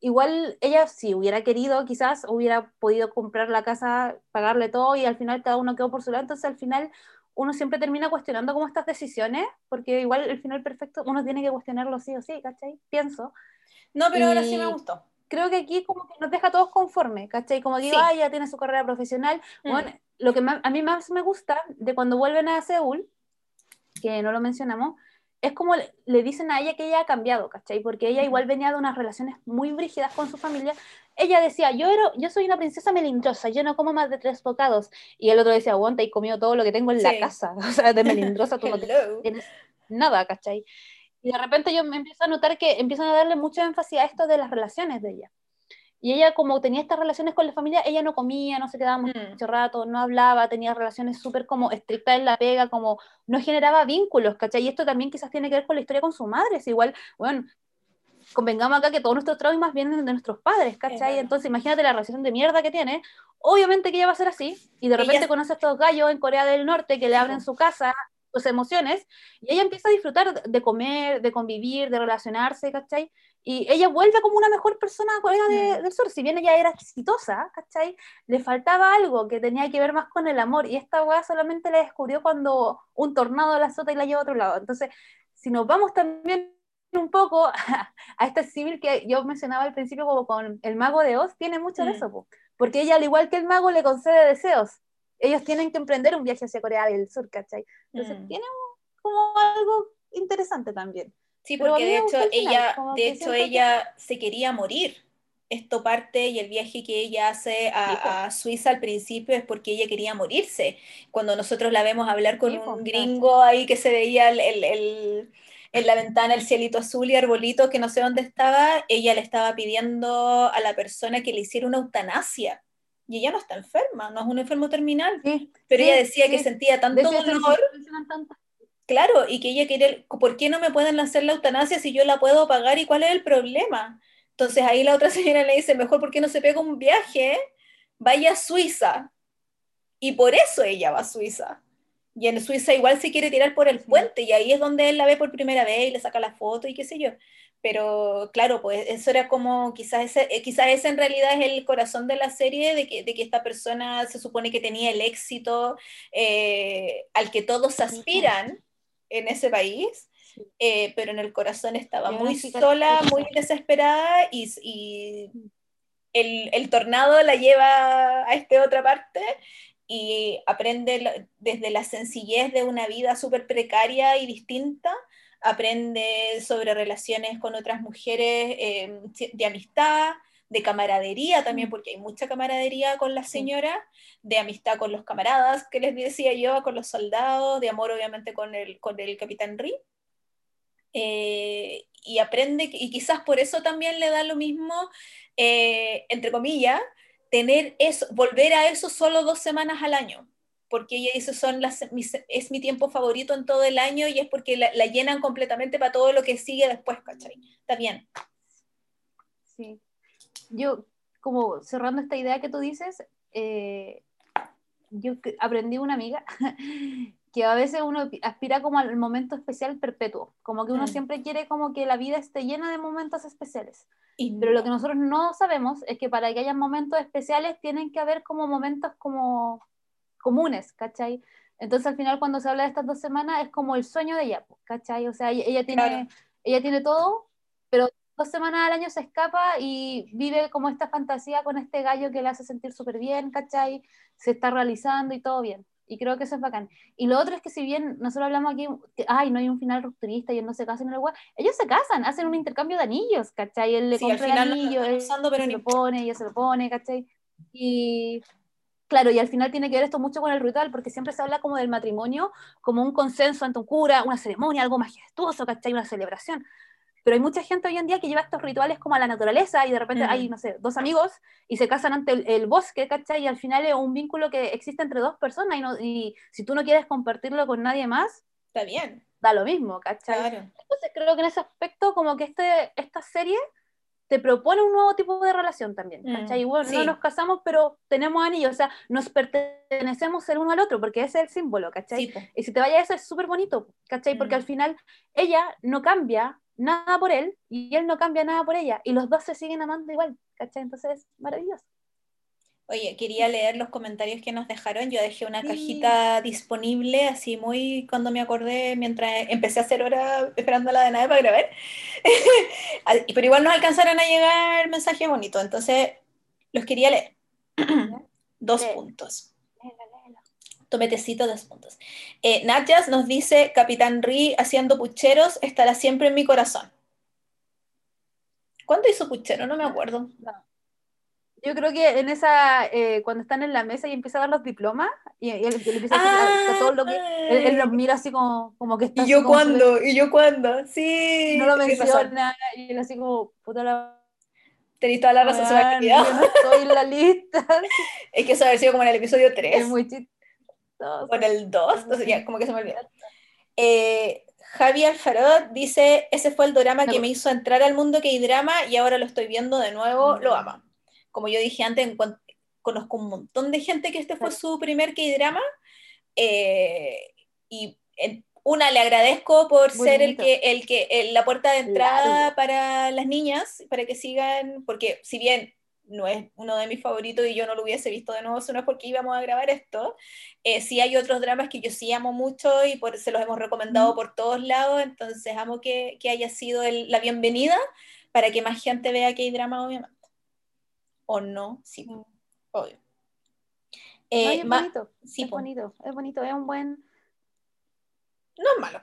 igual ella si hubiera querido quizás hubiera podido comprar la casa, pagarle todo y al final cada uno quedó por su lado, entonces al final uno siempre termina cuestionando como estas decisiones, porque igual el final perfecto uno tiene que cuestionarlo sí o sí, ¿cachai? Pienso. No, pero ahora sí Y- me gustó. Creo que aquí como que nos deja a todos conformes, ¿cachai? Como digo, Sí. ah, ya tiene su carrera profesional. Mm. Bueno, lo que más- a mí más me gusta de cuando vuelven a Seúl, que no lo mencionamos, es como le, le dicen a ella que ella ha cambiado, ¿cachai? Porque ella igual venía de unas relaciones muy brígidas con su familia. Ella decía, yo, era, yo soy una princesa melindrosa, yo no como más de tres bocados. Y el otro decía, te he comido todo lo que tengo en Sí. la casa. O sea, de melindrosa tú no tienes nada, ¿cachai? Y de repente yo me empiezo a notar que empiezan a darle mucho énfasis a esto de las relaciones de ella. Y ella, como tenía estas relaciones con la familia, ella no comía, no se quedaba mucho Mm. rato, no hablaba, tenía relaciones súper como estrictas en la pega, como no generaba vínculos, ¿cachai? Y esto también quizás tiene que ver con la historia con su madre, es igual, bueno, convengamos acá que todos nuestros traumas vienen de nuestros padres, ¿cachai? Entonces imagínate la relación de mierda que tiene, obviamente que ella va a ser así, y de Ella- repente conoce a estos gallos en Corea del Norte que le abren su casa, sus emociones, y ella empieza a disfrutar de comer, de convivir, de relacionarse, ¿cachai? Y ella vuelve como una mejor persona a Corea de- Mm. del Sur, si bien ella era exitosa, ¿cachai? Le faltaba algo que tenía que ver más con el amor, y esta weá solamente la descubrió cuando un tornado la azota y la lleva a otro lado. Entonces, si nos vamos también un poco a, a este civil que yo mencionaba al principio como con el mago de Oz, tiene mucho de Mm. eso, po. porque ella al igual que el mago le concede deseos. Ellos tienen que emprender un viaje hacia Corea del Sur, ¿cachai? Entonces Mm. tiene como algo interesante también. Sí, porque de hecho final, ella, de hecho siento que- ella se quería morir. Esto parte y el viaje que ella hace Sí, a, a Suiza al principio es porque ella quería morirse. Cuando nosotros la vemos hablar con Sí, un claro. gringo ahí que se veía el- el- el- en la ventana el cielito azul y arbolitos que no sé dónde estaba, ella le estaba pidiendo a la persona que le hiciera una eutanasia. Y ella no está enferma, no es un enfermo terminal. Sí, Pero sí, ella decía que sentía tanto dolor Claro, y que ella quería, ¿por qué no me pueden hacer la eutanasia si yo la puedo pagar y cuál es el problema? Entonces ahí la otra señora le dice, mejor porque no se pega un viaje, vaya a Suiza. Y por eso ella va a Suiza. Y en Suiza igual se quiere tirar por el puente y ahí es donde él la ve por primera vez y le saca la foto y qué sé yo. Pero claro, pues eso era como, quizás ese, eh, quizás ese en realidad es el corazón de la serie, de que, de que esta persona se supone que tenía el éxito eh, al que todos aspiran en ese país, eh, pero en el corazón estaba muy sola, muy desesperada y, y el, el tornado la lleva a esta otra parte y aprende desde la sencillez de una vida súper precaria y distinta, aprende sobre relaciones con otras mujeres eh, de amistad, de camaradería también, porque hay mucha camaradería con la Sí. señora, de amistad con los camaradas, que les decía yo, con los soldados, de amor obviamente con el, con el capitán Ri. Eh, y aprende, y quizás por eso también le da lo mismo, eh, entre comillas, tener eso, volver a eso solo dos semanas al año, porque ella dice, son las, mis- es mi tiempo favorito en todo el año y es porque la, la llenan completamente para todo lo que sigue después, ¿cachai? Está bien. Sí. Yo, como cerrando esta idea que tú dices, eh, yo aprendí una amiga que a veces uno aspira como al momento especial perpetuo, como que uno Mm. siempre quiere como que la vida esté llena de momentos especiales. Y Pero lo no. que nosotros no sabemos es que para que haya momentos especiales tienen que haber como momentos como comunes, ¿cachai? Entonces al final cuando se habla de estas dos semanas es como el sueño de ella, ¿cachai? O sea, ella, ella tiene, Claro. ella tiene todo, pero dos semanas al año se escapa y vive como esta fantasía con este gallo que le hace sentir súper bien, ¿cachai? Se está realizando y todo bien. Y creo que eso es bacán. Y lo otro es que si bien nosotros hablamos aquí, que, ay, no hay un final rupturista y él no se casa en el web, ellos se casan, hacen un intercambio de anillos, ¿cachai? Él le Sí, compra el anillo, él pero se no lo pone, ella se lo pone, ¿cachai? Y claro, y al final tiene que ver esto mucho con el ritual, porque siempre se habla como del matrimonio, como un consenso ante un cura, una ceremonia, algo majestuoso, ¿cachai? Una celebración. Pero hay mucha gente hoy en día que lleva estos rituales como a la naturaleza y de repente Mm. hay, no sé, dos amigos y se casan ante el, el bosque, ¿cachai? Y al final es un vínculo que existe entre dos personas y, no, y si tú no quieres compartirlo con nadie más, Está bien, da lo mismo, ¿cachai? claro. Entonces creo que en ese aspecto como que este, esta serie te propone un nuevo tipo de relación también, Mm, ¿cachai? Y bueno, sí. no nos casamos, pero tenemos anillos, o sea, nos pertenecemos el uno al otro, porque ese es el símbolo, ¿cachai? Sí. Y si te vaya eso es súper bonito, ¿cachai? Porque Mm. al final ella no cambia nada por él y él no cambia nada por ella, y los dos se siguen amando igual, ¿cachai? Entonces es maravilloso. Oye, quería leer los comentarios que nos dejaron. Yo dejé una Sí. cajita disponible, así muy cuando me acordé, mientras empecé a hacer hora esperando la de nave para grabar. Pero igual nos alcanzaron a llegar mensajes bonitos, entonces los quería leer. Dos Lee. puntos. Tometecito, dos puntos. Eh, Natjas nos dice, Capitán Ri haciendo pucheros estará siempre en mi corazón. ¿Cuándo hizo puchero? No me acuerdo. Yo creo que en esa, eh, cuando están en la mesa y empieza a dar los diplomas, y, y él, él empieza a decir a- a todo lo que, él, él los mira así como, como que está ¿Y yo cuándo? ¿Y yo cuándo? Sí. y no lo menciona, y él así como, puta la Tenéis toda la razón, se me no estoy en la lista, Es que eso haber sido como en el episodio 3 es muy chistoso. o en el 2, entonces ya como que se me olvidó. Eh, Javi Alfarot dice, ese fue el drama que me hizo entrar al mundo que hay drama y ahora lo estoy viendo de nuevo, lo ama. Como yo dije antes, conozco un montón de gente que este fue su primer K-drama eh, y en- una le agradezco por Muy ser el que, el que el- la puerta de entrada Claro. para las niñas, para que sigan, porque si bien no es uno de mis favoritos y yo no lo hubiese visto de nuevo, si no es porque íbamos a grabar esto, eh, sí hay otros dramas que yo sí amo mucho y por, se los hemos recomendado Mm. por todos lados, entonces amo que, que haya sido el- la bienvenida para que más gente vea que hay drama, obviamente. ¿O no? Sí, Mm. obvio. Eh, es bonito, sí, es bonito, es bonito, es un buen... No es malo.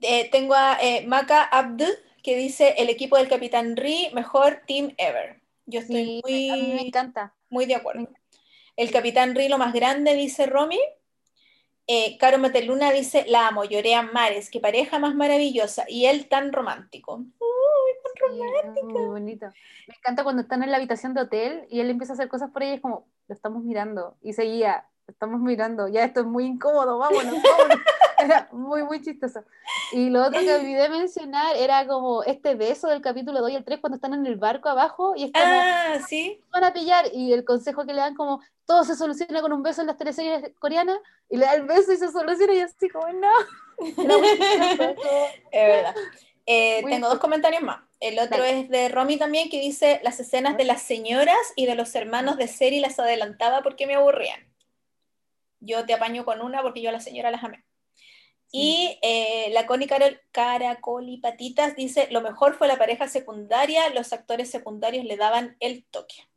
Eh, tengo a eh, Maka Abdul que dice el equipo del Capitán Ri, mejor team ever. Yo estoy Sí, a mí me muy, encanta. muy de acuerdo. El Capitán Ri, lo más grande, dice Romy. Eh, Caro Mateluna dice, la amo, lloré a mares, qué pareja más maravillosa. Y él tan romántico. Muy bonito. Me encanta cuando están en la habitación de hotel y él empieza a hacer cosas por ella y es como, lo estamos mirando. Y seguía, lo estamos mirando, ya esto es muy incómodo, vámonos, vámonos. Era muy, muy chistoso. Y lo otro que olvidé mencionar era como este beso del capítulo 2 y el 3 cuando están en el barco abajo y es como, Ah, sí. van a pillar y el consejo que le dan como, todo se soluciona con un beso en las teleseries coreanas y le da el beso y se soluciona y así como, no. Era muy chistoso, como- Es verdad. Eh, tengo dos comentarios más. El otro Dale. es de Romy también, que dice, las escenas de las señoras y de los hermanos de Seri las adelantaba porque me aburrían. Yo te apaño con una porque yo a la señora las amé. Y eh, la Connie Carol, Caracol y Patitas dice, lo mejor fue la pareja secundaria, los actores secundarios le daban el toque.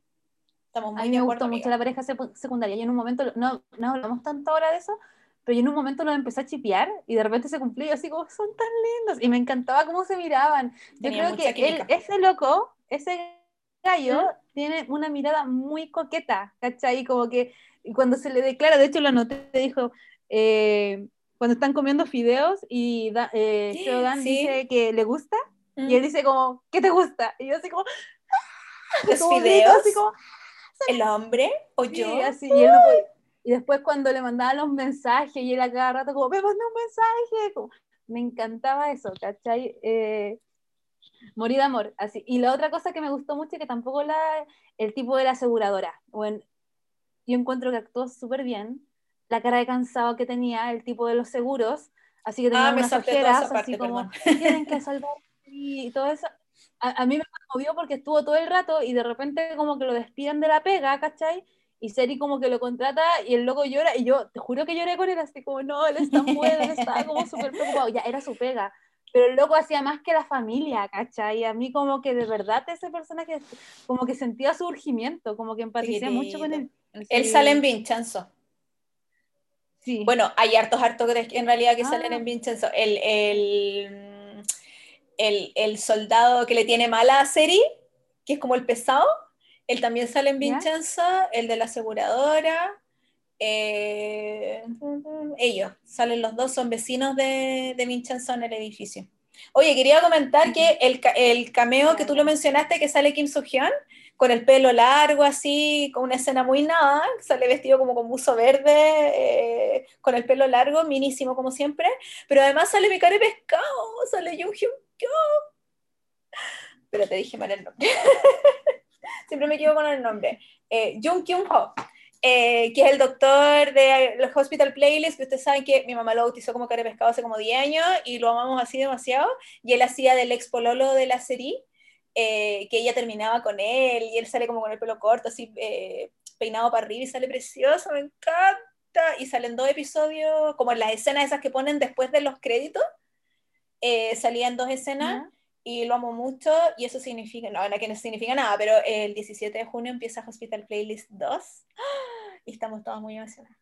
Estamos A muy mí de me acuerdo, gustó mucho amiga. la pareja secu- secundaria. Yo en un momento, no, no hablamos tanto ahora de eso, pero yo en un momento lo empecé a chipear y de repente se cumplió y yo así como, son tan lindos. Y me encantaba cómo se miraban. Yo creo que él, ese loco, ese gallo, tiene una mirada muy coqueta, ¿cachai? Como que cuando se le declara, de hecho lo anoté, dijo, eh, cuando están comiendo fideos y da, eh, Seo Dan Sí. dice que le gusta Mm. y él dice como, ¿qué te gusta? Y yo así como, ¿Los como fideos? así como, ¿El hombre o Sí, yo? así, y, él no podía- y después cuando le mandaban los mensajes y él a cada rato como, me manda un mensaje, como- me encantaba eso, ¿cachai? Eh, morir de amor, así. Y la otra cosa que me gustó mucho, que tampoco la, el tipo de la aseguradora, bueno, yo encuentro que actuó súper bien, la cara de cansado que tenía, el tipo de los seguros, así que tenía Ah, unas ojeras, parte, así como, tienen que salvar y todo eso. A, a mí me conmovió porque estuvo todo el rato y de repente como que lo despiden de la pega, ¿cachai? Y Seri como que lo contrata y el loco llora y yo te juro que lloré con él así como, no, él está bueno, él estaba como súper preocupado, ya era su pega. Pero el loco hacía más que la familia, ¿cachai? Y a mí como que de verdad ese personaje como que sentía su urgimiento, como que empaticé mucho con él. Él sale en Vincenzo. Sí. Bueno, hay hartos que en realidad que Ah. salen en Vincenzo. El, el, el, el soldado que le tiene mala a Seri, que es como el pesado, él también sale en ¿Ya? Vincenzo, el de la aseguradora. eh, ellos, salen los dos, son vecinos de, de Vincenzo en el edificio. Oye, quería comentar que el, ca- el cameo que tú lo mencionaste, que sale Kim So-hyun, con el pelo largo así, con una escena muy nada, sale vestido como con buzo verde, eh, con el pelo largo, minísimo como siempre, pero además sale mi cara de pescado, sale Jung Hyun Kyo. Pero te dije mal el nombre. Siempre me equivoco con el nombre. Eh, Jung Kyun Ho. eh, que es el doctor de los Hospital Playlist, que ustedes saben que mi mamá lo bautizó como cara de pescado hace como 10 años y lo amamos así demasiado, y él hacía del ex pololo de la serie, eh, que ella terminaba con él y él sale como con el pelo corto, así eh, peinado para arriba y sale precioso, me encanta. Y salen dos episodios, como en las escenas esas que ponen después de los créditos, eh, salían dos escenas ¿Ya? Y lo amo mucho y eso significa, no, no que no significa nada, pero el 17 de junio empieza Hospital Playlist 2 y estamos todas muy emocionadas.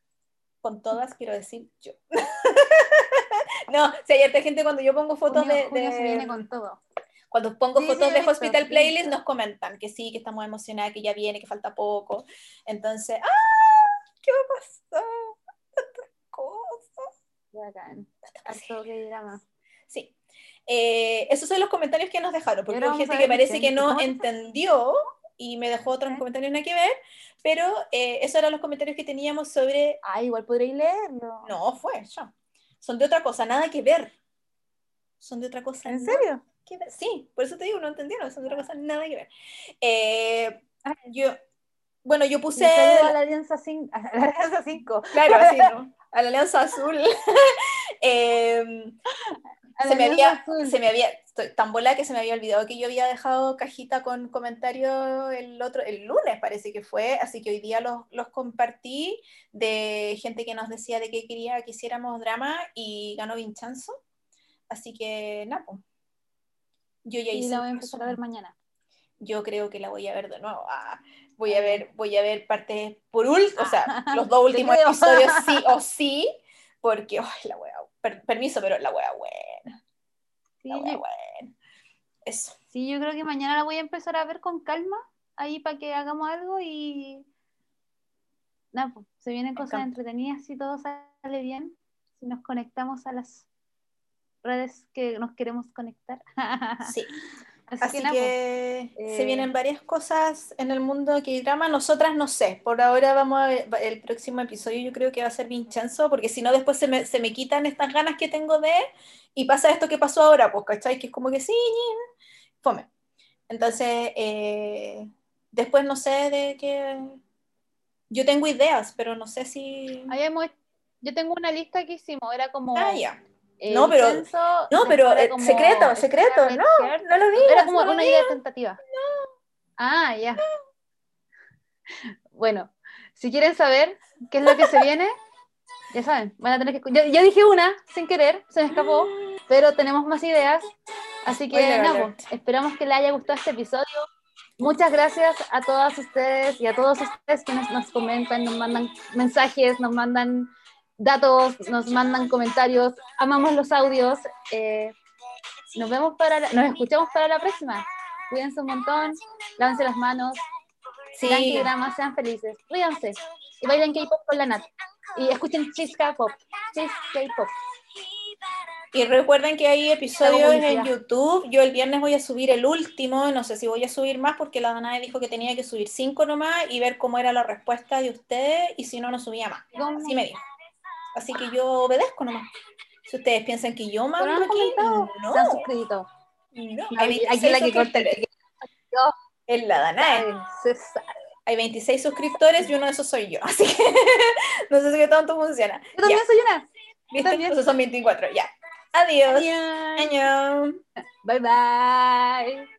Con todas quiero decir yo. no, si hay gente cuando yo pongo fotos Junio- de, junio se de- viene con todo. cuando pongo Sí, fotos sí, de visto, Hospital Playlist nos comentan que sí, que estamos emocionadas, que ya viene, que falta poco. Entonces, ¡ah! ¿Qué va a pasar? Tantas cosas. Bacán. Harto que drama. Sí. Eh, esos son los comentarios que nos dejaron, porque hay gente que parece que no entendió y me dejó otros ¿Eh? comentarios nada que ver, pero eh, esos eran los comentarios que teníamos sobre... Ah, igual podréis leerlo. No, fue ya. Son de otra cosa, nada que ver. Son de otra cosa. ¿En nada serio? que ver. Sí, por eso te digo, no entendieron, son de otra cosa, nada que ver. Eh, Ah. yo, bueno, yo puse... a la Alianza 5. A la Alianza 5. Claro, así, ¿no? A la Alianza Azul. Se me había, se me había, estoy tan volada que se me había olvidado que yo había dejado cajita con comentarios el otro, el lunes parece que fue, así que hoy día los, los compartí de gente que nos decía de que quería que hiciéramos drama y ganó Vinchanzo. Así que nada, pues. Yo ya Y hice la voy a empezar a ver mañana. yo creo que la voy a ver de nuevo. Ah, voy a ver, voy a ver partes por último, o sea, los dos últimos episodios sí o sí, porque ay, la wea, per- permiso, pero la wea buena, Sí, la wea yo, buena. Eso. sí, yo creo que mañana la voy a empezar a ver con calma, ahí para que hagamos algo y nada, pues, se vienen cosas entretenidas si todo sale bien, si nos conectamos a las redes que nos queremos conectar. Sí. Así, Así que, nada, que pues, se eh, vienen varias cosas en el mundo que drama. Nosotras no sé. Por ahora vamos a ver, el próximo episodio yo creo que va a ser Vincenzo, porque si no después se me, se me quitan estas ganas que tengo de y pasa esto que pasó ahora, pues, ¿cachai? Que es como que sí, fome. Entonces, eh, después no sé de qué... Yo tengo ideas, pero no sé si... habíamos- yo tengo una lista que hicimos, era como... Ah, ya. Eh, No, pero- No, pero eh, como secreto, secreto, no, no lo digas. Era como no una idea tentativa. Ah, ya. Bueno, si quieren saber qué es lo que se viene, ya saben, van a tener que... Yo, yo dije una sin querer, se me escapó, pero tenemos más ideas. Así que nada, esperamos que les haya gustado este episodio. Muchas gracias a todas ustedes y a todos ustedes que nos, nos comentan, nos mandan mensajes, nos mandan datos, nos mandan comentarios. Amamos los audios. eh, nos vemos para la- nos escuchamos para la próxima. Cuídense un montón, lávense las manos, Sí, K-dramas, sean felices, ríanse y bailen K-pop con la Nat. Y escuchen Chis K-pop, Chis K-pop. Y recuerden que hay episodios en. YouTube. Yo el viernes voy a subir el último. No sé si voy a subir más porque la Danae dijo que tenía que subir cinco nomás y ver cómo era la respuesta de ustedes. Y si no, no subía más. Así me dijo. Así que yo obedezco nomás. Si ustedes piensan que yo mando aquí, comentado, no. se han suscrito. no. No, Hay aquí 26 la que corta el. Es la Danae. Hay 26 suscriptores y uno de esos soy yo. Así que no sé si qué tanto funciona. Yo también Ya, soy una. ¿viste? también. Entonces son 24. Ya. Adiós. Adiós. Bye bye.